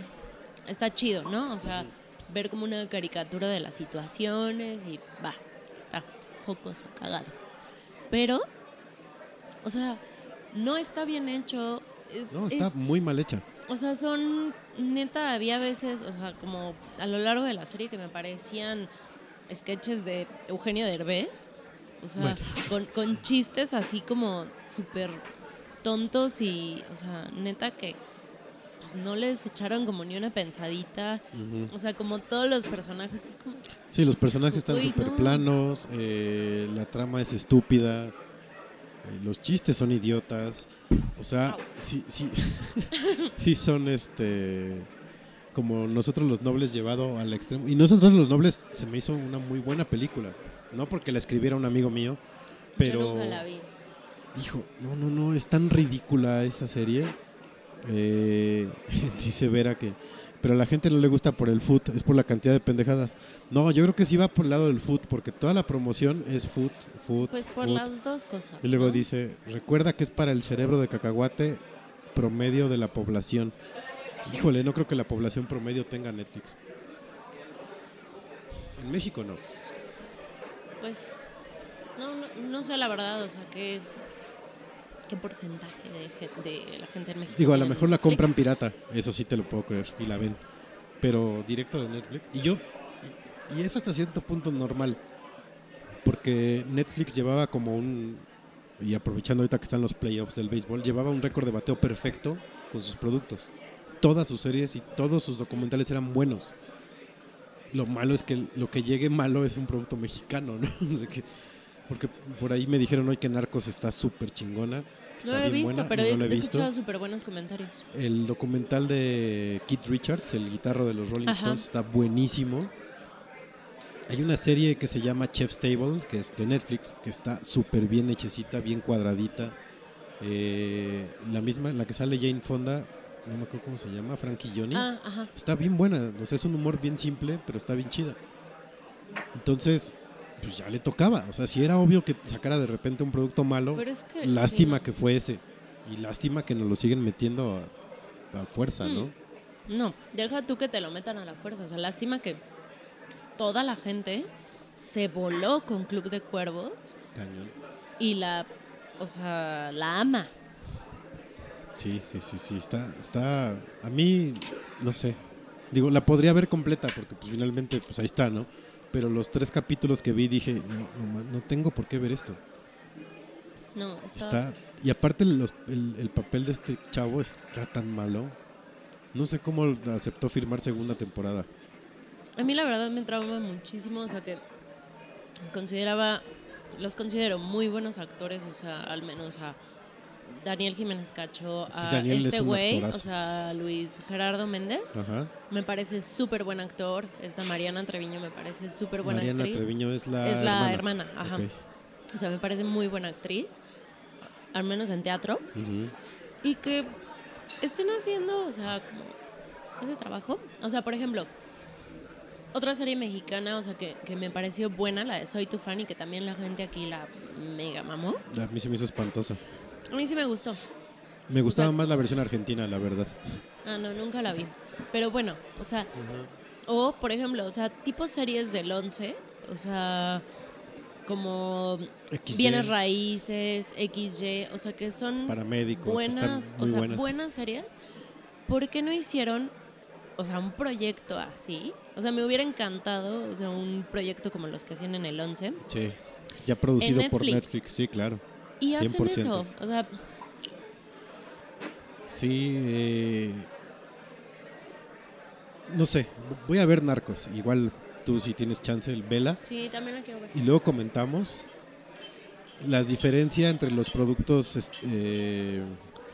está chido, ¿no? O sea, ver como una caricatura de las situaciones y va, está jocoso, cagado. Pero, o sea, no está bien hecho. Es, No, está es- muy mal hecha. o sea, son, neta, había veces, o sea, como a lo largo de la serie que me parecían sketches de Eugenio Derbez. O sea, Bueno. con, con chistes así como súper tontos y, o sea, neta que pues, no les echaron como ni una pensadita. O sea, como todos los personajes, es como, Sí, los personajes están súper no. planos, eh, la trama es estúpida, eh, los chistes son idiotas, o sea, Au. sí, sí, sí son este como nosotros los nobles llevado al extremo. Y nosotros los nobles se me hizo una muy buena película, no porque la escribiera un amigo mío, pero yo nunca la vi. dijo, no, no, no, es tan ridícula esa serie. Eh, dice Vera que, pero a la gente no le gusta por el food, es por la cantidad de pendejadas. No, yo creo que sí va por el lado del food, porque toda la promoción es food, food, Pues por food. las dos cosas. Y luego ¿no? dice, recuerda que es para el cerebro de cacahuate promedio de la población. Híjole, no creo que la población promedio tenga Netflix. En México no. Pues, no, no, no sé la verdad, o sea, qué, qué porcentaje de, de la gente en México. Digo, a lo mejor la compran pirata, eso sí te lo puedo creer, y la ven. Pero directo de Netflix. Y yo, y, y es hasta cierto punto normal, porque Netflix llevaba como un, y aprovechando ahorita que están los playoffs del béisbol, llevaba un récord de bateo perfecto con sus productos. Todas sus series y todos sus documentales eran buenos. Lo malo es que lo que llegue malo es un producto mexicano, ¿no? O sea que- porque por ahí me dijeron hoy que Narcos está súper chingona. No lo he visto, buena, pero no he, he escuchado súper buenos comentarios. El documental de Keith Richards, el guitarro de los Rolling Ajá. Stones, está buenísimo. Hay una serie que se llama Chef's Table, que es de Netflix, que está súper bien hechecita, bien cuadradita. Eh, la misma, la que sale Jane Fonda, no me acuerdo cómo se llama, Frankie Johnny. Ah, ajá. Está bien buena, o sea, es un humor bien simple, pero está bien chida. Entonces, pues ya le tocaba. O sea, si era obvio que sacara de repente un producto malo, Pero es que. lástima sí, que fue ese. Y lástima que nos lo siguen metiendo a, a fuerza, ¿no? Mm. No, deja tú que te lo metan a la fuerza. O sea, lástima que toda la gente se voló con Club de Cuervos Cañón. y la. O sea, la ama. Sí, sí, sí, sí. Está, está. A mí, no sé. Digo, la podría ver completa porque pues finalmente, pues ahí está, ¿no? Pero los tres capítulos que vi dije, no, no, tengo por qué ver esto. No, está. Está, y aparte los- el, el papel de este chavo está tan malo. No sé cómo aceptó firmar segunda temporada. A mí la verdad me trauma muchísimo, o sea que consideraba, los considero muy buenos actores, o sea, al menos a Daniel Jiménez Cacho, a Daniel este güey, o sea, Luis Gerardo Méndez, Ajá. me parece súper buen actor, esta Mariana Treviño me parece súper buena Mariana actriz. Treviño es la es la hermana. ajá. O sea, me parece muy buena actriz, al menos en teatro, y que estén haciendo, o sea, como ese trabajo. O sea, por ejemplo, otra serie mexicana, o sea, que, que me pareció buena, la de Soy tu fan, y que también la gente aquí la mega mamó. A mí se me hizo espantosa. A mí sí me gustó. Me gustaba O sea- más la versión argentina, la verdad. Ah, no, nunca la vi. Pero bueno, o sea, o por ejemplo, o sea, tipo series del 11, o sea, como XY, Bienes Raíces, XY, o sea, que son Paramédicos, buenas, están o sea, buenas. buenas series. ¿Por qué no hicieron, o sea, un proyecto así? O sea, me hubiera encantado, o sea, un proyecto como los que hacían en el 11. Sí. Ya producido por. Netflix, sí, claro. Y hacen 100%. eso, o sea, Sí, eh, no sé, voy a ver Narcos. Igual tú si tienes chance, el vela. sí, también la quiero ver. Y luego comentamos la diferencia entre los productos, este, eh,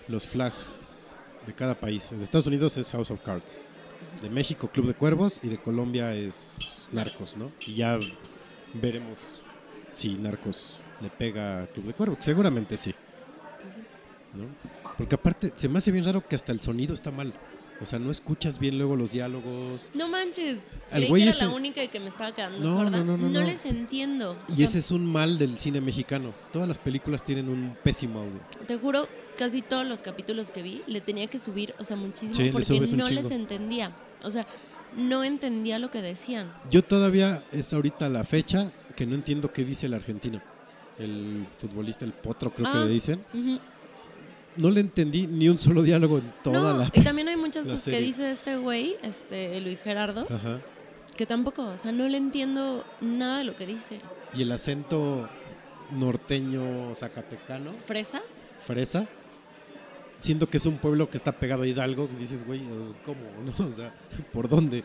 los flag de cada país. De Estados Unidos es House of Cards. De México, Club de Cuervos. Y de Colombia es Narcos, ¿no? Y ya veremos si Narcos le pega a Club de Seguramente sí. ¿no? Porque aparte, se me hace bien raro que hasta el sonido está mal. O sea, no escuchas bien luego los diálogos. No manches, creí güey que era ese- la única y que me estaba quedando No, sorda. no, no, no, no. les entiendo. O Y sea, ese es un mal del cine mexicano. Todas las películas tienen un pésimo audio. Te juro, casi todos los capítulos que vi le tenía que subir, o sea, muchísimo, Sí, porque no les entendía. O sea, no entendía lo que decían. Yo todavía es ahorita la fecha que no entiendo qué dice el argentino. El futbolista, el potro creo que Ah. le dicen. No le entendí ni un solo diálogo en toda no, la... y también hay muchas cosas que dice este güey, este Luis Gerardo, Ajá. que tampoco, o sea, no le entiendo nada de lo que dice. Y el acento norteño zacatecano, ¿Fresa? fresa, siendo que es un pueblo que está pegado a Hidalgo, y dices, güey, ¿cómo? ¿No? O sea, ¿por dónde?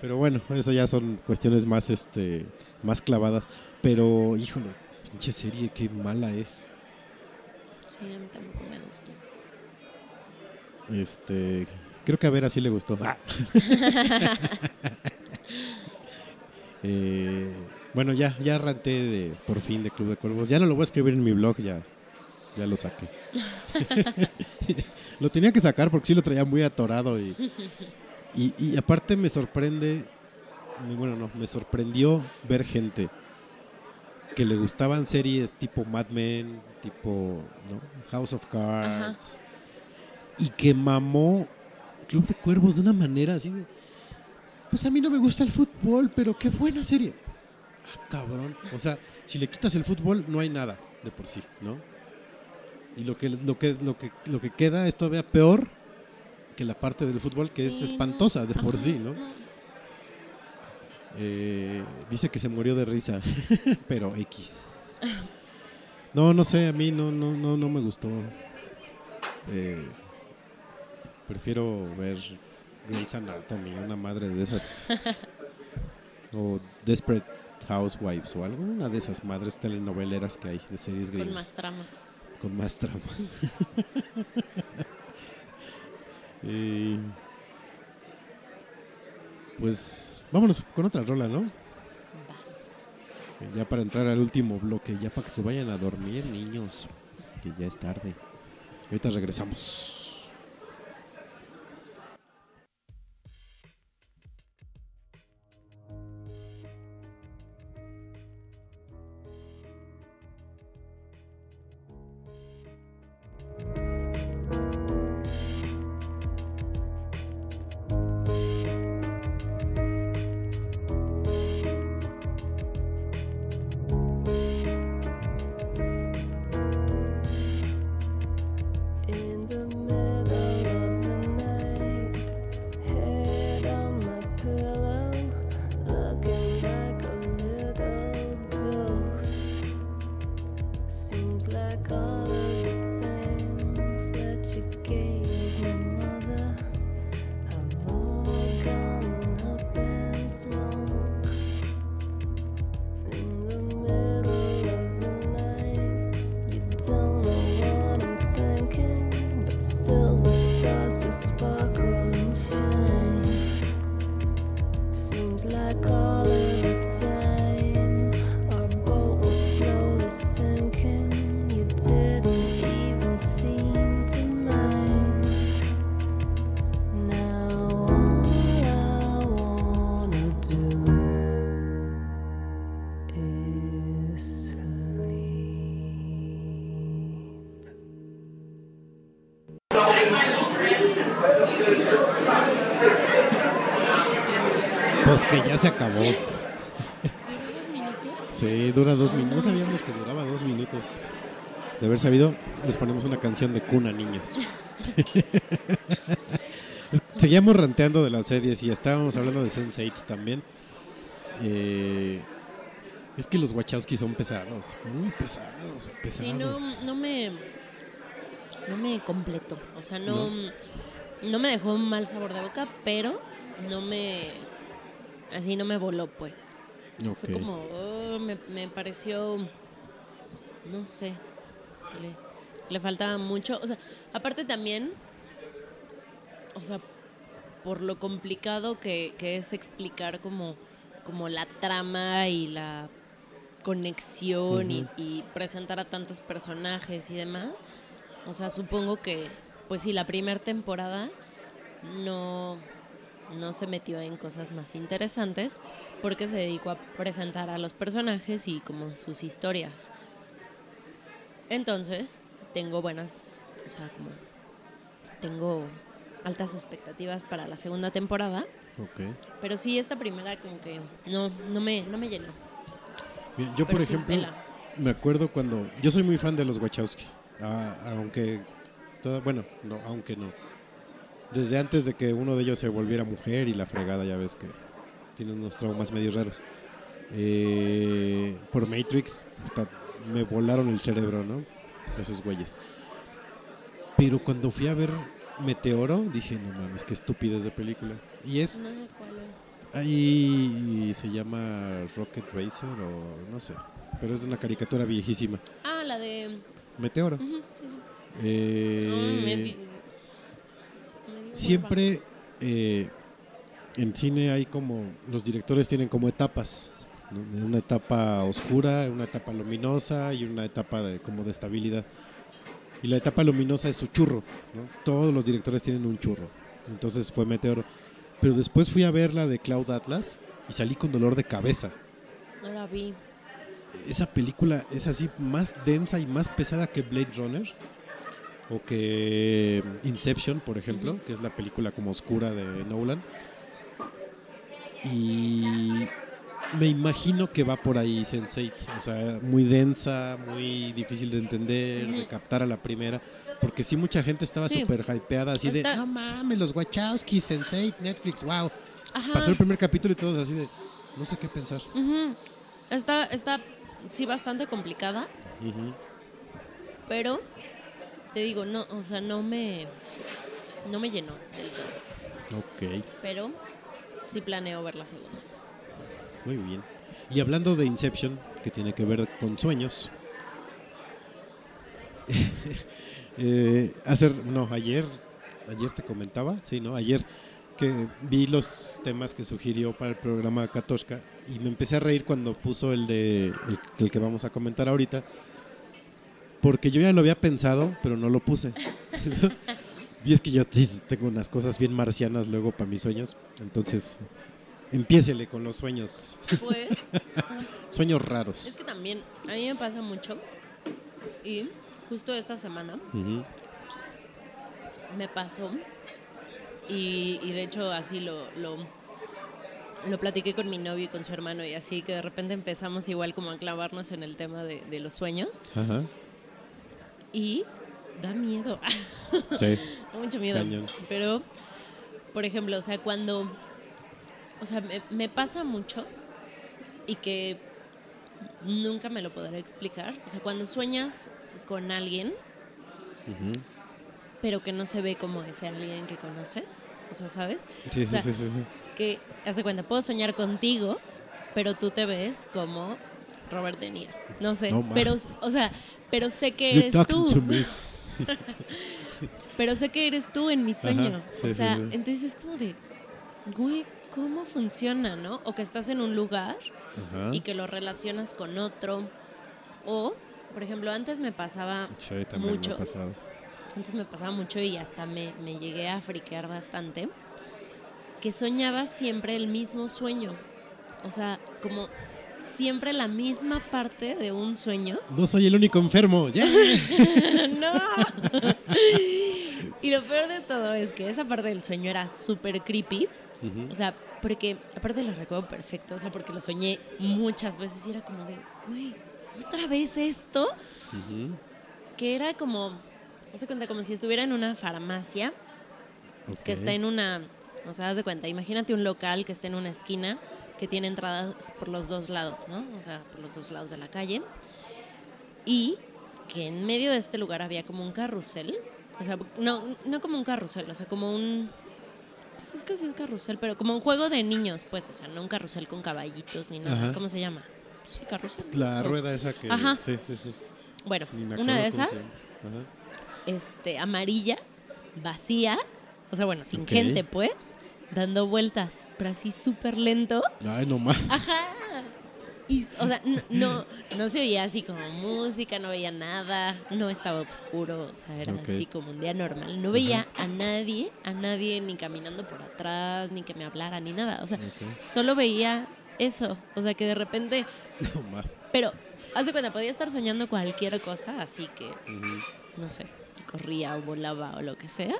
Pero bueno, eso ya son cuestiones más, este, más clavadas. Pero, híjole, pinche serie, qué mala es. Sí, a mí tampoco me gustó. Este, creo que a Vera sí le gustó. Ah. Eh, bueno, ya, ya arranqué de, por fin de Club de Cuervos. Ya no lo voy a escribir en mi blog, ya, ya lo saqué. lo tenía que sacar porque sí lo traía muy atorado y, y, y aparte me sorprende, bueno, no, me sorprendió ver gente que le gustaban series tipo Mad Men, tipo ¿no? House of Cards y que mamó Club de Cuervos de una manera así de, pues a mí no me gusta el fútbol, pero qué buena serie. Ah, cabrón. O sea, si le quitas el fútbol, no hay nada de por sí, ¿no? Y lo que, lo que, lo que, lo que queda es todavía peor que la parte del fútbol que es Sí, espantosa de por sí, ¿no? Eh, dice que se murió de risa, pero X. No, no sé, a mí no, no, no, no me gustó. Eh, prefiero ver Grey's Anatomy, una madre de esas. o Desperate Housewives o alguna de esas madres telenoveleras que hay de series Con gringas. más trama. Con más trama. Eh, pues vámonos con otra rola, ¿no? Vas. Ya para entrar al último bloque, ya para que se vayan a dormir, niños, que ya es tarde. Ahorita regresamos. Seguíamos ranteando de las series y estábamos hablando de Sense8 también. Eh, es que los Wachowski son pesados, muy pesados, pesados. Sí, no, no me. No me completó. O sea, no, no. me dejó un mal sabor de boca, pero no me. Así no me voló, pues. Ok. Fue como. oh, me, me pareció. No sé. Le, faltaba mucho. O sea, aparte también. O sea, por lo complicado que, que es explicar como, como la trama y la conexión y- y, presentar a tantos personajes y demás. O sea, supongo que, pues sí, la primera temporada no, no se metió en cosas más interesantes porque se dedicó a presentar a los personajes y como sus historias. Entonces, tengo buenas, o sea, como tengo altas expectativas para la segunda temporada, Ok. pero sí esta primera como que no no me no me llenó. Bien, yo, por sí, ejemplo, me acuerdo cuando. Yo soy muy fan de los Wachowski. ah, aunque. toda- bueno, no, aunque no. Desde antes de que uno de ellos se volviera mujer y la fregada, ya ves que tiene unos traumas medio raros. Eh, por Matrix, me volaron el cerebro, ¿no? Esos güeyes. Pero cuando fui a ver Meteoro, dije, no mames, qué estupidez de película. Y es No sé cuál es. Ahí se llama Rocket Racer o no sé, pero es de una caricatura viejísima. Ah, la de Meteoro. Sí, sí. Eh, me me siempre eh, en cine hay como, los directores tienen como etapas, ¿no? una etapa oscura, una etapa luminosa y una etapa de, como de estabilidad. Y la etapa luminosa es su churro, ¿no? Todos los directores tienen un churro. Entonces fue Meteoro. Pero después fui a ver la de Cloud Atlas y salí con dolor de cabeza. No la vi. esa película es así más densa y más pesada que Blade Runner o que Inception, por ejemplo, que es la película como oscura de Nolan. Y me imagino que va por ahí Sense8, o sea, muy densa, muy difícil de entender, de captar a la primera, porque sí mucha gente estaba Sí. súper hypeada, así de, no mames, los Wachowski, Sense8, Netflix, wow. Ajá. Pasó el primer capítulo y todos así de, no sé qué pensar. Está, está, sí, bastante complicada, pero te digo, no, o sea, no me, no me llenó del todo. Ok. Pero sí planeo ver la segunda. Muy bien. Y hablando de Inception, que tiene que ver con sueños. eh, hacer, no, ayer, ayer te comentaba, sí, ¿no? Ayer que vi los temas que sugirió para el programa Katoshka y me empecé a reír cuando puso el de el, el que vamos a comentar ahorita porque yo ya lo había pensado pero no lo puse y es que yo tengo unas cosas bien marcianas luego para mis sueños entonces empiécele con los sueños Pues, sueños es raros que también a mí me pasa mucho. Y justo esta semana me pasó. Y, y de hecho así lo, lo, lo platiqué con mi novio y con su hermano y así que de repente empezamos igual como a clavarnos en el tema de, de los sueños. Ajá. Y da miedo. Sí. Da mucho miedo. Cañón. Pero, por ejemplo, o sea, cuando. O sea, me, me pasa mucho y que nunca me lo podré explicar. O sea, cuando sueñas con alguien, pero que no se ve como ese alguien que conoces. O sea, ¿sabes? Sí, O sea, sí, sí, sí, sí. Que, haz de cuenta, puedo soñar contigo, pero tú te ves como Robert De Niro. No sé, No, pero, o sea, pero sé que eres tú. to me. Pero sé que eres tú en mi sueño. Ajá, sí, o sea, sí. entonces es como de, güey, ¿cómo funciona, no? O que estás en un lugar Ajá. y que lo relacionas con otro. O, por ejemplo, antes me pasaba Sí, también mucho. me ha pasado. Antes me pasaba mucho y hasta me, me llegué a friquear bastante. Que soñaba siempre el mismo sueño. O sea, como siempre la misma parte de un sueño. No soy el único enfermo. ¡Ya! ¡No! y lo peor de todo es que esa parte del sueño era súper creepy. O sea, porque aparte lo recuerdo perfecto, o sea, porque lo soñé muchas veces y era como de, güey, ¿otra vez esto? Que era como, haz de cuenta, como si estuviera en una farmacia que está en una, o sea, haz de cuenta, imagínate un local que está en una esquina que tiene entradas por los dos lados, ¿no? O sea, por los dos lados de la calle. Y que en medio de este lugar había como un carrusel. O sea, no, no como un carrusel, o sea, como un... Pues es que sí es carrusel, pero como un juego de niños, pues, o sea, no un carrusel con caballitos ni nada. Ajá. ¿Cómo se llama? Pues sí, carrusel. La rueda esa que. Ajá. Sí, sí, sí. Bueno, una de esas. Ajá. este, amarilla, vacía, o sea, bueno, sin gente, pues, dando vueltas, pero así súper lento. Ay, no más. Ajá. Y, o sea, no, no, no se oía así como música, no veía nada, no estaba oscuro, o sea, era así como un día normal. No veía a nadie, a nadie ni caminando por atrás, ni que me hablara, ni nada. O sea, solo veía eso. O sea, que de repente, No pero, haz de cuenta, podía estar soñando cualquier cosa, así que, no sé, corría o volaba o lo que sea.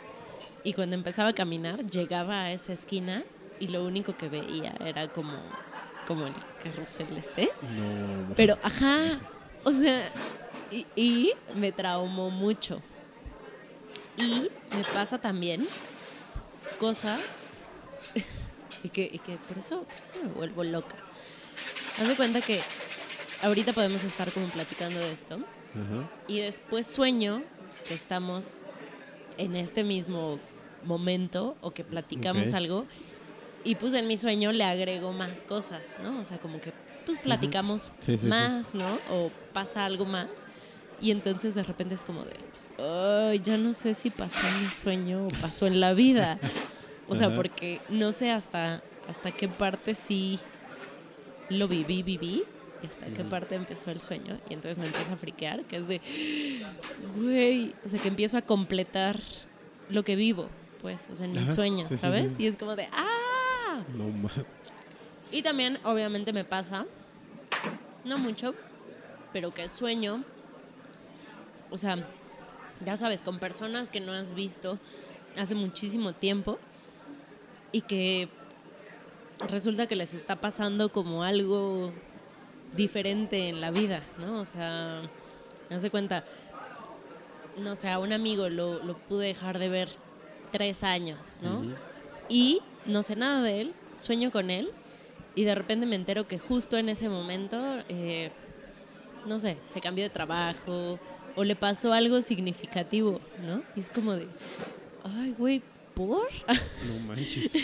Y cuando empezaba a caminar, llegaba a esa esquina y lo único que veía era como, como el carrusel este. No. Pero, ajá, o sea, y, y me traumó mucho. Y me pasa también cosas y que, y que por, eso, por eso me vuelvo loca. Haz de cuenta que ahorita podemos estar como platicando de esto y después sueño que estamos en este mismo momento o que platicamos algo y pues en mi sueño le agrego más cosas, ¿no? O sea, como que pues platicamos Sí, sí, sí. más, ¿no? O pasa algo más y entonces de repente es como de, ay, ya no sé si pasó en mi sueño o pasó en la vida. O sea, Ajá. porque no sé hasta, hasta qué parte sí lo viví, viví, y hasta qué parte empezó el sueño. Y entonces me empieza a friquear, que es de, güey, o sea, que empiezo a completar lo que vivo, pues, o sea, en mis Ajá, sí, ¿sabes? Y es como de, ¡ah! No. Y también, obviamente, me pasa, no mucho, pero que sueño, o sea, ya sabes, con personas que no has visto hace muchísimo tiempo y que resulta que les está pasando como algo diferente en la vida, ¿no? O sea, haz de cuenta, no sé, a un amigo lo, lo pude dejar de ver tres años, ¿no? Y no sé nada de él, sueño con él y de repente me entero que justo en ese momento, eh, no sé, se cambió de trabajo o le pasó algo significativo, ¿no? Y es como de, ay, güey, ¿por? No manches.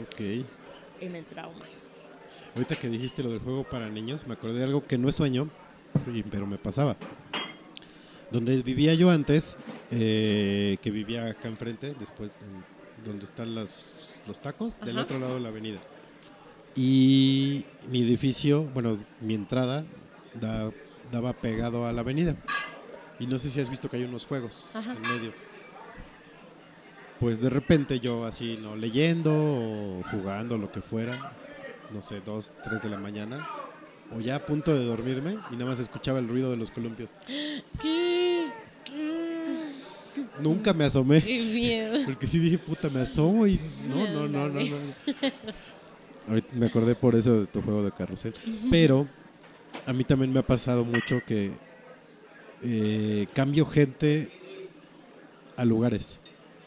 ok. y me trauma. Ahorita que dijiste lo del juego para niños, me acordé de algo que no es sueño, pero me pasaba. Donde vivía yo antes, eh, que vivía acá enfrente, después donde están las, los tacos, del otro lado de la avenida. Y mi edificio, bueno, mi entrada da- daba pegado a la avenida. Y no sé si has visto que hay unos juegos Ajá. en medio. Pues de repente yo así, ¿no? Leyendo o jugando, lo que fuera, no sé, dos, tres de la mañana, o ya a punto de dormirme y nada más escuchaba el ruido de los columpios. ¿Qué? Nunca me asomé. Qué miedo. Porque sí dije, puta, me asomo y no, no, no, no, no. Ahorita me acordé por eso de tu juego de carrusel. Pero a mí también me ha pasado mucho que eh, cambio gente a lugares.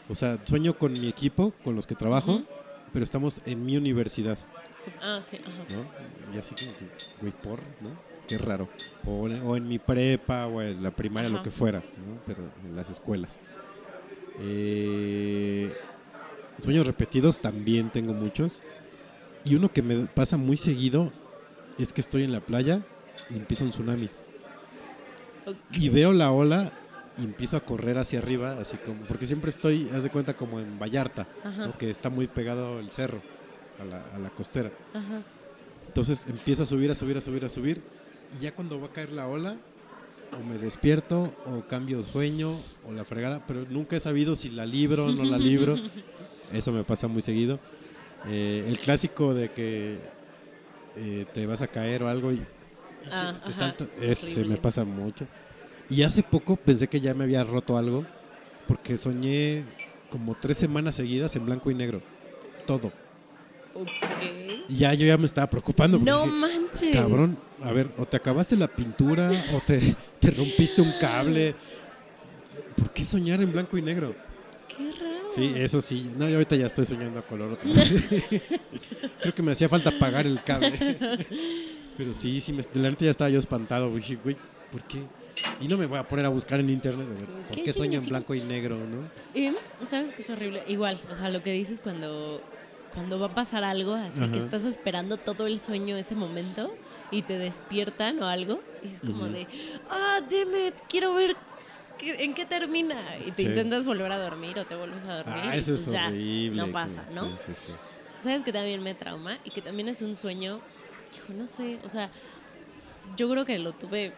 O sea, sueño con mi equipo, con los que trabajo, pero estamos en mi universidad, Ah, sí, ajá. ¿no? Y así como que, güey, por, ¿no? Qué raro. O, o en mi prepa o en la primaria, lo que fuera, ¿no? Pero en las escuelas. Eh, sueños repetidos también tengo muchos. Y uno que me pasa muy seguido es que estoy en la playa y empieza un tsunami. Ok. Y veo la ola y empiezo a correr hacia arriba, así como, porque siempre estoy, haz de cuenta, como en Vallarta. ¿no? que está muy pegado el cerro, a la, a la costera. Ajá. Entonces empiezo a subir, a subir, a subir, a subir. Y ya cuando va a caer la ola, o me despierto, o cambio sueño, o la fregada, pero nunca he sabido si la libro o no la libro. Eso me pasa muy seguido. Eh, el clásico de que eh, te vas a caer o algo y, y se- Ah, te ajá, salta, es ese me pasa mucho. Y hace poco pensé que ya me había roto algo, porque soñé como tres semanas seguidas en blanco y negro. Todo. Ok. Y ya yo ya me estaba preocupando. No dije, manches. Cabrón, a ver, o te acabaste la pintura o te, te rompiste un cable. ¿Por qué soñar en blanco y negro? Qué raro. Sí, eso sí. No, yo ahorita ya estoy soñando a color otra vez. Creo que me hacía falta apagar el cable. Pero sí, sí, me, de la neta ya estaba yo espantado. Dije, güey, ¿por qué? Y no me voy a poner a buscar en internet. ¿Por ¿Qué qué sueño en blanco y negro, no? Y, ¿Sabes qué es horrible? Igual, o sea, lo que dices cuando, cuando va a pasar algo, así que Ajá. estás esperando todo el sueño ese momento y te despiertan o algo, y es como de, ah, damn it, quiero ver qué- en qué termina. Y te Sí. intentas volver a dormir o te vuelves a dormir. Ah, y eso es pues ya, horrible. No pasa, ¿no? Sí, sí, sí. ¿Sabes que también me trauma? Y que también es un sueño, hijo, no sé, o sea, yo creo que lo tuve,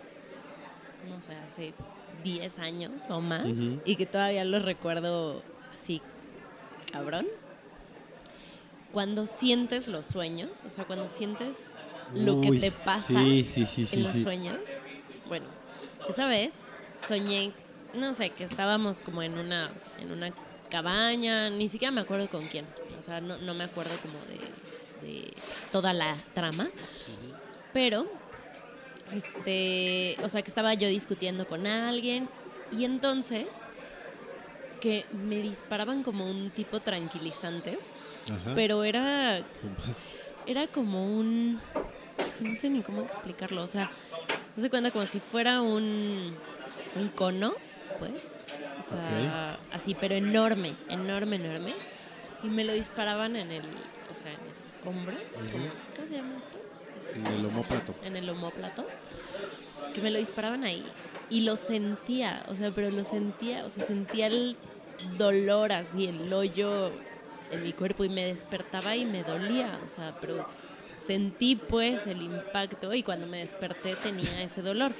no sé, hace 10 años o más, y que todavía lo recuerdo así, cabrón. Cuando sientes los sueños, o sea, cuando sientes lo que te pasa Sí, sí, en los sueños. Bueno, esa vez soñé, no sé, que estábamos como en una, en una cabaña, ni siquiera me acuerdo con quién. O sea, no, no me acuerdo como de, de toda la trama. Pero, este, o sea, que estaba yo discutiendo con alguien y entonces que me disparaban como un tipo tranquilizante, Ajá. pero era era como un no sé ni cómo explicarlo o sea no se cuenta como si fuera un un cono pues o sea así pero enorme enorme enorme y me lo disparaban en el o sea en el hombro como- ¿cómo se llama esto? En el homóplato. en el homóplato que me lo disparaban ahí y lo sentía o sea pero lo sentía o sea sentía el dolor así el hoyo en mi cuerpo y me despertaba y me dolía o sea pero sentí pues el impacto y cuando me desperté tenía ese dolor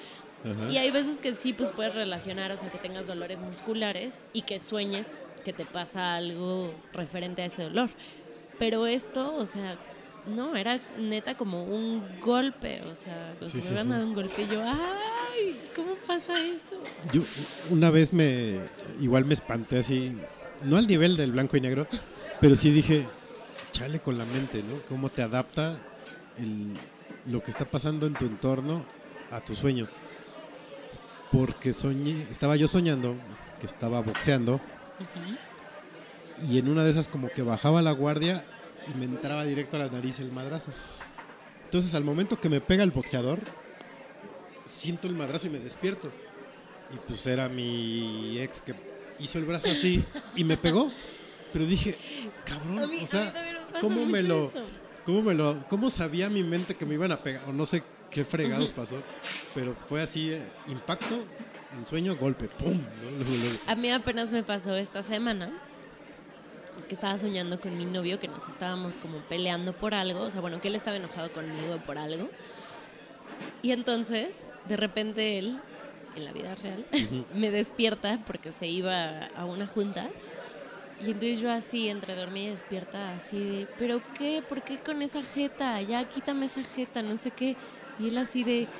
Ajá. y hay veces que sí pues puedes relacionar o sea que tengas dolores musculares y que sueñes que te pasa algo referente a ese dolor pero esto o sea no, era neta como un golpe, o sea, como Sí, sí, me dado un golpe y yo, ay, ¿cómo pasa eso? Yo una vez me, igual me espanté así, no al nivel del blanco y negro, pero sí dije, chale con la mente, ¿no? Cómo te adapta el- lo que está pasando en tu entorno a tu sueño. Porque soñé, estaba yo soñando que estaba boxeando y en una de esas como que bajaba la guardia y me entraba directo a la nariz el madrazo. Entonces al momento que me pega el boxeador, siento el madrazo y me despierto. Y pues era mi ex que hizo el brazo así y me pegó. Pero dije, cabrón, mí- o sea, ¿cómo me lo, eso. Cómo me lo, cómo sabía mi mente que me iban a pegar? O no sé qué fregados pasó, pero fue así, eh, impacto, en sueño, golpe, pum. A mí apenas me pasó esta semana que estaba soñando con mi novio, que nos estábamos como peleando por algo, o sea, bueno, que él estaba enojado conmigo por algo. Y entonces, de repente él, en la vida real, me despierta porque se iba a una junta. Y entonces yo así, entre dormida y despierta, así de, ¿pero qué? ¿Por qué con esa jeta? Ya quítame esa jeta, no sé qué. Y él así de,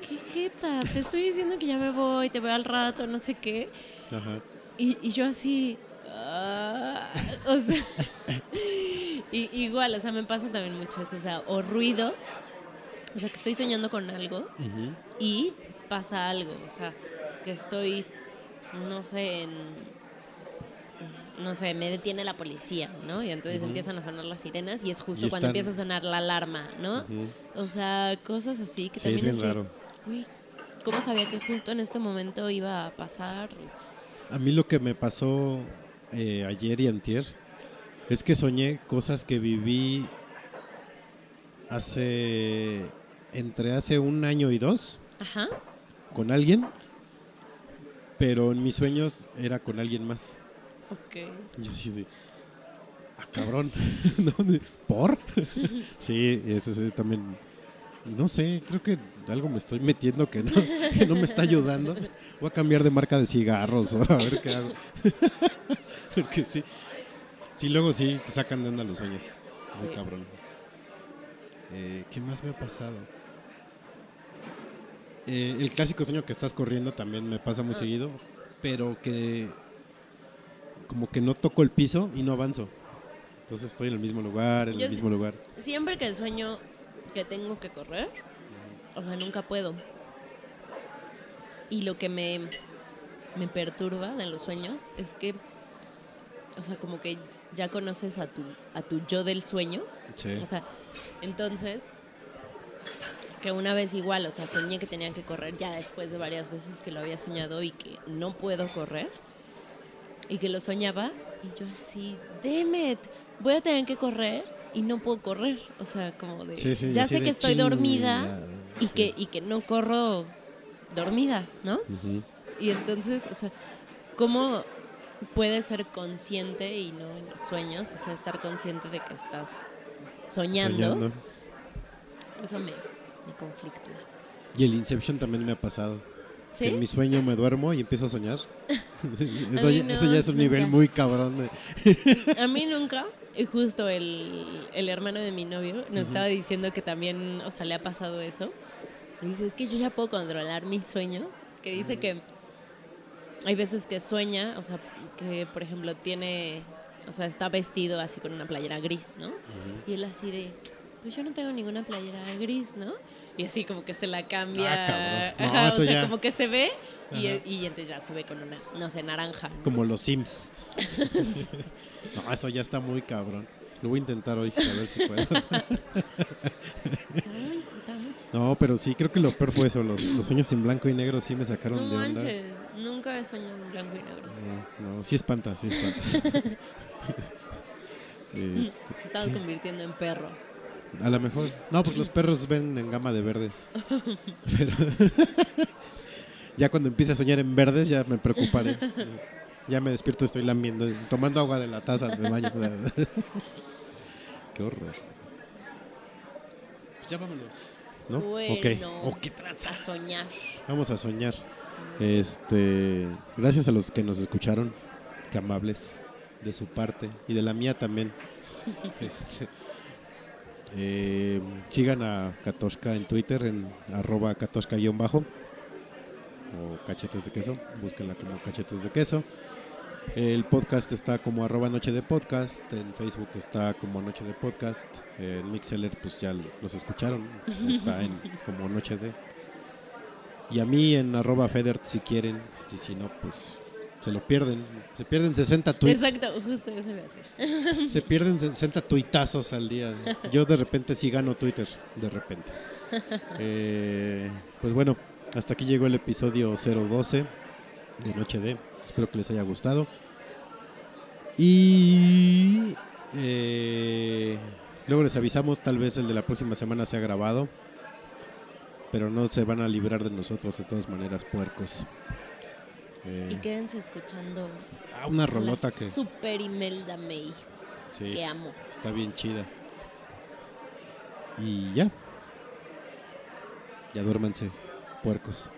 ¿qué jeta? Te estoy diciendo que ya me voy, te veo al rato, no sé qué. Ajá. Y, y yo así, ah, o sea, y- igual, o sea, me pasa también mucho eso, o sea, o ruidos, o sea, que estoy soñando con algo y pasa algo, o sea, que estoy, no sé, en, no sé, me detiene la policía, ¿no? Y entonces empiezan a sonar las sirenas y es justo Y cuando están- empieza a sonar la alarma, ¿no? O sea, cosas así que Sí, es también bien de, raro. Uy, ¿cómo sabía que justo en este momento iba a pasar? A mí lo que me pasó eh, ayer y antier es que soñé cosas que viví hace entre hace un año y dos Ajá. con alguien, pero en mis sueños era con alguien más. Ok. Y así de, ah, cabrón, ¿por? sí, eso sí también, no sé, creo que algo me estoy metiendo que no, que no me está ayudando. Voy a cambiar de marca de cigarros o a ver qué hago. Porque sí, sí, luego sí te sacan de onda los sueños. Muy Sí. cabrón. Eh, ¿Qué más me ha pasado? Eh, el clásico sueño que estás corriendo también me pasa muy Ah. seguido, pero que como que no toco el piso y no avanzo. Entonces estoy en el mismo lugar, en Yo el mismo lugar. Siempre que sueño que tengo que correr, o sea, nunca puedo. Y lo que me, me perturba de los sueños es que, o sea, como que ya conoces a tu, a tu yo del sueño. Sí. O sea, entonces, que una vez igual, o sea, soñé que tenía que correr ya después de varias veces que lo había soñado y que no puedo correr. Y que lo soñaba y yo así, demet, voy a tener que correr y no puedo correr. O sea, como de, Sí, sí, ya sé de que estoy dormida y, que, y que no corro dormida, ¿no? Y entonces, o sea, ¿cómo puedes ser consciente y no en los sueños? O sea, estar consciente de que estás soñando. Soñando. Eso me, me conflictúa. Y el Inception también me ha pasado. En mi sueño me duermo y empiezo a soñar. eso, mí ya, no, eso ya es un nivel muy cabrón. de- A mí nunca. Y justo el, el hermano de mi novio nos estaba diciendo que también, o sea, le ha pasado eso. Y dice, es que yo ya puedo controlar mis sueños. Que dice que hay veces que sueña, o sea, que por ejemplo tiene, o sea, está vestido así con una playera gris, ¿no? Y él así de, pues yo no tengo ninguna playera gris, ¿no? Y así como que se la cambia. Ah. No, Ajá, eso o sea, ya. como que se ve y, y entonces ya se ve con una, no sé, naranja. ¿no? Como los Sims. no, eso ya está muy cabrón. Lo voy a intentar hoy, a ver si puedo. No, pero sí, creo que lo peor fue eso. Los, los sueños en blanco y negro sí me sacaron No de onda. manches, nunca he soñado en blanco y negro. No, no, sí espanta, sí espanta. Este, Te estabas convirtiendo en perro. A lo mejor. No, porque los perros ven en gama de verdes. Pero ya cuando empiece a soñar en verdes ya me preocuparé. Ya me despierto, estoy lamiendo, tomando agua de la taza de baño. Qué horror. Pues ya vámonos. ¿No? Bueno, Ok. Oh, qué tranza. a soñar. Vamos a soñar. Este, gracias a los que nos escucharon, que amables de su parte y de la mía también. Este, eh, sigan a Katoshka en Twitter en arroba katoshka-bajo o cachetes de queso, búsquenla como cachetes de queso. El podcast está como arroba noche de podcast, en Facebook está como noche de podcast, en Mixeller pues ya los escucharon, está en como noche de. Y a mí en arroba Federt si quieren, y si no pues se lo pierden, se pierden 60 tweets. Exacto, justo eso iba a decir. Se pierden 60 tuitazos al día. Yo de repente sí gano Twitter, de repente. Eh, pues bueno, hasta aquí llegó el episodio 012 de Noche D. Espero que les haya gustado. Y eh, luego les avisamos, tal vez el de la próxima semana sea grabado. Pero no se van a librar de nosotros de todas maneras, puercos. Y quédense escuchando. Ah, una rolota que. Super Imelda May. Sí, que amo. Está bien chida. Y ya. Ya duérmanse, puercos.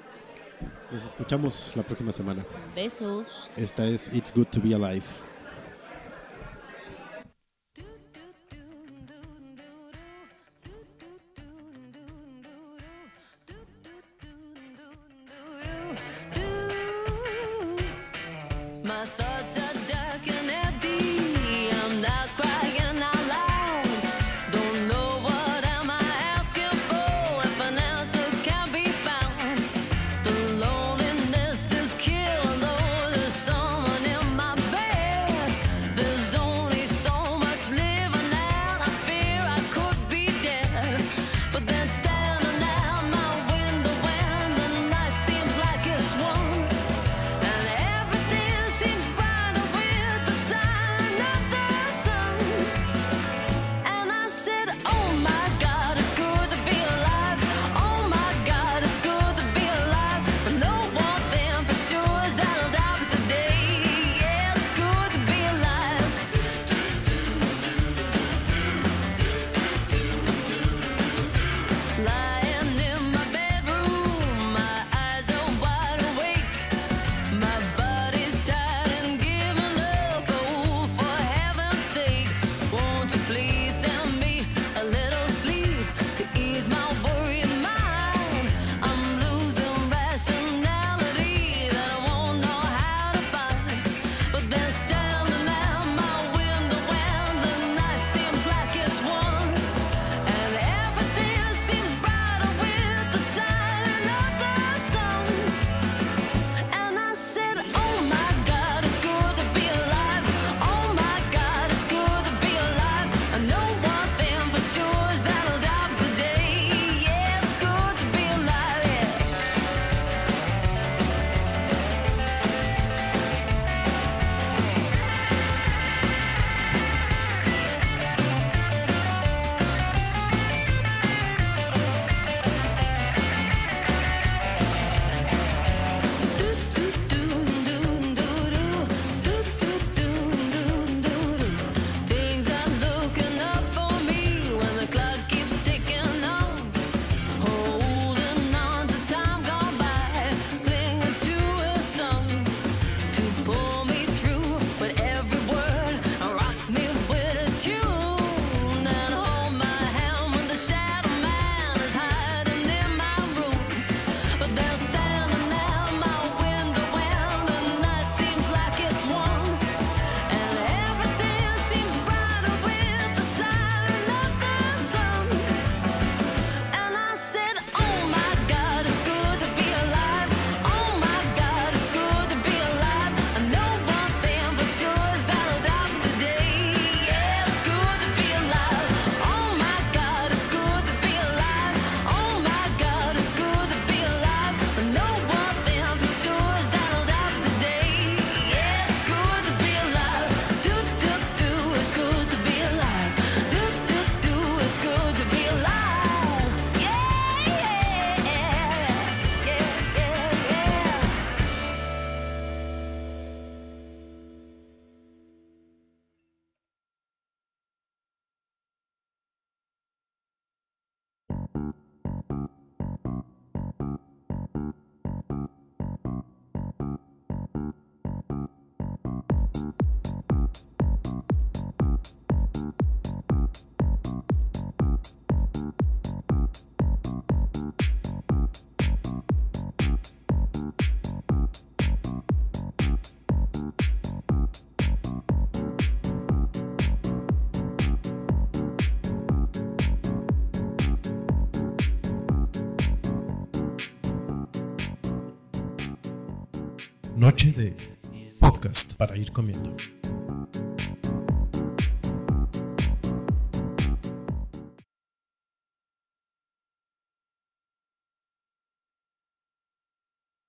Nos escuchamos la próxima semana. Besos. Esta es It's Good to Be Alive. ir comiendo.